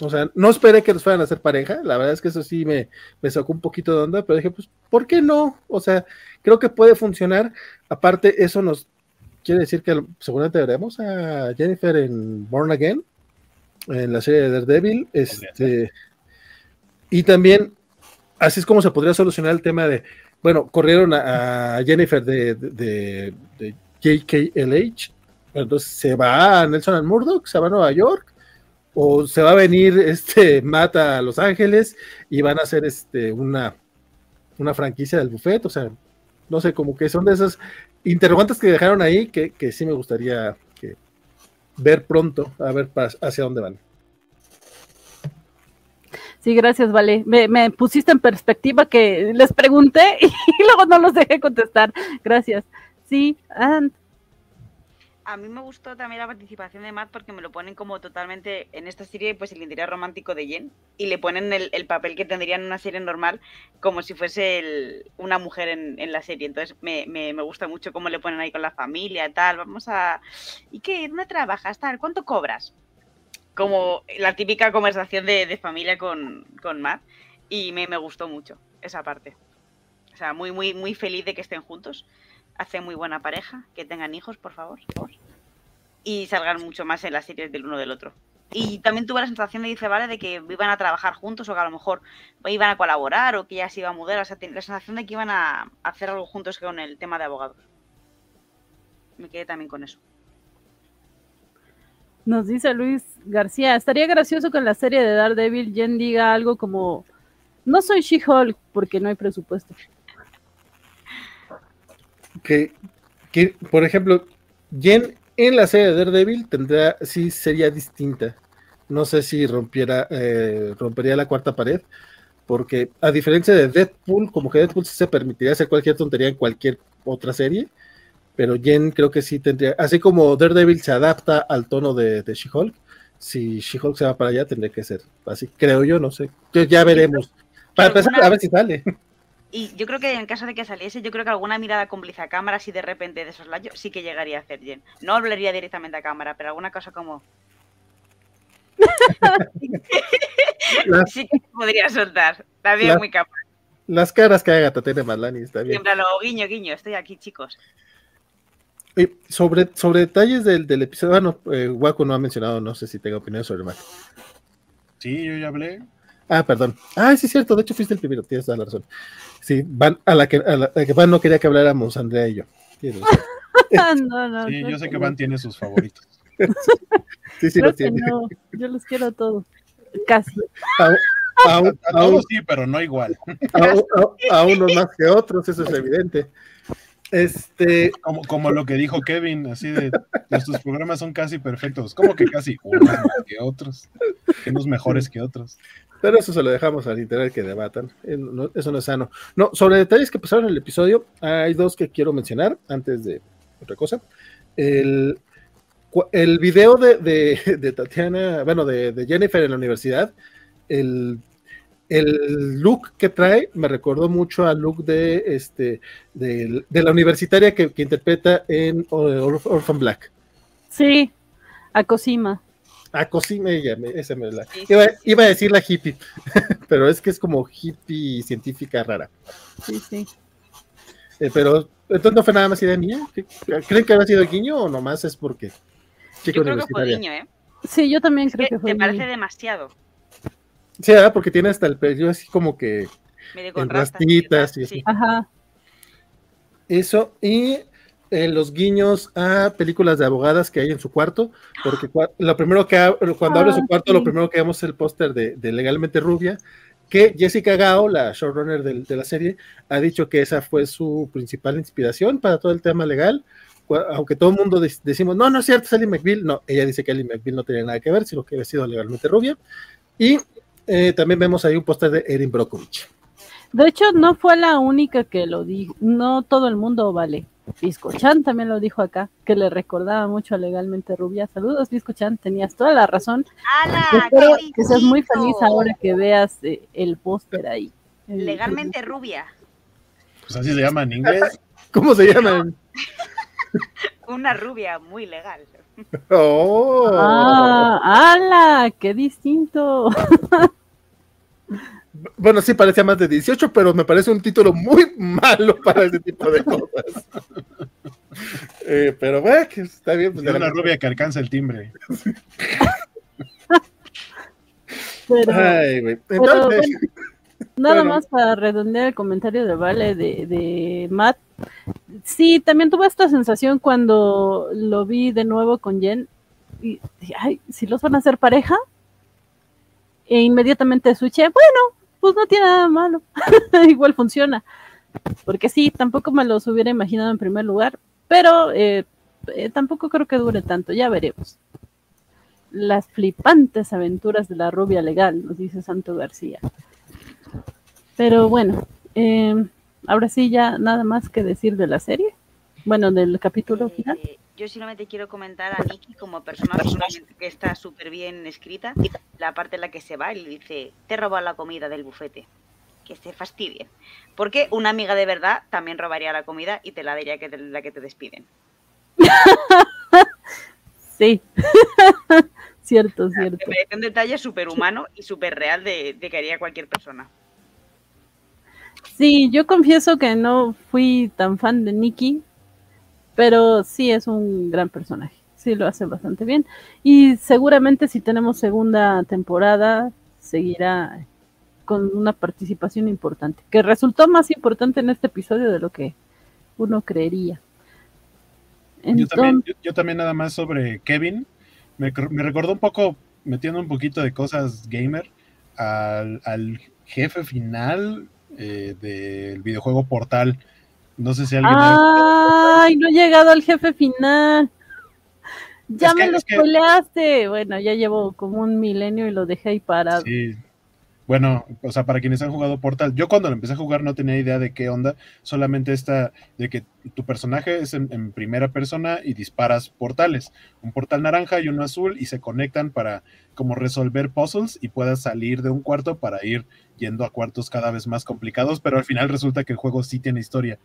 O sea, no esperé que los fueran a hacer pareja, la verdad es que eso sí me, me, sacó un poquito de onda, pero dije, pues, ¿por qué no? O sea, creo que puede funcionar. Aparte, eso nos quiere decir que seguramente veremos a Jennifer en Born Again, en la serie de Daredevil. Este, y también, así es como se podría solucionar el tema de, bueno, corrieron a, Jennifer de, de, de, JKLH, entonces se va a Nelson Murdoch, se va a Nueva York, o se va a venir <laughs> este Mata a Los Ángeles y van a hacer este una, una franquicia del buffet, o sea, no sé, como que son de esas interrogantes que dejaron ahí que, que sí me gustaría que ver pronto, a ver hacia dónde van.
Sí, gracias, Vale. Me, pusiste en perspectiva que les pregunté <laughs> y luego no los dejé contestar. Gracias. Sí.
A mí me gustó también la participación de Matt porque me lo ponen como totalmente en esta serie, pues el interés romántico de Jen y le ponen el, papel que tendría en una serie normal como si fuese una mujer en, la serie. Entonces me, me, me, gusta mucho cómo le ponen ahí con la familia, tal. Vamos a. ¿Y qué? ¿Dónde trabajas? Tal? ¿Cuánto cobras? como la típica conversación de, familia con, Matt y me, gustó mucho esa parte. O sea, muy, muy, muy feliz de que estén juntos. Hacen muy buena pareja, que tengan hijos, por favor. Y salgan mucho más en las series del uno del otro. Y también tuve la sensación de dice, vale, de que iban a trabajar juntos o que a lo mejor iban a colaborar o que ya se iba a mudar. O sea, la sensación de que iban a hacer algo juntos con el tema de abogados. Me quedé también con eso.
Nos dice Luis García, estaría gracioso que en la serie de Daredevil Jen diga algo como, no soy She-Hulk porque no hay presupuesto.
Que, que, por ejemplo, Jen en la serie de Daredevil tendrá, sí sería distinta. No sé si rompiera, eh, rompería la cuarta pared, porque a diferencia de Deadpool, como que Deadpool se permitiría hacer cualquier tontería en cualquier otra serie, pero Jen creo que sí tendría, así como Daredevil se adapta al tono de, She-Hulk, si She-Hulk se va para allá, tendría que ser así, creo yo, no sé. Ya veremos. Para empezar, a ver si sale.
Y yo creo que en caso de que saliese, yo creo que alguna mirada cómplice a cámara, así de repente de esos layos, sí que llegaría a hacer Jen. No hablaría directamente a cámara, pero alguna cosa como. <laughs> sí que podría soltar. También muy capaz.
Las caras que haga Tatiana Malani, está bien.
Siempre lo guiño, guiño, estoy aquí, chicos.
sobre, sobre detalles del, del episodio, bueno, eh, Waco no ha mencionado, no sé si tenga opinión sobre el
Sí, yo ya hablé.
Ah, perdón. Ah, sí, es cierto. De hecho, fuiste el primero. Tienes toda la razón. Sí, van a la que, a la, que Van no quería que habláramos, Andrea y yo. <laughs>
no, no, sí, yo sé que Van tiene sus favoritos. <laughs>
sí, sí, los tiene.
Yo los quiero a todos. Casi.
A, todos sí, pero no igual. <laughs>
A, unos más que otros, eso es evidente. Este.
Como, como lo que dijo Kevin, así de nuestros programas son casi perfectos. como que casi unos más que otros? Unos mejores que otros.
Pero eso se lo dejamos al internet que debatan. Eh, eso no es sano. No, sobre detalles que pasaron en el episodio, hay dos que quiero mencionar antes de otra cosa. El, el video de, de, <laughs> Tatiana, bueno, de, Jennifer en la universidad, el, el, look que trae me recordó mucho al look de, este, de, la universitaria que, interpreta en Orphan Black.
Sí, a Cosima.
A Cosima, ella, esa me la. iba, a decir la hippie, <laughs> pero es que es como hippie científica rara.
Sí, sí.
Eh, pero entonces no fue nada más idea mía. ¿Creen que había sido guiño o nomás es porque?
Yo creo que fue guiño, ¿eh?
Sí, yo también creo que, fue
Te parece demasiado.
Sí, ¿verdad? porque tiene hasta el pelo así como que.
Medio con rastitas
y así. Ajá. Eso, y eh, los guiños a películas de abogadas que hay en su cuarto, porque lo primero que cuando abre su ah, cuarto, lo primero que vemos es el póster de, Legalmente Rubia, que Jessica Gao, la showrunner de, la serie, ha dicho que esa fue su principal inspiración para todo el tema legal, aunque todo el mundo decimos, no, no es cierto, es Ellie McBeal, no, ella dice que Ellie McBeal no tenía nada que ver, sino que había sido legalmente rubia, y eh, también vemos ahí un póster de Erin Brockovich.
De hecho, no fue la única que lo dijo, no todo el mundo vale. Chan también lo dijo acá, que le recordaba mucho a Legalmente Rubia. Saludos, Chan, tenías toda la razón. Espero que seas muy feliz ahora que veas eh, el póster ahí.
Legalmente Rubia.
Pues así se llama en inglés. <laughs>
¿Cómo se llama? <laughs>
Una rubia muy legal.
¡Oh!
¡Ah! ¡Hala! ¡Qué distinto! <laughs>
Bueno, sí parecía más de 18, pero me parece un título muy malo para ese tipo de cosas. <laughs> Eh, pero bueno, que está bien.
Pues, una rubia que alcanza el timbre. <laughs>
Ay, nada más para redondear el comentario de Vale de, de Matt. Sí, también tuve esta sensación cuando lo vi de nuevo con Jen. Y, ay, si los van a hacer pareja. E inmediatamente switché, bueno, pues no tiene nada malo, <laughs> igual funciona. Porque sí, tampoco me los hubiera imaginado en primer lugar, pero eh, eh, tampoco creo que dure tanto, ya veremos. Las flipantes aventuras de la rubia legal, nos dice Santo García. Pero bueno, em, ahora sí ya nada más que decir de la serie. Bueno, del capítulo final.
Eh, yo solamente quiero comentar a Nikki como persona que está súper bien escrita, la parte en la que se va y le dice, te he robado la comida del bufete. Que se fastidien. Porque una amiga de verdad también robaría la comida y te la daría que la que te despiden. <laughs>
sí. <laughs> cierto, cierto.
Me parece un detalle súper humano y súper real de, de que haría cualquier persona.
Sí, yo confieso que no fui tan fan de Nikki, pero sí es un gran personaje, sí lo hace bastante bien. Y seguramente si tenemos segunda temporada, seguirá con una participación importante, que resultó más importante en este episodio de lo que uno creería.
yo, también, yo, también nada más sobre Kevin, me, recordó un poco, metiendo un poquito de cosas gamer, al, al jefe final eh, del videojuego Portal no sé si alguien.
¡Ay! No he llegado al jefe final. Ya me lo spoileaste. Bueno, ya llevo como un milenio y lo dejé ahí parado. Sí.
Bueno, o sea, para quienes han jugado Portal, yo cuando lo empecé a jugar no tenía idea de qué onda, solamente esta de que tu personaje es en, primera persona y disparas portales, un portal naranja y uno azul y se conectan para como resolver puzzles y puedas salir de un cuarto para ir yendo a cuartos cada vez más complicados, pero al final resulta que el juego sí tiene historia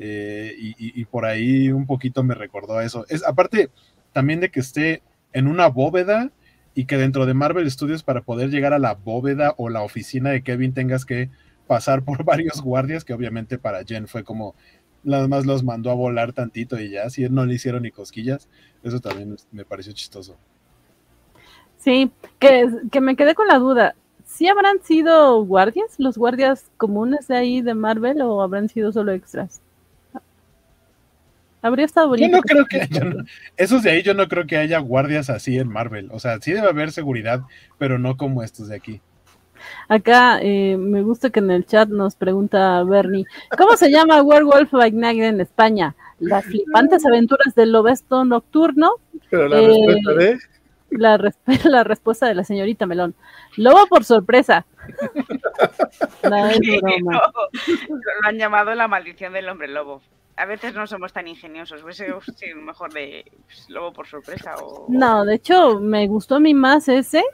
eh, y, por ahí un poquito me recordó a eso. Es aparte también de que esté en una bóveda y que dentro de Marvel Studios para poder llegar a la bóveda o la oficina de Kevin tengas que pasar por <laughs> varios guardias, que obviamente para Jen fue como nada más los mandó a volar tantito y ya, si no le hicieron ni cosquillas, eso también me pareció chistoso.
Sí, que, que me quedé con la duda, ¿sí habrán sido guardias, los guardias comunes de ahí de Marvel o habrán sido solo extras? Habría estado bonito.
Yo no creo que <laughs> esos de ahí yo no creo que haya guardias así en Marvel. O sea, sí debe haber seguridad, pero no como estos de aquí.
Acá eh, me gusta que en el chat nos pregunta Bernie, ¿cómo se llama Werewolf by Night en España? Las flipantes aventuras del lobesto nocturno.
Pero la respuesta de...
La, <laughs> la, respuesta de la señorita Melón. Lobo por sorpresa. <laughs>
No, Lo han llamado la maldición del hombre lobo a veces no somos tan ingeniosos. Hubiese sido <laughs> mejor de pues, lobo por sorpresa. O...
No, de hecho, me gustó a mí más ese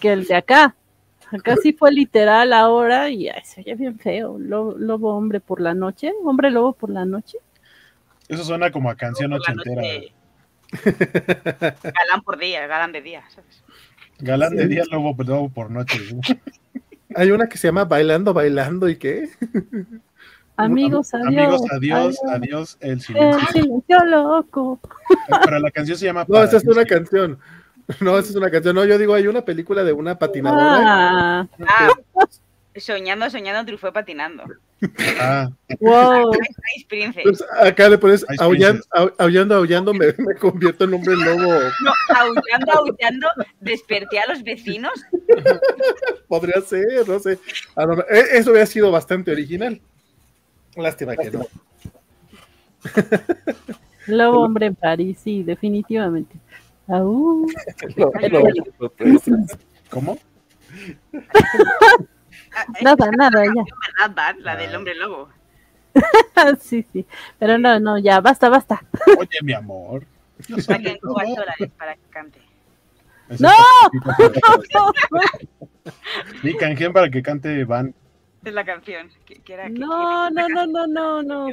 que el de acá. Acá sí fue literal ahora y se oye bien feo. Lobo, hombre por la noche. Hombre lobo por la noche.
Eso suena como a canción ochentera.
Galán por día, galán de día, ¿sabes?
Galán de día, lobo, lobo por noche.
Hay una que se llama Bailando, Bailando y qué.
Amigos, adiós.
Amigos, adiós, adiós, el silencio.
El silencio loco.
Pero la canción se llama.
No, esa es una canción. No, esa es una canción. No, yo digo, hay una película de una patinadora.
Ah, ah <laughs> soñando, soñando, triunfó patinando.
Ah.
Wow.
Pues acá le pones aullando, aullando, aullando, me, me, convierto en hombre lobo.
No, aullando, aullando, desperté a los vecinos. <laughs>
Podría ser, no sé. E, eso hubiera sido bastante original. Lástima que no. <laughs>
Lobo hombre en París, sí, definitivamente. <laughs>
¿Cómo? <laughs>
nada, nada, ya.
La del hombre lobo.
sí, sí. Pero no, no, ya, basta, basta.
Oye, mi amor.
Cuatro para que cante.
¡No!
Sí, canjen para que cante Van
es la canción. Que, era,
no, no, no, no, no, no,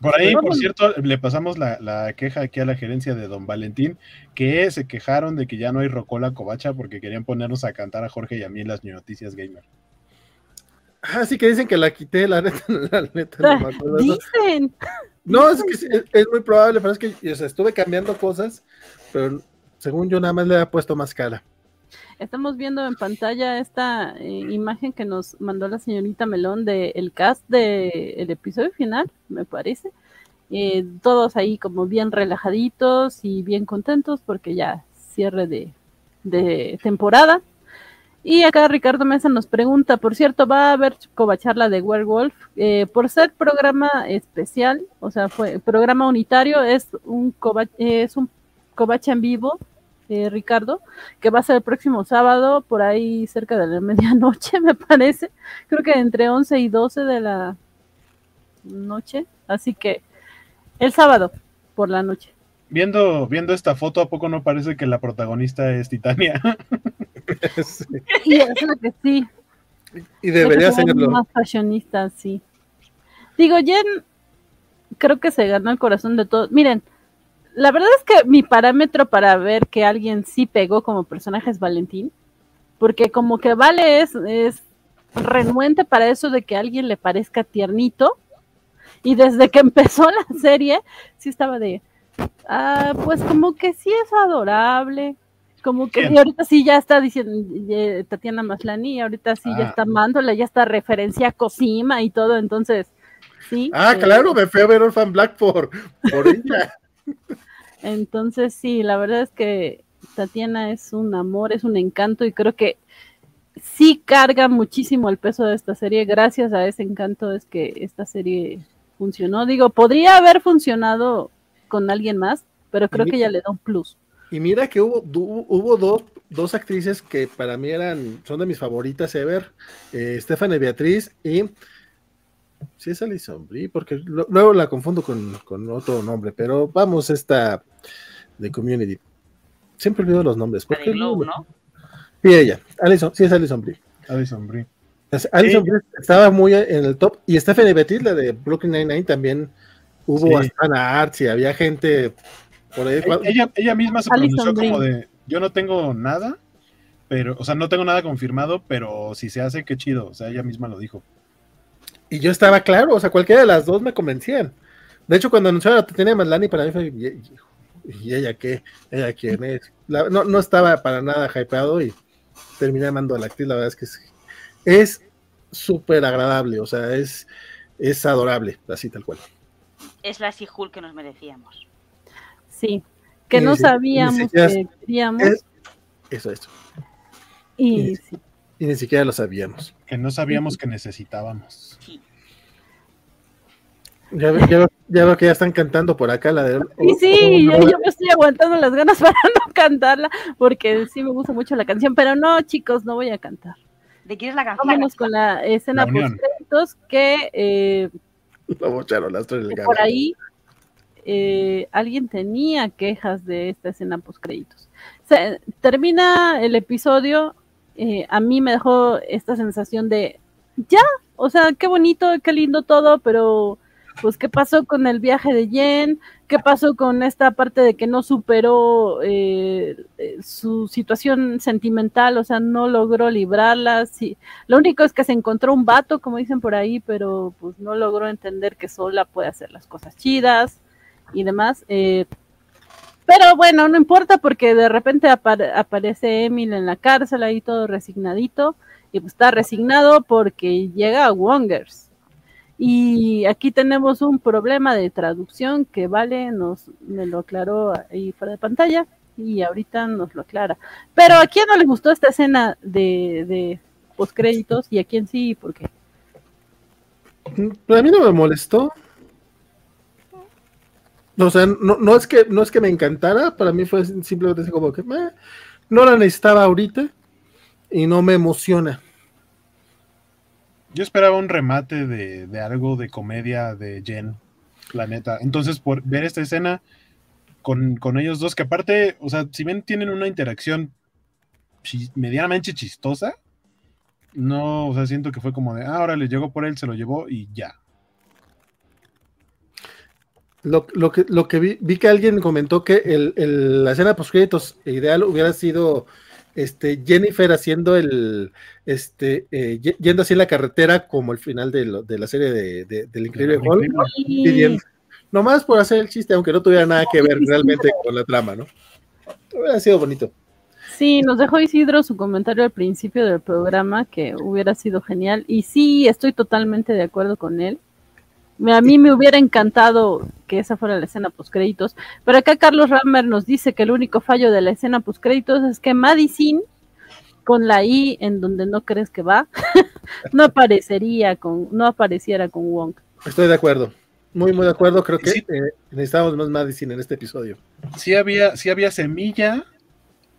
Por ahí, por cierto, le pasamos la, queja aquí a la gerencia de Don Valentín, que se quejaron de que ya no hay Rocola Covacha porque querían ponernos a cantar a Jorge y a mí en las noticias gamer.
Ah, sí que dicen que la quité, la neta, <laughs> la neta no me
acuerdo. Dicen.
No, es que es, muy probable, pero es que estuve cambiando cosas, pero según yo nada más le he puesto más cara.
Estamos viendo en pantalla esta eh, imagen que nos mandó la señorita Melón del el cast del episodio final, me parece. Eh, todos ahí como bien relajaditos y bien contentos porque ya cierre de, temporada. Y acá Ricardo Mesa nos pregunta, por cierto, va a haber covacharla de Werewolf. Eh, por ser programa especial, o sea, fue programa unitario, es un, es un covacha en vivo eh, Ricardo, que va a ser el próximo sábado, por ahí cerca de la <laughs> medianoche, me parece. Creo que entre 11 y 12 de la noche. Así que el sábado por la noche.
Viendo, viendo esta foto, ¿a poco no parece que la protagonista es Titania? <laughs>
Y es lo que sí.
Y debería serlo.
Más fashionista, sí. Digo, Jen creo que se ganó el corazón de todos. Miren, la verdad es que mi parámetro para ver que alguien sí pegó como personaje es Valentín, porque como que Vale es, es renuente para eso de que a alguien le parezca tiernito, y desde que <laughs> empezó la serie, sí estaba de, ah, pues como que sí es adorable, como que ahorita sí ya está diciendo Tatiana Maslani, ahorita sí ya ah. está amándole, ya está referencia a Cosima y todo, entonces, sí.
Ah, claro, me fui a ver Orphan Black por, por ella. <laughs>
Entonces, sí, la verdad es que Tatiana es un amor, es un encanto y creo que sí carga muchísimo el peso de esta serie. Gracias a ese encanto es que esta serie funcionó. Digo, podría haber funcionado con alguien más, pero creo que ya le da un plus.
Y mira que hubo, hubo dos, dos, actrices que para mí eran, son de mis favoritas ever, eh, Stephanie Beatriz y sí es Alison Brie, porque luego la confundo con, con, otro nombre, pero vamos, esta de Community. Siempre olvido los nombres. Porque
Glow, ¿no?
Sí, ella. Alison, sí es Alison Brie.
Alison Brie.
Alison Brie estaba muy en el top. Y Stephanie Beatriz, la de Brooklyn Nine-Nine, también hubo sí. Arts y había gente por ahí.
Ella, ella misma se pronunció como de, yo no tengo nada, pero, o sea, no tengo nada confirmado, pero si se hace, qué chido. O sea, ella misma lo dijo.
Y yo estaba claro, o sea, cualquiera de las dos me convencían. De hecho, cuando anunciaron a Tatiana Maslany, para mí fue, ¿y ella qué? ¿Ella quién <laughs> es? La, no, no estaba para nada hypeado y terminé amando a la actriz, la verdad es que es súper agradable, o sea, es, es adorable, así tal cual.
Es la Sihul que nos merecíamos.
Sí, que no sabíamos que queríamos.
Es, eso, eso.
Y,
y,
sí.
y, ni siquiera lo sabíamos.
Que no sabíamos que necesitábamos.
Ya, ya, ya, veo que ya están cantando por acá la de.
Sí, sí, yo, yo, me estoy aguantando las ganas <laughs> para no cantarla, porque sí me gusta mucho la canción, pero no, chicos, no voy a cantar.
¿De quién es la canción?
Vámonos con la escena post créditos que eh,
la bocharon, las tres
por ahí eh, alguien tenía quejas de esta escena post créditos. Se, termina el episodio, eh, a mí me dejó esta sensación de ya, o sea, qué bonito, qué lindo todo, pero pues qué pasó con el viaje de Jen, qué pasó con esta parte de que no superó eh, su situación sentimental, o sea, no logró librarla. Sí. Lo único es que se encontró un vato, como dicen por ahí, pero pues no logró entender que sola puede hacer las cosas chidas y demás. Eh, pero bueno, no importa porque de repente apare aparece Emil en la cárcel ahí todo resignadito y pues está resignado porque llega a Wongers. Y aquí tenemos un problema de traducción que Vale nos me lo aclaró ahí fuera de pantalla y ahorita nos lo aclara. Pero a quién no le gustó esta escena de, de postcréditos y a quién sí y por qué.
A mí no me molestó. O sea, no, no, es que, no es que me encantara, para mí fue simplemente como que no la necesitaba ahorita y no me emociona.
Yo esperaba un remate de, de, algo de comedia de Jen, la neta. Entonces, por ver esta escena con, con ellos dos, que aparte, o sea, si bien tienen una interacción medianamente chistosa, no, o sea, siento que fue como de, ah, ahora le llegó por él, se lo llevó y ya.
Lo, lo, que, lo que vi, vi, que alguien comentó que el, el, la escena post créditos ideal hubiera sido este, Jennifer haciendo el, este, eh, yendo así en la carretera como el final de, lo, de la serie de, de, del Increíble Hulk, nomás por hacer el chiste, aunque no tuviera nada que ver realmente con la trama, ¿no? Hubiera sido bonito.
Sí, nos dejó Isidro su comentario al principio del programa, que hubiera sido genial, y sí, estoy totalmente de acuerdo con él. A mí me hubiera encantado que esa fuera la escena post créditos, pero acá Carlos Rammer nos dice que el único fallo de la escena post créditos es que Madison con la I en donde no crees que va, <laughs> no aparecería con, no apareciera con Wong.
Estoy de acuerdo. Muy, muy de acuerdo. Creo que sí. eh, necesitamos más Madison en este episodio.
Sí había, sí había semilla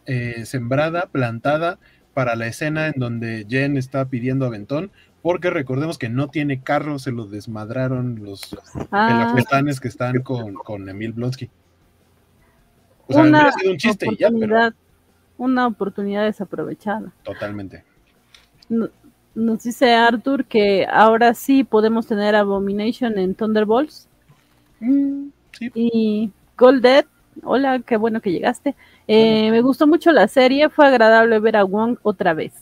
eh, sembrada, plantada para la escena en donde Jen está pidiendo aventón, porque recordemos que no tiene carro, se lo desmadraron los ah, que están con, con Emil Blonsky.
O sea, una sido un chiste y ya, pero... Una oportunidad desaprovechada.
Totalmente.
No, nos dice Arthur que ahora sí podemos tener Abomination en Thunderbolts.
Mm, sí.
Y Goldet, hola, qué bueno que llegaste. Eh, me gustó mucho la serie, fue agradable ver a Wong otra vez.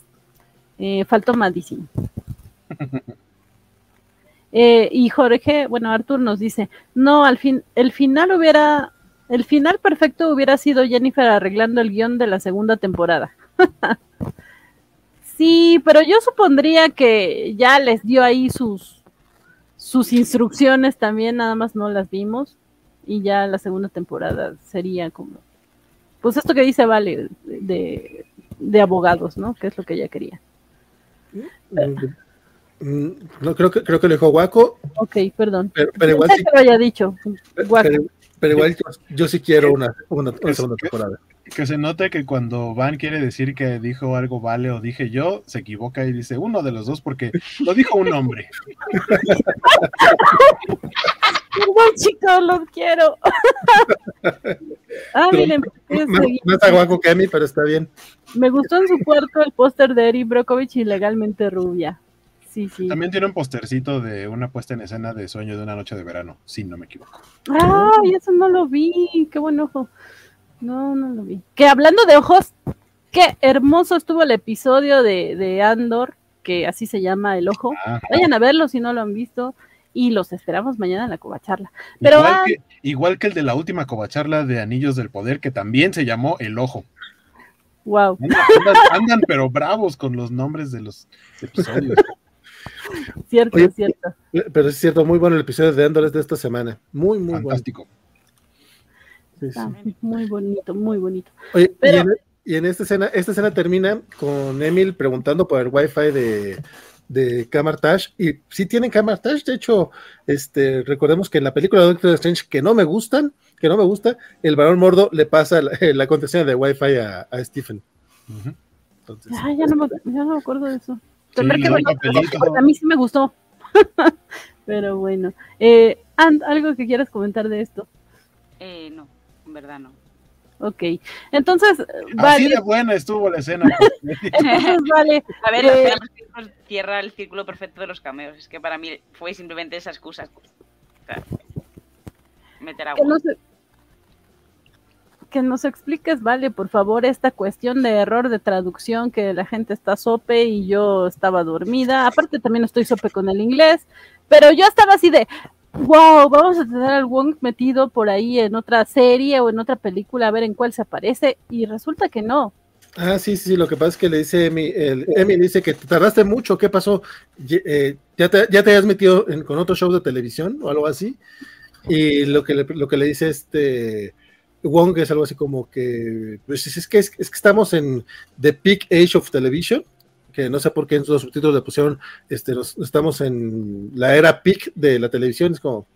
Eh, faltó Madison. Eh, y Jorge, bueno, Artur nos dice, no, al fin, el final hubiera, el final perfecto hubiera sido Jennifer arreglando el guion de la segunda temporada. <laughs> sí, pero yo supondría que ya les dio ahí sus, sus instrucciones también, nada más no las vimos, y ya la segunda temporada sería como, pues esto que dice Vale, de, de abogados, ¿no? Que es lo que ella quería.
No, creo que creo que lo dijo Guaco.
Ok, perdón.
Pero, pero igual
sí, que lo haya dicho.
Pero, pero, igual yo, yo, sí quiero una, una, una segunda temporada.
que se note que cuando Van quiere decir que dijo algo vale o dije yo, se equivoca y dice uno de los dos porque lo dijo un hombre.
Perdón, chicos, los quiero. ah, miren,
no está guapo que a mí, pero está bien.
Me gustó en su cuarto el póster de Eri Brokovich ilegalmente rubia. Sí, sí.
También tiene un postercito de una puesta en escena de sueño de una noche de verano, si no me equivoco.
Ay, eso no lo vi, qué buen ojo. No, no lo vi. Que hablando de ojos, qué hermoso estuvo el episodio de, de Andor, que así se llama el ojo. Vayan a verlo si no lo han visto y los esperamos mañana en la covacharla. Pero
igual, que, igual que el de la última covacharla de Anillos del Poder, que también se llamó El Ojo.
Wow.
Andan, pero bravos con los nombres de los episodios. <laughs> <laughs>
Cierto, cierto.
Pero es cierto, muy bueno el episodio de Andor de esta semana. Muy, muy
Fantástico.
bueno. muy bonito, muy bonito.
Oye, y, en, esta escena, esta escena termina con Emil preguntando por el wifi de, de Camartage y si tienen Camartage, de hecho, este, recordemos que en la película de Doctor Strange que no me gustan, que no me gusta, el varón mordo le pasa la, <laughs> la contraseña de Wi-Fi a, a Stephen.
Ay, ya, no me, ya no me acuerdo de eso. Sí, a mí sí me gustó. <laughs> Pero bueno. Eh, And, ¿algo que quieras comentar de esto?
Eh, no, en verdad no.
Ok, entonces,
vale. Así de buena estuvo la escena. <laughs>
entonces, vale.
A ver, eh, cierra el círculo perfecto de los cameos. Es que para mí fue simplemente esa excusa. O sea, meter agua.
Que nos, que nos expliques, vale, por favor, esta cuestión de error de traducción, que la gente está sope y yo estaba dormida. Aparte, también estoy sope con el inglés, pero yo estaba así de, wow, vamos a tener al Wong metido por ahí en otra serie o en otra película a ver en cuál se aparece y resulta que no.
Ah, sí, sí, lo que pasa es que le dice Emi, el, Emi dice que te tardaste mucho, ¿qué pasó? Eh, ¿Ya te, ya te habías metido con otro show de televisión o algo así? Y lo que le, lo que le dice este Wong es algo así como que, pues es que, es que estamos en the peak age of television, que no sé por qué en los subtítulos le pusieron, este, estamos en la era peak de la televisión, es como,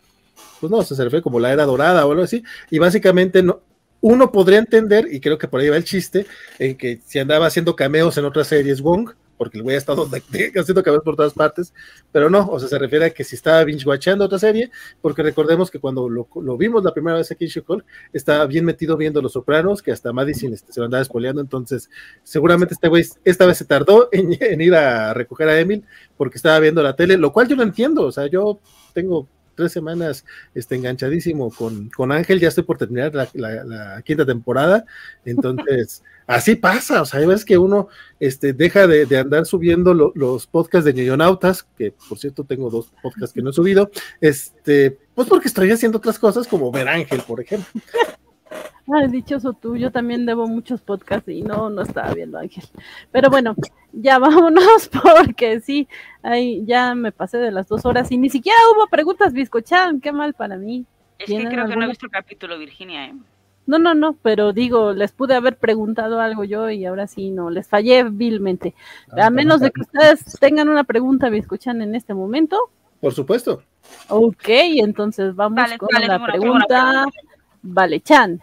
pues no, se refiere como la era dorada o algo así, y básicamente no, uno podría entender, y creo que por ahí va el chiste, en que si andaba haciendo cameos en otras series Wong, porque el güey ha estado haciendo cameos por todas partes, pero no, o sea, se refiere a que si estaba binge-watchando otra serie, porque recordemos que cuando lo, vimos la primera vez aquí en Shukol, estaba bien metido viendo Los Sopranos, que hasta Madison este, se lo andaba espoleando, entonces seguramente este güey esta vez se tardó en, ir a recoger a Emil, porque estaba viendo la tele, lo cual yo no entiendo, o sea, yo tengo tres semanas este, enganchadísimo con, con Ángel, ya estoy por terminar la, quinta temporada, entonces <laughs> así pasa, o sea, hay veces que uno este, deja de, andar subiendo los podcasts de Ñoyonautas, que por cierto tengo dos podcasts que no he subido, este, pues porque estoy haciendo otras cosas como ver Ángel, por ejemplo.
Ay, dichoso tú, yo también debo muchos podcasts y no, no estaba viendo Ángel. Pero bueno, ya <laughs> vámonos porque sí, ahí ya me pasé de las dos horas y ni siquiera hubo preguntas bizcochan, qué mal para mí.
Es que creo que no he visto el capítulo, Virginia, ¿eh?
No, no, no, pero digo, les pude haber preguntado algo yo y ahora sí no, les fallé vilmente. Ah, a menos de que ustedes tengan una pregunta, bizcochan en este momento.
Por supuesto.
Ok, entonces vamos con la pregunta. Vale, Chan.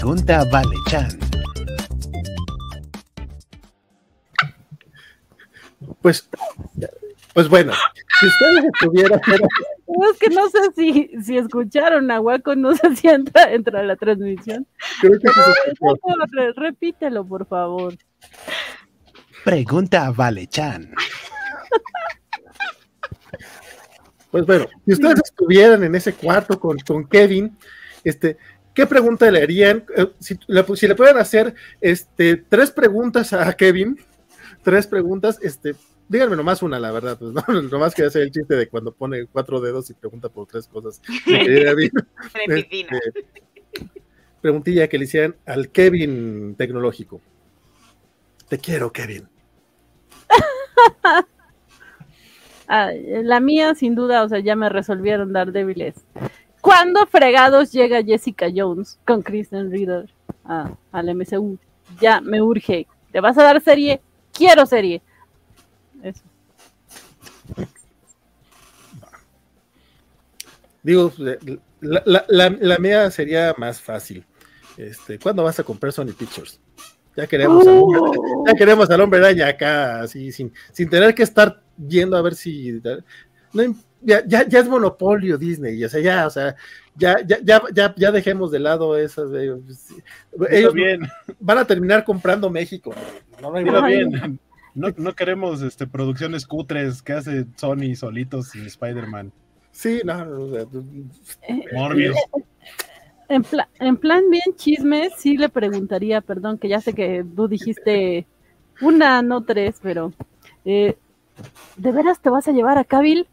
Pregunta Vale Chan.
Pues, pues bueno, si ustedes estuvieran.
Es que no sé si, si escucharon a Waco, no sé si entra, entra la transmisión. Creo que sí repítelo, por favor.
Pregunta Vale Chan.
Pues bueno, si ustedes estuvieran en ese cuarto con, con Kevin, este, ¿Qué pregunta le harían? Eh, si, le, si le pueden hacer este, tres preguntas a Kevin, tres preguntas, este, díganme nomás una, la verdad, pues no, <laughs> nomás que hacer el chiste de cuando pone cuatro dedos y pregunta por tres cosas. <laughs> este, preguntilla que le hicieran al Kevin tecnológico. Te quiero, Kevin. <laughs>
Ah, la mía, sin duda, o sea, ya me resolvieron dar débiles. ¿Cuándo fregados llega Jessica Jones con Kristen Ritter al MCU? Ya me urge. ¿Te vas a dar serie? quiero serie. Eso.
Digo, la, la, la, la mía sería más fácil. Este, ¿Cuándo vas a comprar Sony Pictures? Ya queremos, al hombre,
Oh.
ya queremos al hombre araña acá, así, sin, sin tener que estar yendo a ver si. No, im- ya, ya, ya es monopolio Disney, o sea, ya, o sea, ya, ya, ya, ya, ya dejemos de lado esas. eh, sí.
Dilo
Ellos
bien,
van a terminar comprando México. No, no hay
dilo
Ay.
bien. No, no queremos este, producciones cutres que hace Sony solitos sin Spider-Man.
Sí, no, no, o sea,
Eh,
Morbius.
En, pla- en plan bien chisme, sí le preguntaría, perdón, que ya sé que tú dijiste una, no tres, pero eh, ¿de veras te vas a llevar a Cavill?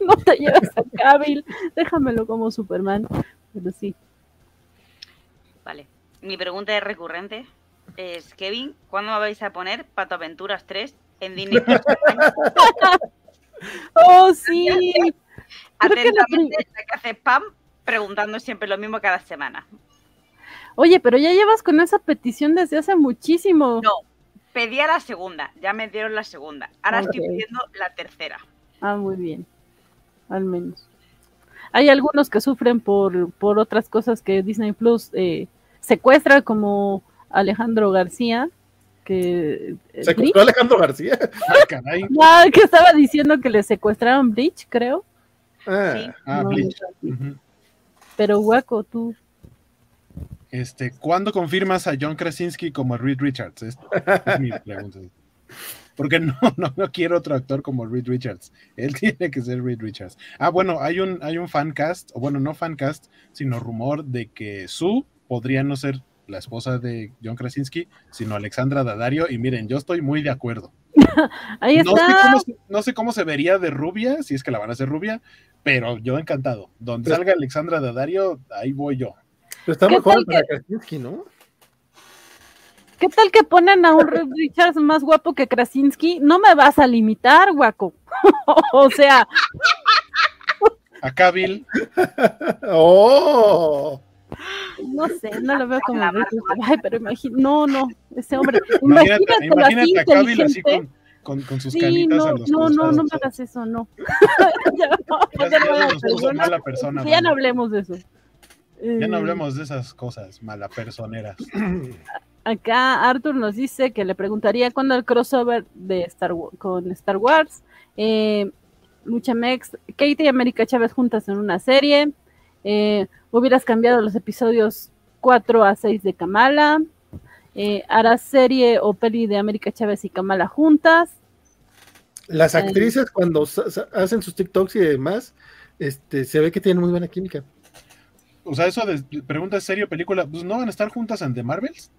<laughs> no te llevas a Cavill, déjamelo como Superman, pero sí.
Vale. Mi pregunta es recurrente. Es, Kevin, ¿cuándo me vais a poner Pato Aventuras 3 en Disney? <laughs>
¡Oh, sí! Que la
Atentamente, la que hace spam preguntando siempre lo mismo cada semana.
Oye, pero ya llevas con esa petición desde hace muchísimo.
No. Pedía la segunda, ya me dieron la segunda. Ahora estoy pidiendo la tercera.
Ah, muy bien. Al menos. Hay algunos que sufren por, por otras cosas que Disney Plus eh, secuestra, como Alejandro García, que, eh,
se
Bleach,
compró Alejandro García. <laughs>
Ah, caray.
Ah, que estaba diciendo que le secuestraron Bleach, creo.
Ah,
Sí.
Ah,
No,
Bleach.
no. Pero Guaco, tú.
Este, ¿cuándo confirmas a John Krasinski como Reed Richards? Es, es mi pregunta. <laughs> Porque no, <laughs> no, no quiero otro actor como Reed Richards. Él <laughs> tiene que ser Reed Richards. Ah, bueno, hay un, hay un fancast, o bueno, no fancast, sino rumor de que Sue podría no ser la esposa de John Krasinski, sino Alexandra Daddario. Y miren, yo estoy muy de acuerdo. <laughs>
Ahí
No sé,
está.
cómo, se- no sé cómo se vería de rubia, si es que la van a hacer rubia, pero yo encantado. Donde
Pero-
salga Alexandra Daddario, ahí voy yo.
pero está
¿Qué
mejor para Krasinski, ¿no?
¿Qué tal que ponen a un Reed Richards más guapo que Krasinski? No me vas a limitar, Guaco. <laughs> o sea,
Acá, Bill,
¡Oh!
no sé, no lo veo como. Ay, pero imagino, no, no, ese hombre.
imagínate,
Imagínatelo así
imagínate a Cavill así con, con, con sus
Sí,
canitas
no,
a los
no, no, no me hagas eso, no. ya, <laughs> no,
Ya-
ya no
mala persona,
Ya no hablemos de eso.
Ya no
Eh,
hablemos de esas cosas malapersoneras. <clears throat>
Acá Arthur nos dice que le preguntaría cuándo el crossover de Star con Star Wars. Eh, Lucha Mex, Katie y América Chávez juntas en una serie. Eh, hubieras cambiado los episodios 4 a 6 de Kamala. Eh, harás serie o peli de América Chávez y Kamala juntas.
Las
Ay.
actrices cuando hacen sus TikToks y demás, este, se ve que tienen muy buena química.
O sea, eso de pregunta serio, película, pues no van a estar juntas en The Marvels.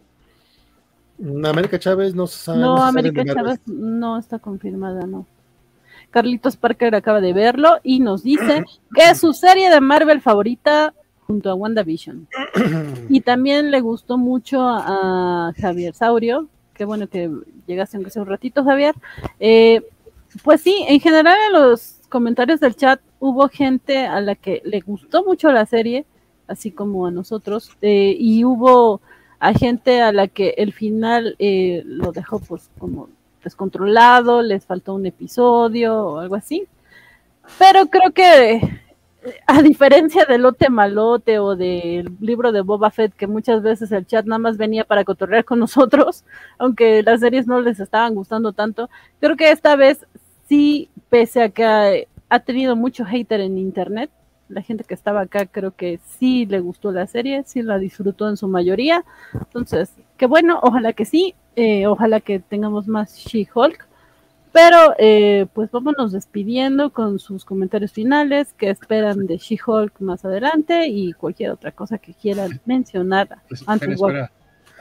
América Chávez no sabe.
No, América. Chávez no está confirmada, no. Carlitos Parker acaba de verlo y nos dice <clears throat> que es su serie de Marvel favorita junto a WandaVision. <clears throat> Y también le gustó mucho a Javier Saurio. Qué bueno que llegaste aunque sea un ratito, Javier. Eh, pues sí, en general en los comentarios del chat hubo gente a la que le gustó mucho la serie, así como a nosotros, eh, y hubo a gente a la que el final eh, lo dejó pues como descontrolado, les faltó un episodio o algo así. Pero creo que eh, a diferencia del lote malote o del libro de Boba Fett, que muchas veces el chat nada más venía para cotorrear con nosotros, <laughs> aunque las series no les estaban gustando tanto, creo que esta vez sí, pese a que ha tenido mucho hater en internet, la gente que estaba acá creo que sí le gustó la serie, sí la disfrutó en su mayoría. Entonces, qué bueno, ojalá que sí, eh, ojalá que tengamos más She-Hulk. Pero eh, pues vámonos despidiendo con sus comentarios finales, que esperan de She-Hulk más adelante y cualquier otra cosa que quieran mencionar.
Pues, espera, espera.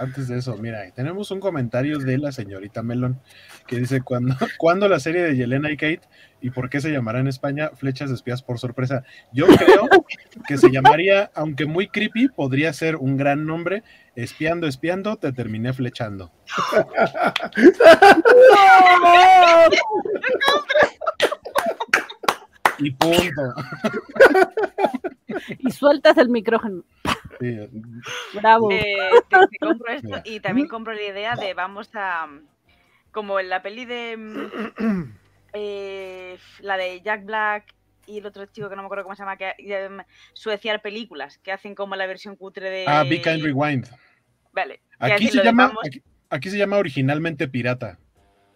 Antes de eso, mira, tenemos un comentario de la señorita Melon que dice: ¿Cuándo, <laughs> ¿cuándo la serie de Yelena y Kate y por qué se llamará en España Flechas de Espías por sorpresa? Yo creo que se llamaría, aunque muy creepy, podría ser un gran nombre: Espiando, espiando, te terminé flechando. <laughs> Y punto. <laughs>
Y sueltas el micrófono.
Sí,
Bravo.
Eh, te- te compro esto
Mira.
y también compro la idea de vamos a como en la peli de. <clears throat> eh, la de Jack Black y el otro chico que no me acuerdo cómo se llama, que eh, sueciar películas, que hacen como la versión cutre de.
Ah, Be Kind Rewind.
Vale.
Aquí se, llama,
vamos-
aquí, aquí se llama originalmente Pirata.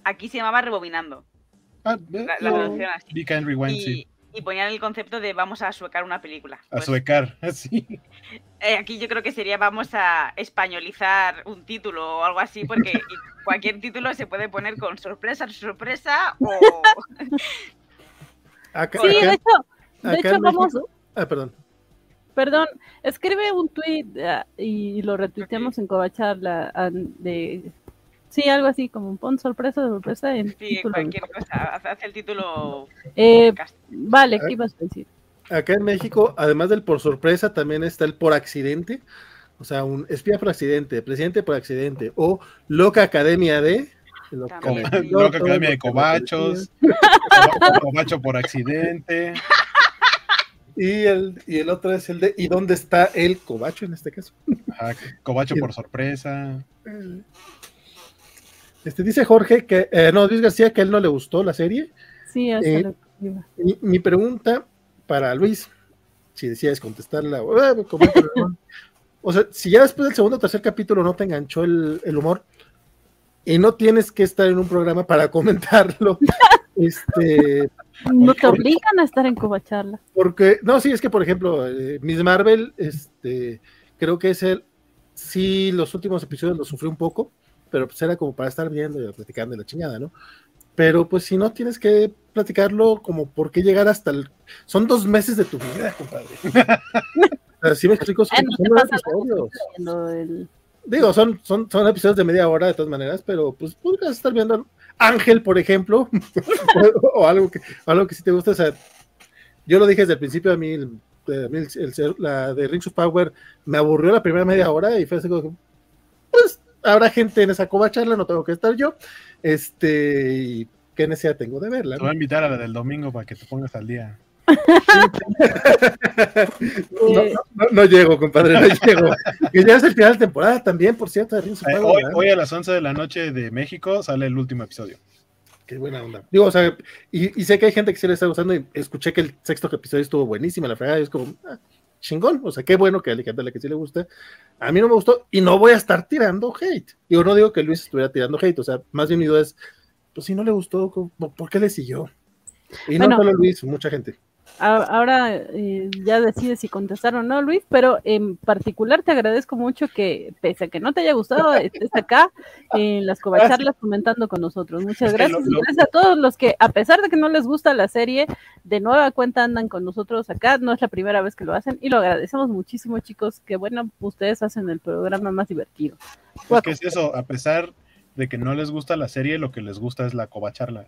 aquí se llamaba Rebobinando.
Ah, eh,
La, la
no,
traducción así.
Be Kind Rewind,
Y,
sí.
Y ponían el concepto de vamos a suecar una película.
A
Pues,
suecar, <laughs> sí.
eh, aquí yo creo que sería vamos a españolizar un título o algo así, porque <laughs> cualquier título se puede poner con sorpresa, sorpresa o. <laughs>
Acá,
Sí,
acá-
de hecho, de hecho vamos,
México- Ah, perdón.
perdón, escribe un tweet ah, y lo retuiteamos en Covacharla ah, de sí, algo así como pon sorpresa, sorpresa en
Sí,
título.
cualquier cosa. Hace hace el título.
Eh, vale, ¿qué ibas a decir?
Acá en México, además del por sorpresa, también está el por accidente. O sea, un espía por accidente, presidente por accidente, o loca academia de. loca
También,
academia de <laughs>
Loca Academia de
loca
Cobachos. Cobacho por accidente.
Y el, y el otro es el de ¿y dónde está el cobacho en este caso?
Ajá, Cobacho <laughs> por sorpresa.
Este dice Jorge que, eh, no, Luis García, que a él no le gustó la serie.
Sí, eso
Eh,
lo que iba.
Mi, mi pregunta para Luis, si decides contestarla, eh, o sea, si ya después del segundo o tercer capítulo no te enganchó el, el humor y no tienes que estar en un programa para comentarlo, <laughs> este,
No te obligan a estar en Covacharla.
porque, no, sí, es que por ejemplo, eh, Miss Marvel, este, creo que es el, sí, los últimos episodios lo sufrí un poco, pero pues era como para estar viendo y platicando de la chingada, ¿no? Pero pues si no tienes que platicarlo, como por qué llegar hasta el... Son dos meses de tu vida, compadre. <laughs> Así me explico, son, son episodios.
El-
Digo, son, son, son episodios de media hora de todas maneras, pero pues podrías estar viendo Ángel, por ejemplo, o, <laughs> o algo que, algo que sí te gusta. O sea, yo lo dije desde el principio, a mí, el- el- el- la de Rings of Power me aburrió la primera media hora y fue así como habrá gente en esa coba charla, no tengo que estar yo. Este, y qué necesidad tengo de verla.
Te
¿no?
voy a invitar a la del domingo para que te pongas al día.
No, no, no- no llego, compadre, no llego. Y ya es el final de temporada también, por cierto, de
Eh, hoy, a las 11 de la noche de México sale el último episodio.
Qué buena onda. Digo, o sea, y, y sé que hay gente que sí le está gustando y escuché que el sexto episodio estuvo buenísima, la fregada, y es como, ah, chingón, o sea, qué bueno que a la gente a la que sí le gusta. A mí no me gustó y no voy a estar tirando hate. Digo, no digo que Luis estuviera tirando hate, o sea, más bien mi duda es, pues si no le gustó, ¿cómo- ¿por qué le siguió? Y no solo Luis, mucha gente.
Ahora eh, ya decides si contestar o no, Luis, pero en particular te agradezco mucho que, pese a que no te haya gustado, <laughs> estés acá en las covacharlas comentando con nosotros. Muchas gracias. Y gracias a todos los que, a pesar de que no les gusta la serie, de nueva cuenta andan con nosotros acá. No es la primera vez que lo hacen y lo agradecemos muchísimo, chicos. Que bueno, ustedes hacen el programa más divertido.
Es que es eso, a pesar de que no les gusta la serie, lo que les gusta es la covacharla.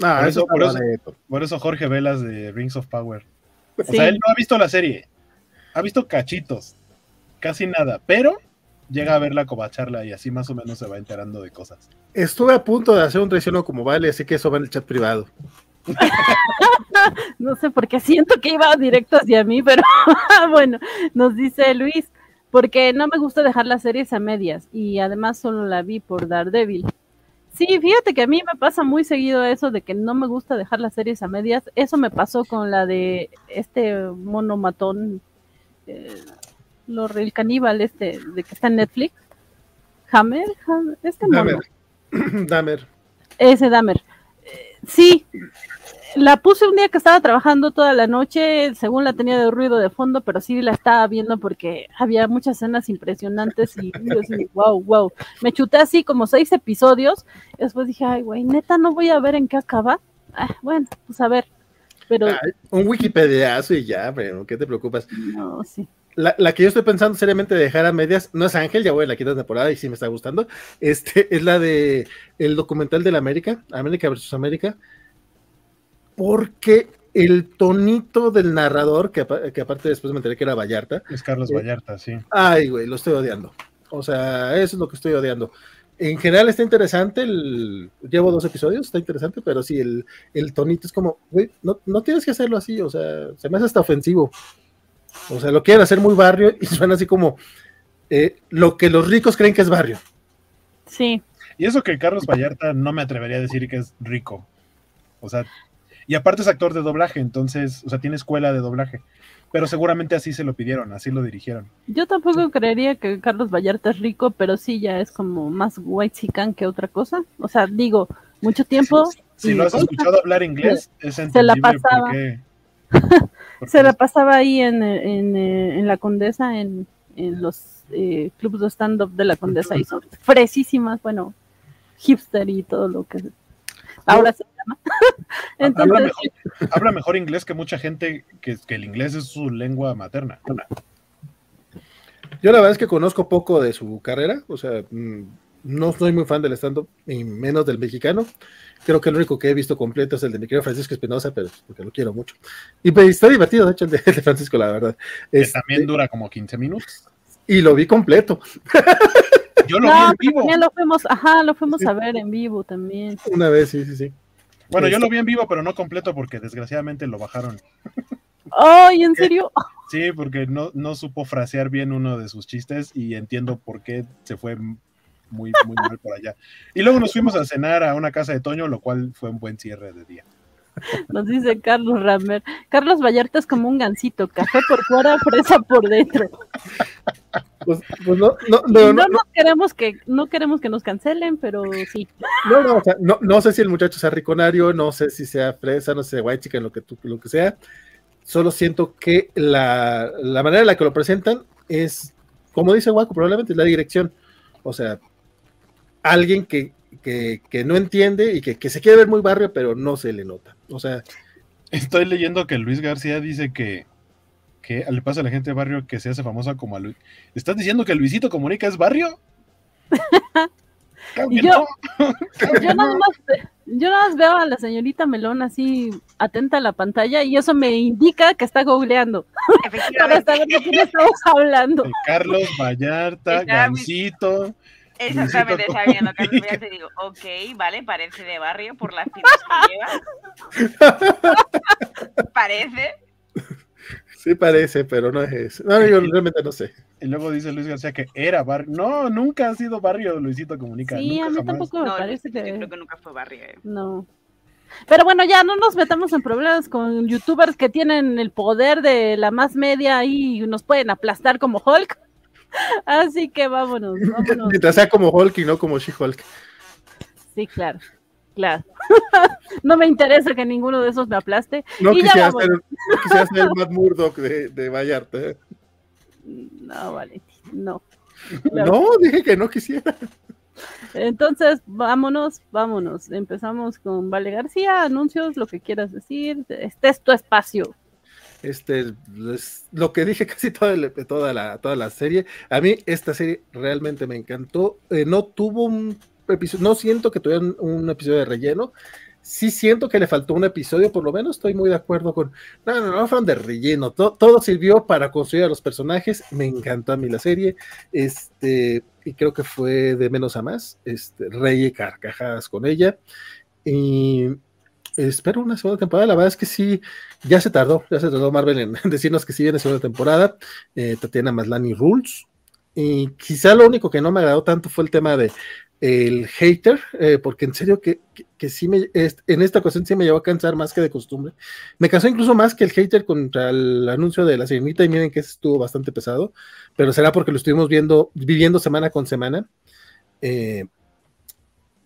Ah,
Por
eso,
eso- por eso-. Por eso Jorge Velas de Rings of Power. O
Sí.
sea, él no ha visto la serie. Ha visto cachitos. Casi nada. Pero llega a ver la covacharla y así más o menos se va enterando de cosas.
Estuve a punto de hacer un traiciono como vale, así que eso va en el chat privado. <laughs>
No sé por qué siento que iba directo hacia mí, pero <laughs> bueno, nos dice Luis, porque no me gusta dejar las series a medias y además solo la vi por Daredevil. Sí, fíjate que a mí me pasa muy seguido eso de que no me gusta dejar las series a medias. Eso me pasó con la de este mono matón, eh, lo- el caníbal este, de que está en Netflix. Hammer, Hammer, este mono.
Damer. <clears throat>
Ese Dahmer. Eh, Sí, la puse un día que estaba trabajando toda la noche, según la tenía de ruido de fondo, pero sí la estaba viendo porque había muchas escenas impresionantes y <laughs> yo así, wow, wow. Me chuté así como seis episodios, después dije, ay, güey, neta, no voy a ver en qué acaba. Ah, bueno, pues a ver, pero
Ay, un Wikipediazo y ya, pero ¿qué te preocupas?
no, sí.
La, la que yo estoy pensando seriamente de dejar a medias, no es Ángel, ya voy a la quinta temporada y sí me está gustando. Este es la de el documental de la América, América versus América, porque el tonito del narrador, que, que aparte después me enteré que era Vallarta,
Es Carlos
Sí.
Vallarta, sí.
ay, güey, lo estoy odiando. O sea, eso es lo que estoy odiando. En general está interesante, el, llevo dos episodios, está interesante, pero sí, el, el tonito es como, güey, no, no tienes que hacerlo así, o sea, se me hace hasta ofensivo. O sea, lo quieren hacer muy barrio y <laughs> suena así como eh, lo que los ricos creen que es barrio.
Sí,
Y eso que Carlos Vallarta no me atrevería a decir que es rico. O sea, y aparte es actor de doblaje, entonces, o sea, tiene escuela de doblaje. Pero seguramente así se lo pidieron, así lo dirigieron.
Yo tampoco creería que Carlos Vallarta es rico, pero sí ya es como más white chican que otra cosa. O sea, digo, mucho tiempo.
Si, lo has escuchado hablar inglés, <laughs> es entendible
se la pasaba, <laughs> se la pasaba ahí en, en, en la Condesa, en, en los eh, clubes de stand-up de la Condesa, y son fresísimas, bueno, hipster y todo lo que ahora se <laughs> llama.
Entonces, habla, mejor, habla, mejor, inglés que mucha gente que, que el inglés es su lengua materna.
Yo la verdad es que conozco poco de su carrera, o sea, mm, no soy muy fan del stand-up, y menos del mexicano. Creo que el único que he visto completo es el de mi querido Francisco Espinosa, pero porque lo quiero mucho. Y pues está divertido, de hecho, el de, <laughs> el de Francisco, la verdad.
Que este, también dura como 15 minutos.
Y lo vi completo.
Yo lo no, vi en vivo.
También lo fuimos, ajá, lo fuimos sí. a ver en vivo también.
Una vez, sí, sí, sí.
Bueno, yo lo vi en vivo, pero no completo porque desgraciadamente lo bajaron.
¡Ay, en <laughs> serio!
Sí, porque no, no supo frasear bien uno de sus chistes y entiendo por qué se fue muy, muy mal por allá. Y luego nos fuimos a cenar a una casa de Toño, lo cual fue un buen cierre de día.
Nos dice Carlos Rammer. Carlos Vallarta es como un gansito, café por fuera, fresa por dentro. <laughs>
Pues, pues no, no,
no, no, no, queremos que, no queremos que nos cancelen, pero sí.
No, no, o sea, no, no sé si el muchacho sea riconario, no sé si sea fresa, no sé, guay chica, lo que tú, lo que sea. Solo siento que la, la manera en la que lo presentan es, como dice Guaco, probablemente es la dirección. O sea, alguien que, que, que, no entiende y que, que, se quiere ver muy barrio, pero no se le nota. O sea.
Estoy leyendo que Luis García dice que, que le pasa a la gente de barrio que se hace famosa como a Luis. ¿Estás diciendo que Luisito Comunica es barrio? <laughs>
yo, no. <laughs> yo, nada más, yo nada más veo a la señorita Melón así atenta a la pantalla y eso me indica que está googleando. <laughs> Para saber de quién estamos hablando.
De Carlos Vallarta, Gancito.
Exactamente, está Carlos Vallarta y digo, ok, vale, parece de barrio por las filas que lleva. parece.
Sí parece, pero no es eso. No, yo realmente no sé.
Y luego dice Luis García que era barrio. No, nunca ha sido barrio Luisito Comunica.
Sí,
nunca
a mí
jamás.
tampoco me
No,
parece
yo
que...
creo que nunca fue barrio. eh.
No. Pero bueno, ya no nos metamos en problemas con youtubers que tienen el poder de la más media y nos pueden aplastar como Hulk. <laughs> Así que vámonos, <laughs> vámonos.
Mientras sea como Hulk y no como She-Hulk.
Sí, claro. Claro. <laughs> no me interesa que ninguno de esos me aplaste.
No quisiera, ser, no quisiera ser el Matt Murdock de, de Vallarta. ¿eh?
No, vale, no.
No, dije que no quisiera.
Entonces, vámonos, vámonos. Empezamos con Vale García, anuncios, lo que quieras decir. Este es tu espacio.
Este es lo que dije casi toda, el- toda, la, toda la serie. A mí esta serie realmente me encantó. Eh, no tuvo un episodio, no siento que tuviera un, episodio de relleno. Sí siento que le faltó un episodio, por lo menos estoy muy de acuerdo con... No, no, no fueron de relleno. To- todo sirvió para construir a los personajes. Me encantó a mí la serie. Este, y creo que fue de menos a más. Este, rey carcajadas con ella. Y espero una segunda temporada. La verdad es que sí, ya se tardó, ya se tardó Marvel en <laughs> decirnos que sí viene segunda temporada. Eh, Tatiana Maslany Rules. Y quizá lo único que no me agradó tanto fue el tema de el hater, eh, porque en serio que, que, sí me, es, en esta ocasión sí me llevó a cansar más que de costumbre. Me cansó incluso más que el hater contra el anuncio de la sirenita y miren que estuvo bastante pesado, pero será porque lo estuvimos viendo, viviendo semana con semana. Eh,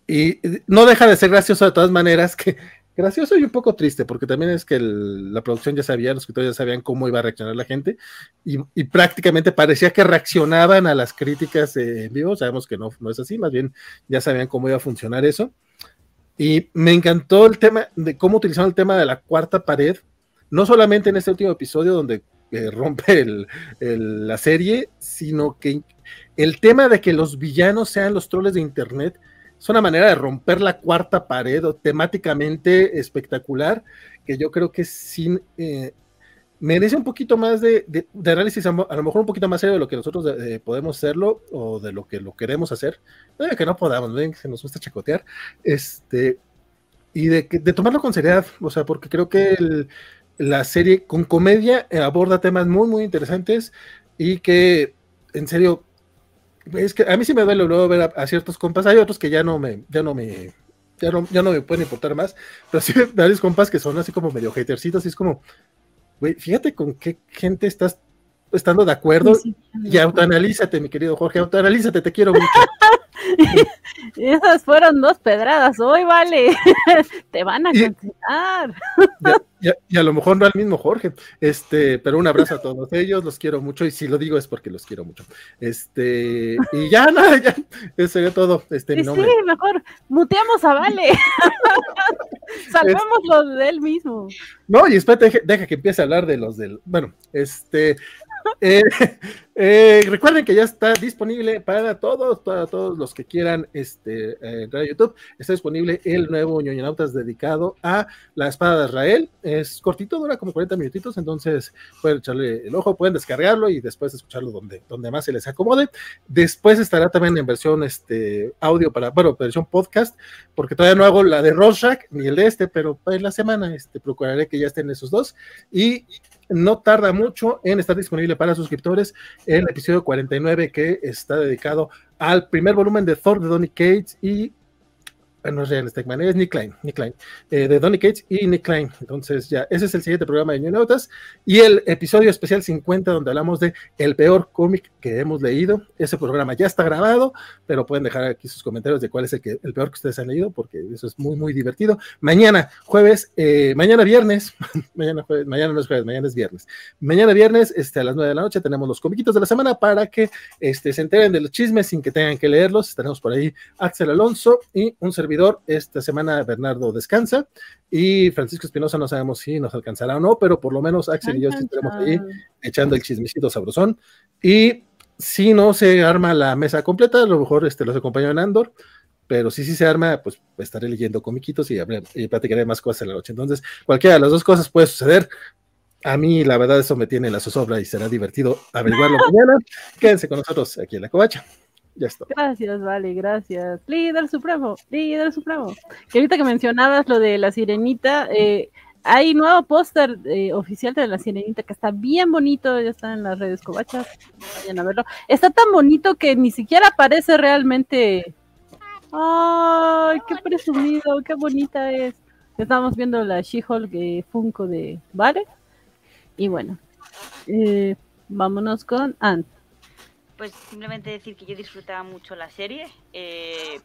y no deja de ser gracioso de todas maneras, que gracioso y un poco triste, porque también es que el, la producción ya sabía, los escritores ya sabían cómo iba a reaccionar la gente, y, y prácticamente parecía que reaccionaban a las críticas en vivo, sabemos que no, no es así, más bien ya sabían cómo iba a funcionar eso. Y me encantó el tema de cómo utilizaron el tema de la cuarta pared, no solamente en este último episodio donde eh, <laughs> rompe el, el, la serie, sino que el tema de que los villanos sean los troles de internet es una manera de romper la cuarta pared temáticamente espectacular que yo creo que sin eh, merece un poquito más de, de, análisis, a lo mejor un poquito más serio de lo que nosotros eh, podemos hacerlo o de lo que lo queremos hacer. De que no podamos, ven se nos gusta chacotear. Este, y de, de, tomarlo con seriedad, o sea, porque creo que el, la serie con comedia aborda temas muy, muy interesantes y que, en serio, Es que a mí sí me duele luego ver a, ciertos compas. Hay otros que ya no me, ya no me, ya no, ya no me pueden importar más. Pero sí varios compas que son así como medio hatercitos. Y es como, güey, fíjate con qué gente estás estando de acuerdo y autoanalízate, mi querido Jorge, autoanalízate, te quiero mucho. <laughs> <laughs>
Esas fueron dos pedradas, hoy vale, <laughs> te van a cancelar.
Y, a lo mejor no al mismo Jorge, este, pero un abrazo a todos ellos, los quiero mucho y si lo digo es porque los quiero mucho. Este, y ya <laughs> nada, ya, eso sería todo. Este,
mi nombre. Sí, mejor muteamos a Vale. Salvémoslo de él mismo.
No, y espérate, deja que empiece a hablar de los del, bueno, este, eh, <laughs> eh, recuerden que ya está disponible para todos, para todos los que quieran este, eh, entrar a YouTube. Está disponible el nuevo ñoñonautas dedicado a la espada de Israel. Es cortito, dura como 40 minutitos, entonces pueden echarle el ojo, pueden descargarlo y después escucharlo donde, donde más se les acomode. Después estará también en versión este, audio para, bueno, versión podcast, porque todavía no hago la de Rorschach ni el de este, pero en la semana este, procuraré que ya estén esos dos. Y no tarda mucho en estar disponible para suscriptores el episodio 49 que está dedicado al primer volumen de Thor de Donny Cates y no es Real Stegman, es Nick Klein, Nick Klein eh, de Donny Cates y Nick Klein. Entonces, ya, ese es el siguiente programa de New Notas y el episodio especial 50, donde hablamos de el peor cómic que hemos leído. Ese programa ya está grabado, pero pueden dejar aquí sus comentarios de cuál es el, que, el peor que ustedes han leído, porque eso es muy, muy divertido. Mañana, jueves, eh, mañana viernes, <laughs> mañana jueves, mañana no es jueves, mañana es viernes. Mañana viernes, este, a las 9 de la noche, tenemos los comiquitos de la semana para que este, se enteren de los chismes sin que tengan que leerlos. Tenemos por ahí Axel Alonso y un servidor esta semana Bernardo descansa y Francisco Espinosa no sabemos si nos alcanzará o no, pero por lo menos Axel y yo estaremos ahí echando el chismecito sabrosón. Y si no se arma la mesa completa, a lo mejor este, los acompaño en Andor, pero si sí se arma, pues estaré leyendo comiquitos y, y platicaré más cosas en la noche. Entonces, cualquiera de las dos cosas puede suceder. A mí, la verdad, eso me tiene la zozobra y será divertido averiguarlo <laughs> mañana. Quédense con nosotros aquí en la covacha. Ya está.
Gracias, vale, gracias. Líder supremo, líder supremo. Que ahorita que mencionabas lo de la sirenita, eh, hay nuevo póster eh, oficial de la sirenita que está bien bonito, ya está en las redes covachas, vayan a verlo. Está tan bonito que ni siquiera parece realmente. ¡Ay, qué presumido, qué bonita es! Estamos viendo la She-Hulk eh, Funko de Vale. Y bueno, vámonos con Ant
pues simplemente decir que yo disfrutaba mucho la serie. Eh,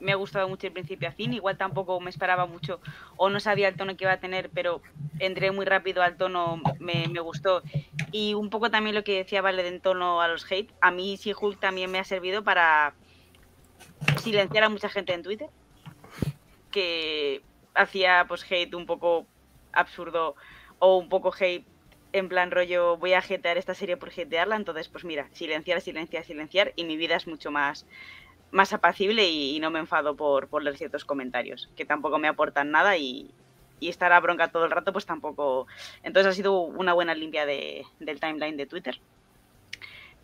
me ha gustado mucho el principio a fin. Igual tampoco me esperaba mucho o no sabía el tono que iba a tener, pero entré muy rápido al tono, me, gustó. Y un poco también lo que decía Vale de en tono a los hate. A mí sí Hulk también me ha servido para silenciar a mucha gente en Twitter que hacía pues hate un poco absurdo o un poco hate en plan rollo voy a jetear esta serie por jetearla, entonces pues mira, silenciar, silenciar, silenciar y mi vida es mucho más, más apacible y, no me enfado por, por, leer ciertos comentarios, que tampoco me aportan nada y, y estar a bronca todo el rato pues tampoco... Entonces ha sido una buena limpia de, del timeline de Twitter.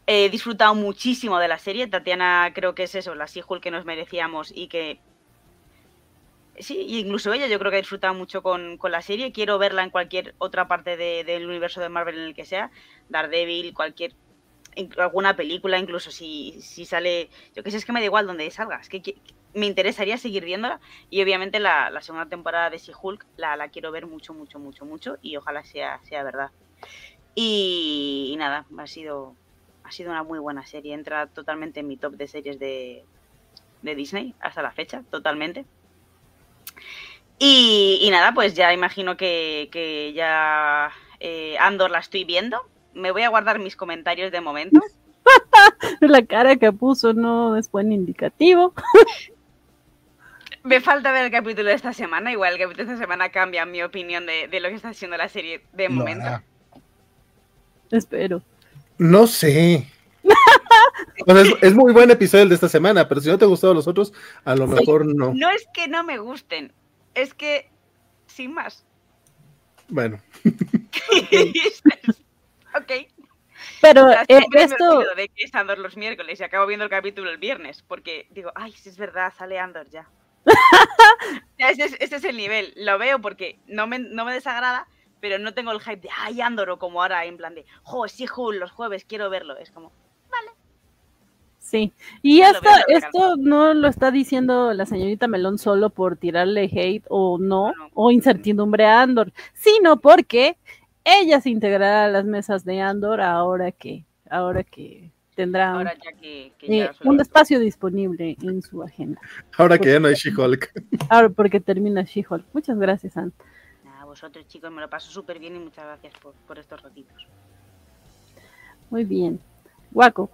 He disfrutado muchísimo de la serie, Tatiana creo que es eso, la Seahulk que nos merecíamos y que Sí, incluso ella yo creo que ha disfrutado mucho con, la serie. Quiero verla en cualquier otra parte del universo de Marvel en el que sea. Daredevil, cualquier alguna película, incluso si, si sale, yo qué sé, es que me da igual donde salga, es que, me interesaría seguir viéndola y obviamente la, segunda temporada de She-Hulk la, la, quiero ver mucho, mucho, mucho, mucho y ojalá sea, sea verdad. Y, nada, ha sido, ha sido una muy buena serie, entra totalmente en mi top de series de, de Disney hasta la fecha, totalmente. Y, nada, pues ya imagino que, ya eh, Andor la estoy viendo. Me voy a guardar mis comentarios de momento. <laughs>
la cara que puso no es buen indicativo.
Me falta ver el capítulo de esta semana. Igual el capítulo de esta semana cambia mi opinión de, lo que está haciendo la serie de momento.
Espero.
No sé. Es, muy buen episodio el de esta semana, pero si no te gustado los otros, a lo mejor no.
No es que no me gusten, es que sin más.
Bueno. <laughs>
ok.
Pero eh, esto
de que es Andor los miércoles y acabo viendo el capítulo el viernes porque digo, ay, si es verdad, sale Andor ya. <laughs> ese, es, el nivel. Lo veo porque no me, no me desagrada, pero no tengo el hype de, ay, Andor, o como ahora en plan de, jo, sí, Jul, los jueves quiero verlo. Es como.
Sí, y esto, esto no lo está diciendo la señorita Melón solo por tirarle hate o no, o incertidumbre a Andor, sino porque ella se integrará a las mesas de Andor ahora que, ahora que tendrá eh, un espacio disponible en su agenda.
Ahora que ya no hay She-Hulk.
Ahora porque termina She-Hulk. Muchas gracias, Ant.
A vosotros chicos, me lo paso súper bien y muchas gracias por, por estos ratitos.
Muy bien. Guaco.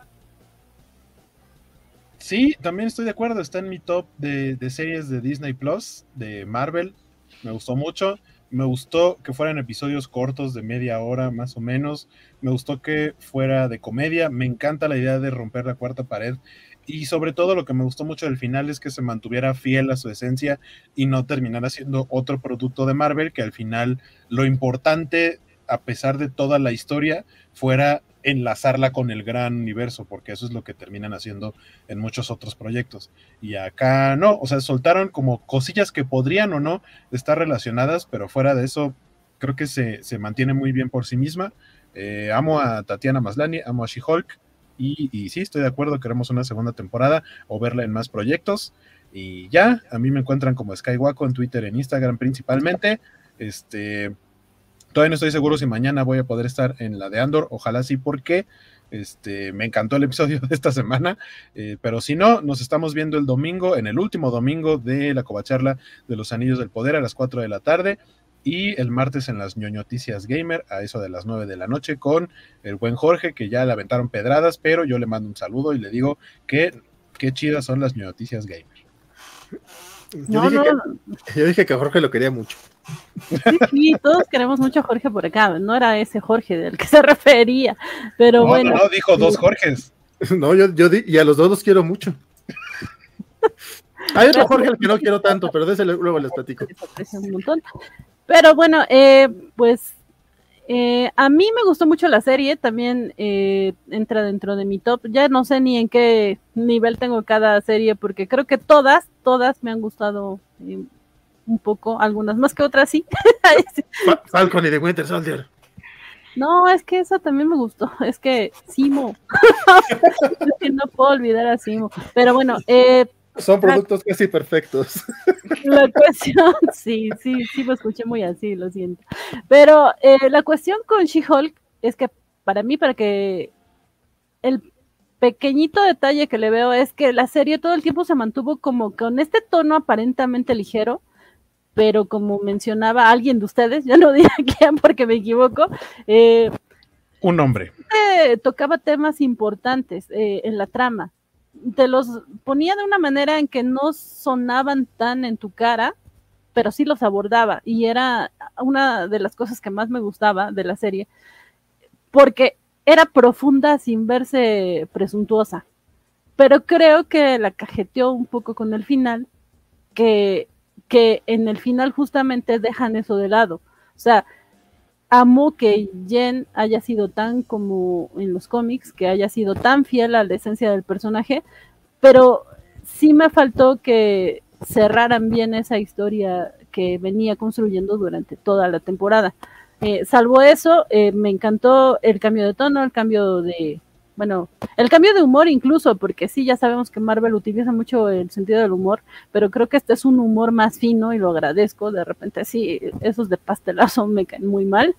Sí, también estoy de acuerdo. Está en mi top de, series de Disney Plus, de Marvel. Me gustó mucho. Me gustó que fueran episodios cortos de media hora más o menos. Me gustó que fuera de comedia. Me encanta la idea de romper la cuarta pared. Y sobre todo lo que me gustó mucho del final es que se mantuviera fiel a su esencia y no terminara siendo otro producto de Marvel, que al final lo importante, a pesar de toda la historia, fuera enlazarla con el gran universo, porque eso es lo que terminan haciendo en muchos otros proyectos. Y acá no, o sea, soltaron como cosillas que podrían o no estar relacionadas, pero fuera de eso, creo que se, mantiene muy bien por sí misma. Eh, amo a Tatiana Maslani, amo a She-Hulk, y, y, sí, estoy de acuerdo, queremos una segunda temporada o verla en más proyectos. Y ya, a mí me encuentran como Skywaco en Twitter, en Instagram principalmente. Este, Todavía no estoy seguro si mañana voy a poder estar en la de Andor, ojalá sí, porque este, me encantó el episodio <laughs> de esta semana, eh, pero si no, nos estamos viendo el domingo, en el último domingo de la covacharla de los Anillos del Poder a las 4 de la tarde y el martes en las ñoñoticias gamer a eso de las 9 de la noche con el buen Jorge que ya le aventaron pedradas, pero yo le mando un saludo y le digo que qué chidas son las ñoñoticias gamer.
Yo, dije Que, yo dije que Jorge lo quería mucho.
Sí, todos queremos mucho a Jorge por acá. No era ese Jorge del que <laughs> se refería, pero bueno.
No, dijo dos Jorges.
No, yo, yo y a los dos los quiero mucho. Hay otro Jorge al que no quiero tanto, pero de ese luego les platico.
Pero bueno, eh, pues eh, a mí me gustó mucho la serie, también eh, entra dentro de mi top. Ya no sé ni en qué nivel tengo cada serie, porque creo que todas, todas me han gustado un poco, algunas más que otras sí. <laughs>
Falcon y The Winter Soldier.
No, es que esa también me gustó. <laughs> Es que Simo. <laughs> no puedo olvidar a Simo. Pero bueno, eh,
son productos casi perfectos. <laughs>
La cuestión, <laughs> sí, sí, sí me escuché muy así, lo siento. Pero eh, la cuestión con She-Hulk es que para mí, para que el pequeñito detalle que le veo es que la serie todo el tiempo se mantuvo como con este tono aparentemente ligero, pero como mencionaba alguien de ustedes, ya no <laughs> diré quién porque me equivoco, eh,
un hombre.
tocaba temas importantes eh, en la trama. Te los ponía de una manera en que no sonaban tan en tu cara, pero sí los abordaba. Y era una de las cosas que más me gustaba de la serie, porque era profunda sin verse presuntuosa. Pero creo que la cajeteó un poco con el final, que que en el final justamente dejan eso de lado. O sea, amo que Jen haya sido tan como en los cómics, que haya sido tan fiel a la esencia del personaje, pero sí me faltó que cerraran bien esa historia que venía construyendo durante toda la temporada. Eh, salvo eso, eh, me encantó el cambio de tono, el cambio de, bueno, el cambio de humor incluso, porque sí, ya sabemos que Marvel utiliza mucho el sentido del humor, pero creo que este es un humor más fino y lo agradezco. De repente sí, esos de pastelazo me caen muy mal.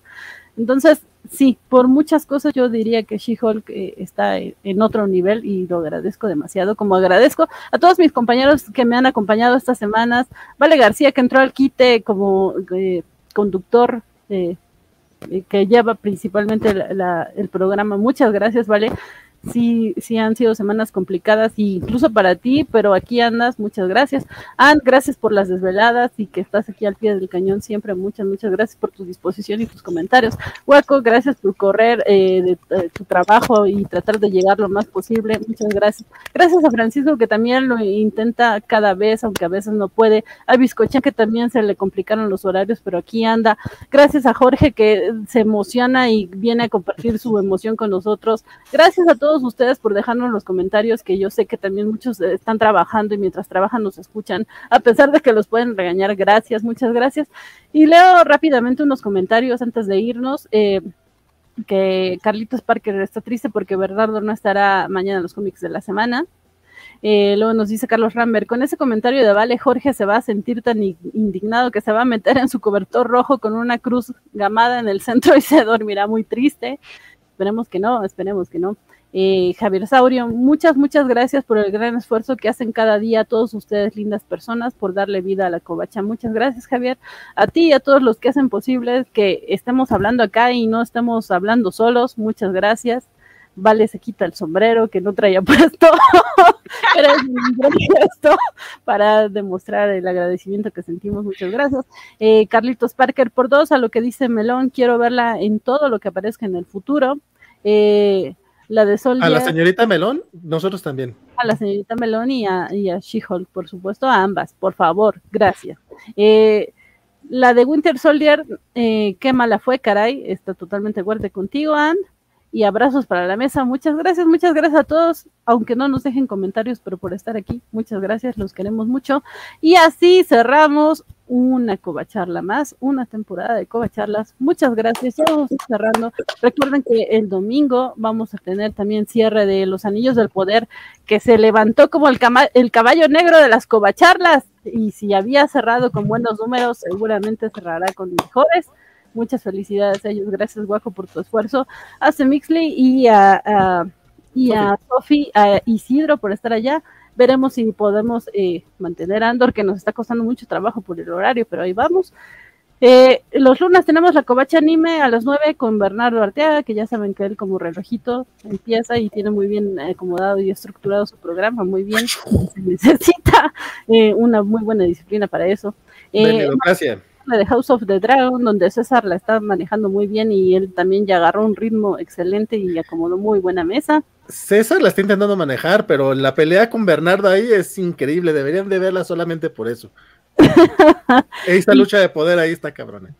Entonces, sí, por muchas cosas yo diría que She-Hulk eh, está en otro nivel y lo agradezco demasiado, como agradezco a todos mis compañeros que me han acompañado estas semanas, Vale García que entró al quite como eh, conductor eh, que lleva principalmente el programa. Muchas gracias, Vale sí, sí han sido semanas complicadas, incluso para ti, pero aquí andas, muchas gracias. Ann, gracias por las desveladas y que estás aquí al pie del cañón siempre, muchas, muchas gracias por tu disposición y tus comentarios. Hueco, gracias por correr eh, de, tu trabajo y tratar de llegar lo más posible, muchas gracias. Gracias a Francisco que también lo intenta cada vez, aunque a veces no puede. A Biscocha que también se le complicaron los horarios, pero aquí anda. Gracias a Jorge que se emociona y viene a compartir su emoción con nosotros. Gracias a todos ustedes por dejarnos los comentarios, que yo sé que también muchos están trabajando y mientras trabajan nos escuchan, a pesar de que los pueden regañar. Gracias, muchas gracias. Y leo rápidamente unos comentarios antes de irnos. Eh, que Carlitos Parker está triste porque Bernardo no estará mañana en los cómics de la semana. Eh, luego nos dice Carlos Rambert, con ese comentario de Vale, Jorge se va a sentir tan indignado que se va a meter en su cobertor rojo con una cruz gamada en el centro y se dormirá muy triste. Esperemos que no, esperemos que no. Eh, Javier Saurio, muchas, muchas gracias por el gran esfuerzo que hacen cada día todos ustedes, lindas personas, por darle vida a la covacha. Muchas gracias, Javier. A ti y a todos los que hacen posible que estemos hablando acá y no estemos hablando solos. Muchas gracias. Vale se quita el sombrero que no traía <laughs> puesto, pero es para demostrar el agradecimiento que sentimos. Muchas gracias. Eh, Carlitos Parker por dos, a lo que dice Melón, quiero verla en todo lo que aparezca en el futuro. Eh, la de Sol.
A la señorita Melón, nosotros también.
A la señorita Melón y a, She-Hulk, por supuesto, a ambas, por favor, gracias. Eh, la de Winter Soldier, eh, qué mala fue, caray, está totalmente de acuerdo contigo, Anne y abrazos para la mesa. Muchas gracias, muchas gracias a todos, aunque no nos dejen comentarios, pero por estar aquí, muchas gracias, los queremos mucho. Y así cerramos una covacharla más, una temporada de covacharlas. Muchas gracias, ya cerrando. Recuerden que el domingo vamos a tener también cierre de los Anillos del Poder, que se levantó como el, el caballo negro de las covacharlas. Y si había cerrado con buenos números, seguramente cerrará con mejores. Muchas felicidades a ellos. Gracias, Guaco, por tu esfuerzo. A Semixley y a, y a Sofi, a Isidro por estar allá. Veremos si podemos eh, mantener a Andor, que nos está costando mucho trabajo por el horario, pero ahí vamos. Eh, los lunes tenemos la covacha anime a las 9 con Bernardo Arteaga, que ya saben que él como relojito empieza y tiene muy bien acomodado y estructurado su programa, muy bien. Se necesita eh, una muy buena disciplina para eso.
Eh, gracias
de House of the Dragon, donde César la está manejando muy bien y él también ya agarró un ritmo excelente y acomodó muy buena mesa.
César la está intentando manejar, pero la pelea con Bernardo ahí es increíble, deberían de verla solamente por eso. <laughs> Esta lucha de poder ahí está cabrona.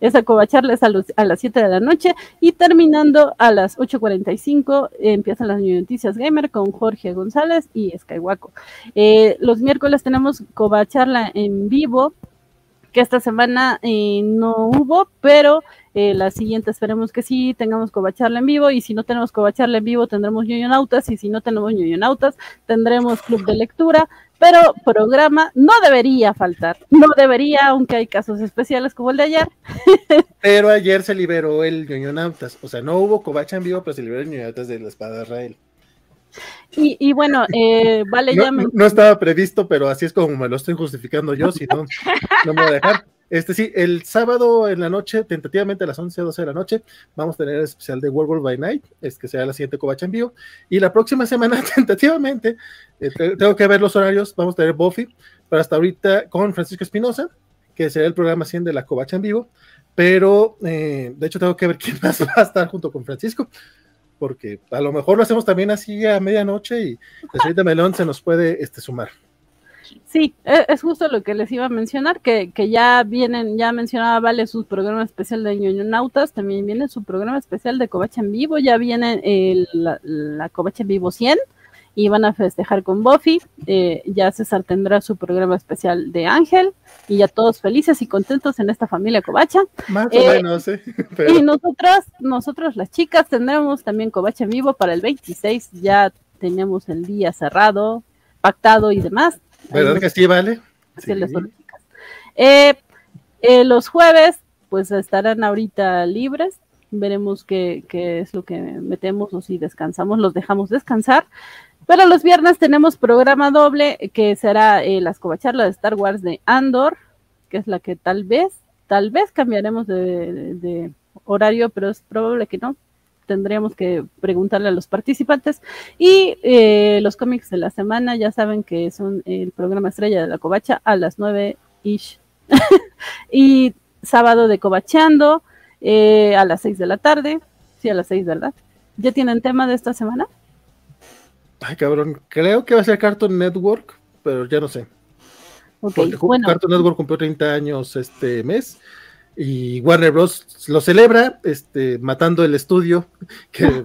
Esa covacharla a, las 7 de la noche y terminando a las 8.45 empiezan las noticias gamer con Jorge González y Skywaco. Eh, los miércoles tenemos covacharla en vivo que esta semana eh, no hubo, pero eh, la siguiente esperemos que sí tengamos Covacharla en vivo y si no tenemos Covacharla en vivo tendremos Nautas y si no tenemos Nautas tendremos Club de Lectura, pero programa no debería faltar, no debería, aunque hay casos especiales como el de ayer. <laughs>
pero ayer se liberó el Nautas, o sea, no hubo Covacha en vivo, pero se liberó el Nautas de la Espada de Israel.
Y, bueno, eh, vale,
no,
ya
no estaba previsto, pero así es como me lo estoy justificando yo, si no, no me voy a dejar. Este sí, el sábado en la noche, tentativamente a las 11 12 de la noche, vamos a tener el especial de World War by Night, es que será la siguiente covacha en vivo. Y la próxima semana, <laughs> tentativamente, eh, tengo que ver los horarios, vamos a tener Buffy, pero hasta ahorita con Francisco Espinosa, que será el programa 100 de la covacha en vivo. Pero eh, de hecho, tengo que ver quién más <laughs> va a estar junto con Francisco porque a lo mejor lo hacemos también así a medianoche y la señorita Melón se nos puede este, sumar.
Sí, e, es justo lo que les iba a mencionar, que, que ya vienen, ya mencionaba Vale su programa especial de Nautas, también viene su programa especial de Covacha en Vivo, ya viene el, la, la Covacha en Vivo 100, y van a festejar con Buffy. Eh, ya César tendrá su programa especial de Ángel y ya todos felices y contentos en esta familia Covacha.
Más o eh, menos, ¿eh? <laughs>
Y nosotras, nosotros las chicas tendremos también Covacha en vivo para el 26. Ya tenemos el día cerrado, pactado y demás.
¿Verdad que sí, vale?
Sí. Eh, los jueves, pues estarán ahorita libres veremos qué, qué, es lo que metemos o si descansamos, los dejamos descansar. Pero los viernes tenemos programa doble que será eh, la escobacharla de Star Wars de Andor, que es la que tal vez, tal vez cambiaremos de, horario, pero es probable que no. Tendríamos que preguntarle a los participantes. Y eh, los cómics de la semana, ya saben que son el programa estrella de la covacha a las 9 ish. <laughs> y sábado de covachando eh, a las 6 de la tarde. Sí, a las 6, ¿verdad? ¿Ya tienen tema de esta semana?
Ay, cabrón, creo que va a ser Cartoon Network, pero ya no sé.
Okay, bueno.
Cartoon Network cumplió 30 años este mes y Warner Bros. lo celebra, este, matando el estudio <laughs> que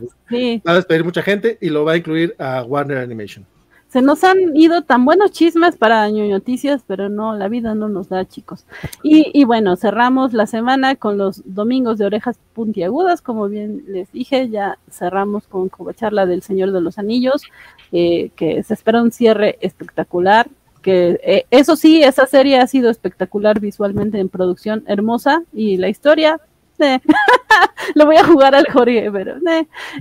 va a despedir mucha gente y lo va a incluir a Warner Animation.
Se nos han ido tan buenos chismes para noticias, pero no, la vida no nos da, chicos. Y, bueno, cerramos la semana con los domingos de orejas puntiagudas, como bien les dije, ya cerramos con charla del Señor de los Anillos, eh, que se espera un cierre espectacular, que eh, eso sí, esa serie ha sido espectacular visualmente en producción, hermosa, y la historia, <laughs> <laughs> lo voy a jugar al Jorge, pero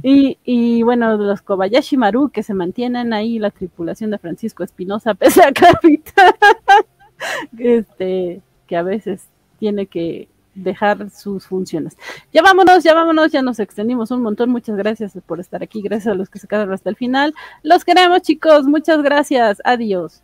y, y, bueno, los Kobayashi Maru que se mantienen ahí, la tripulación de Francisco Espinosa, <laughs> pese a capitán, este, que a veces tiene que dejar sus funciones. Ya vámonos, ya vámonos, ya nos extendimos un montón. Muchas gracias por estar aquí. Gracias a los que se quedaron hasta el final. Los queremos, chicos. Muchas gracias. Adiós.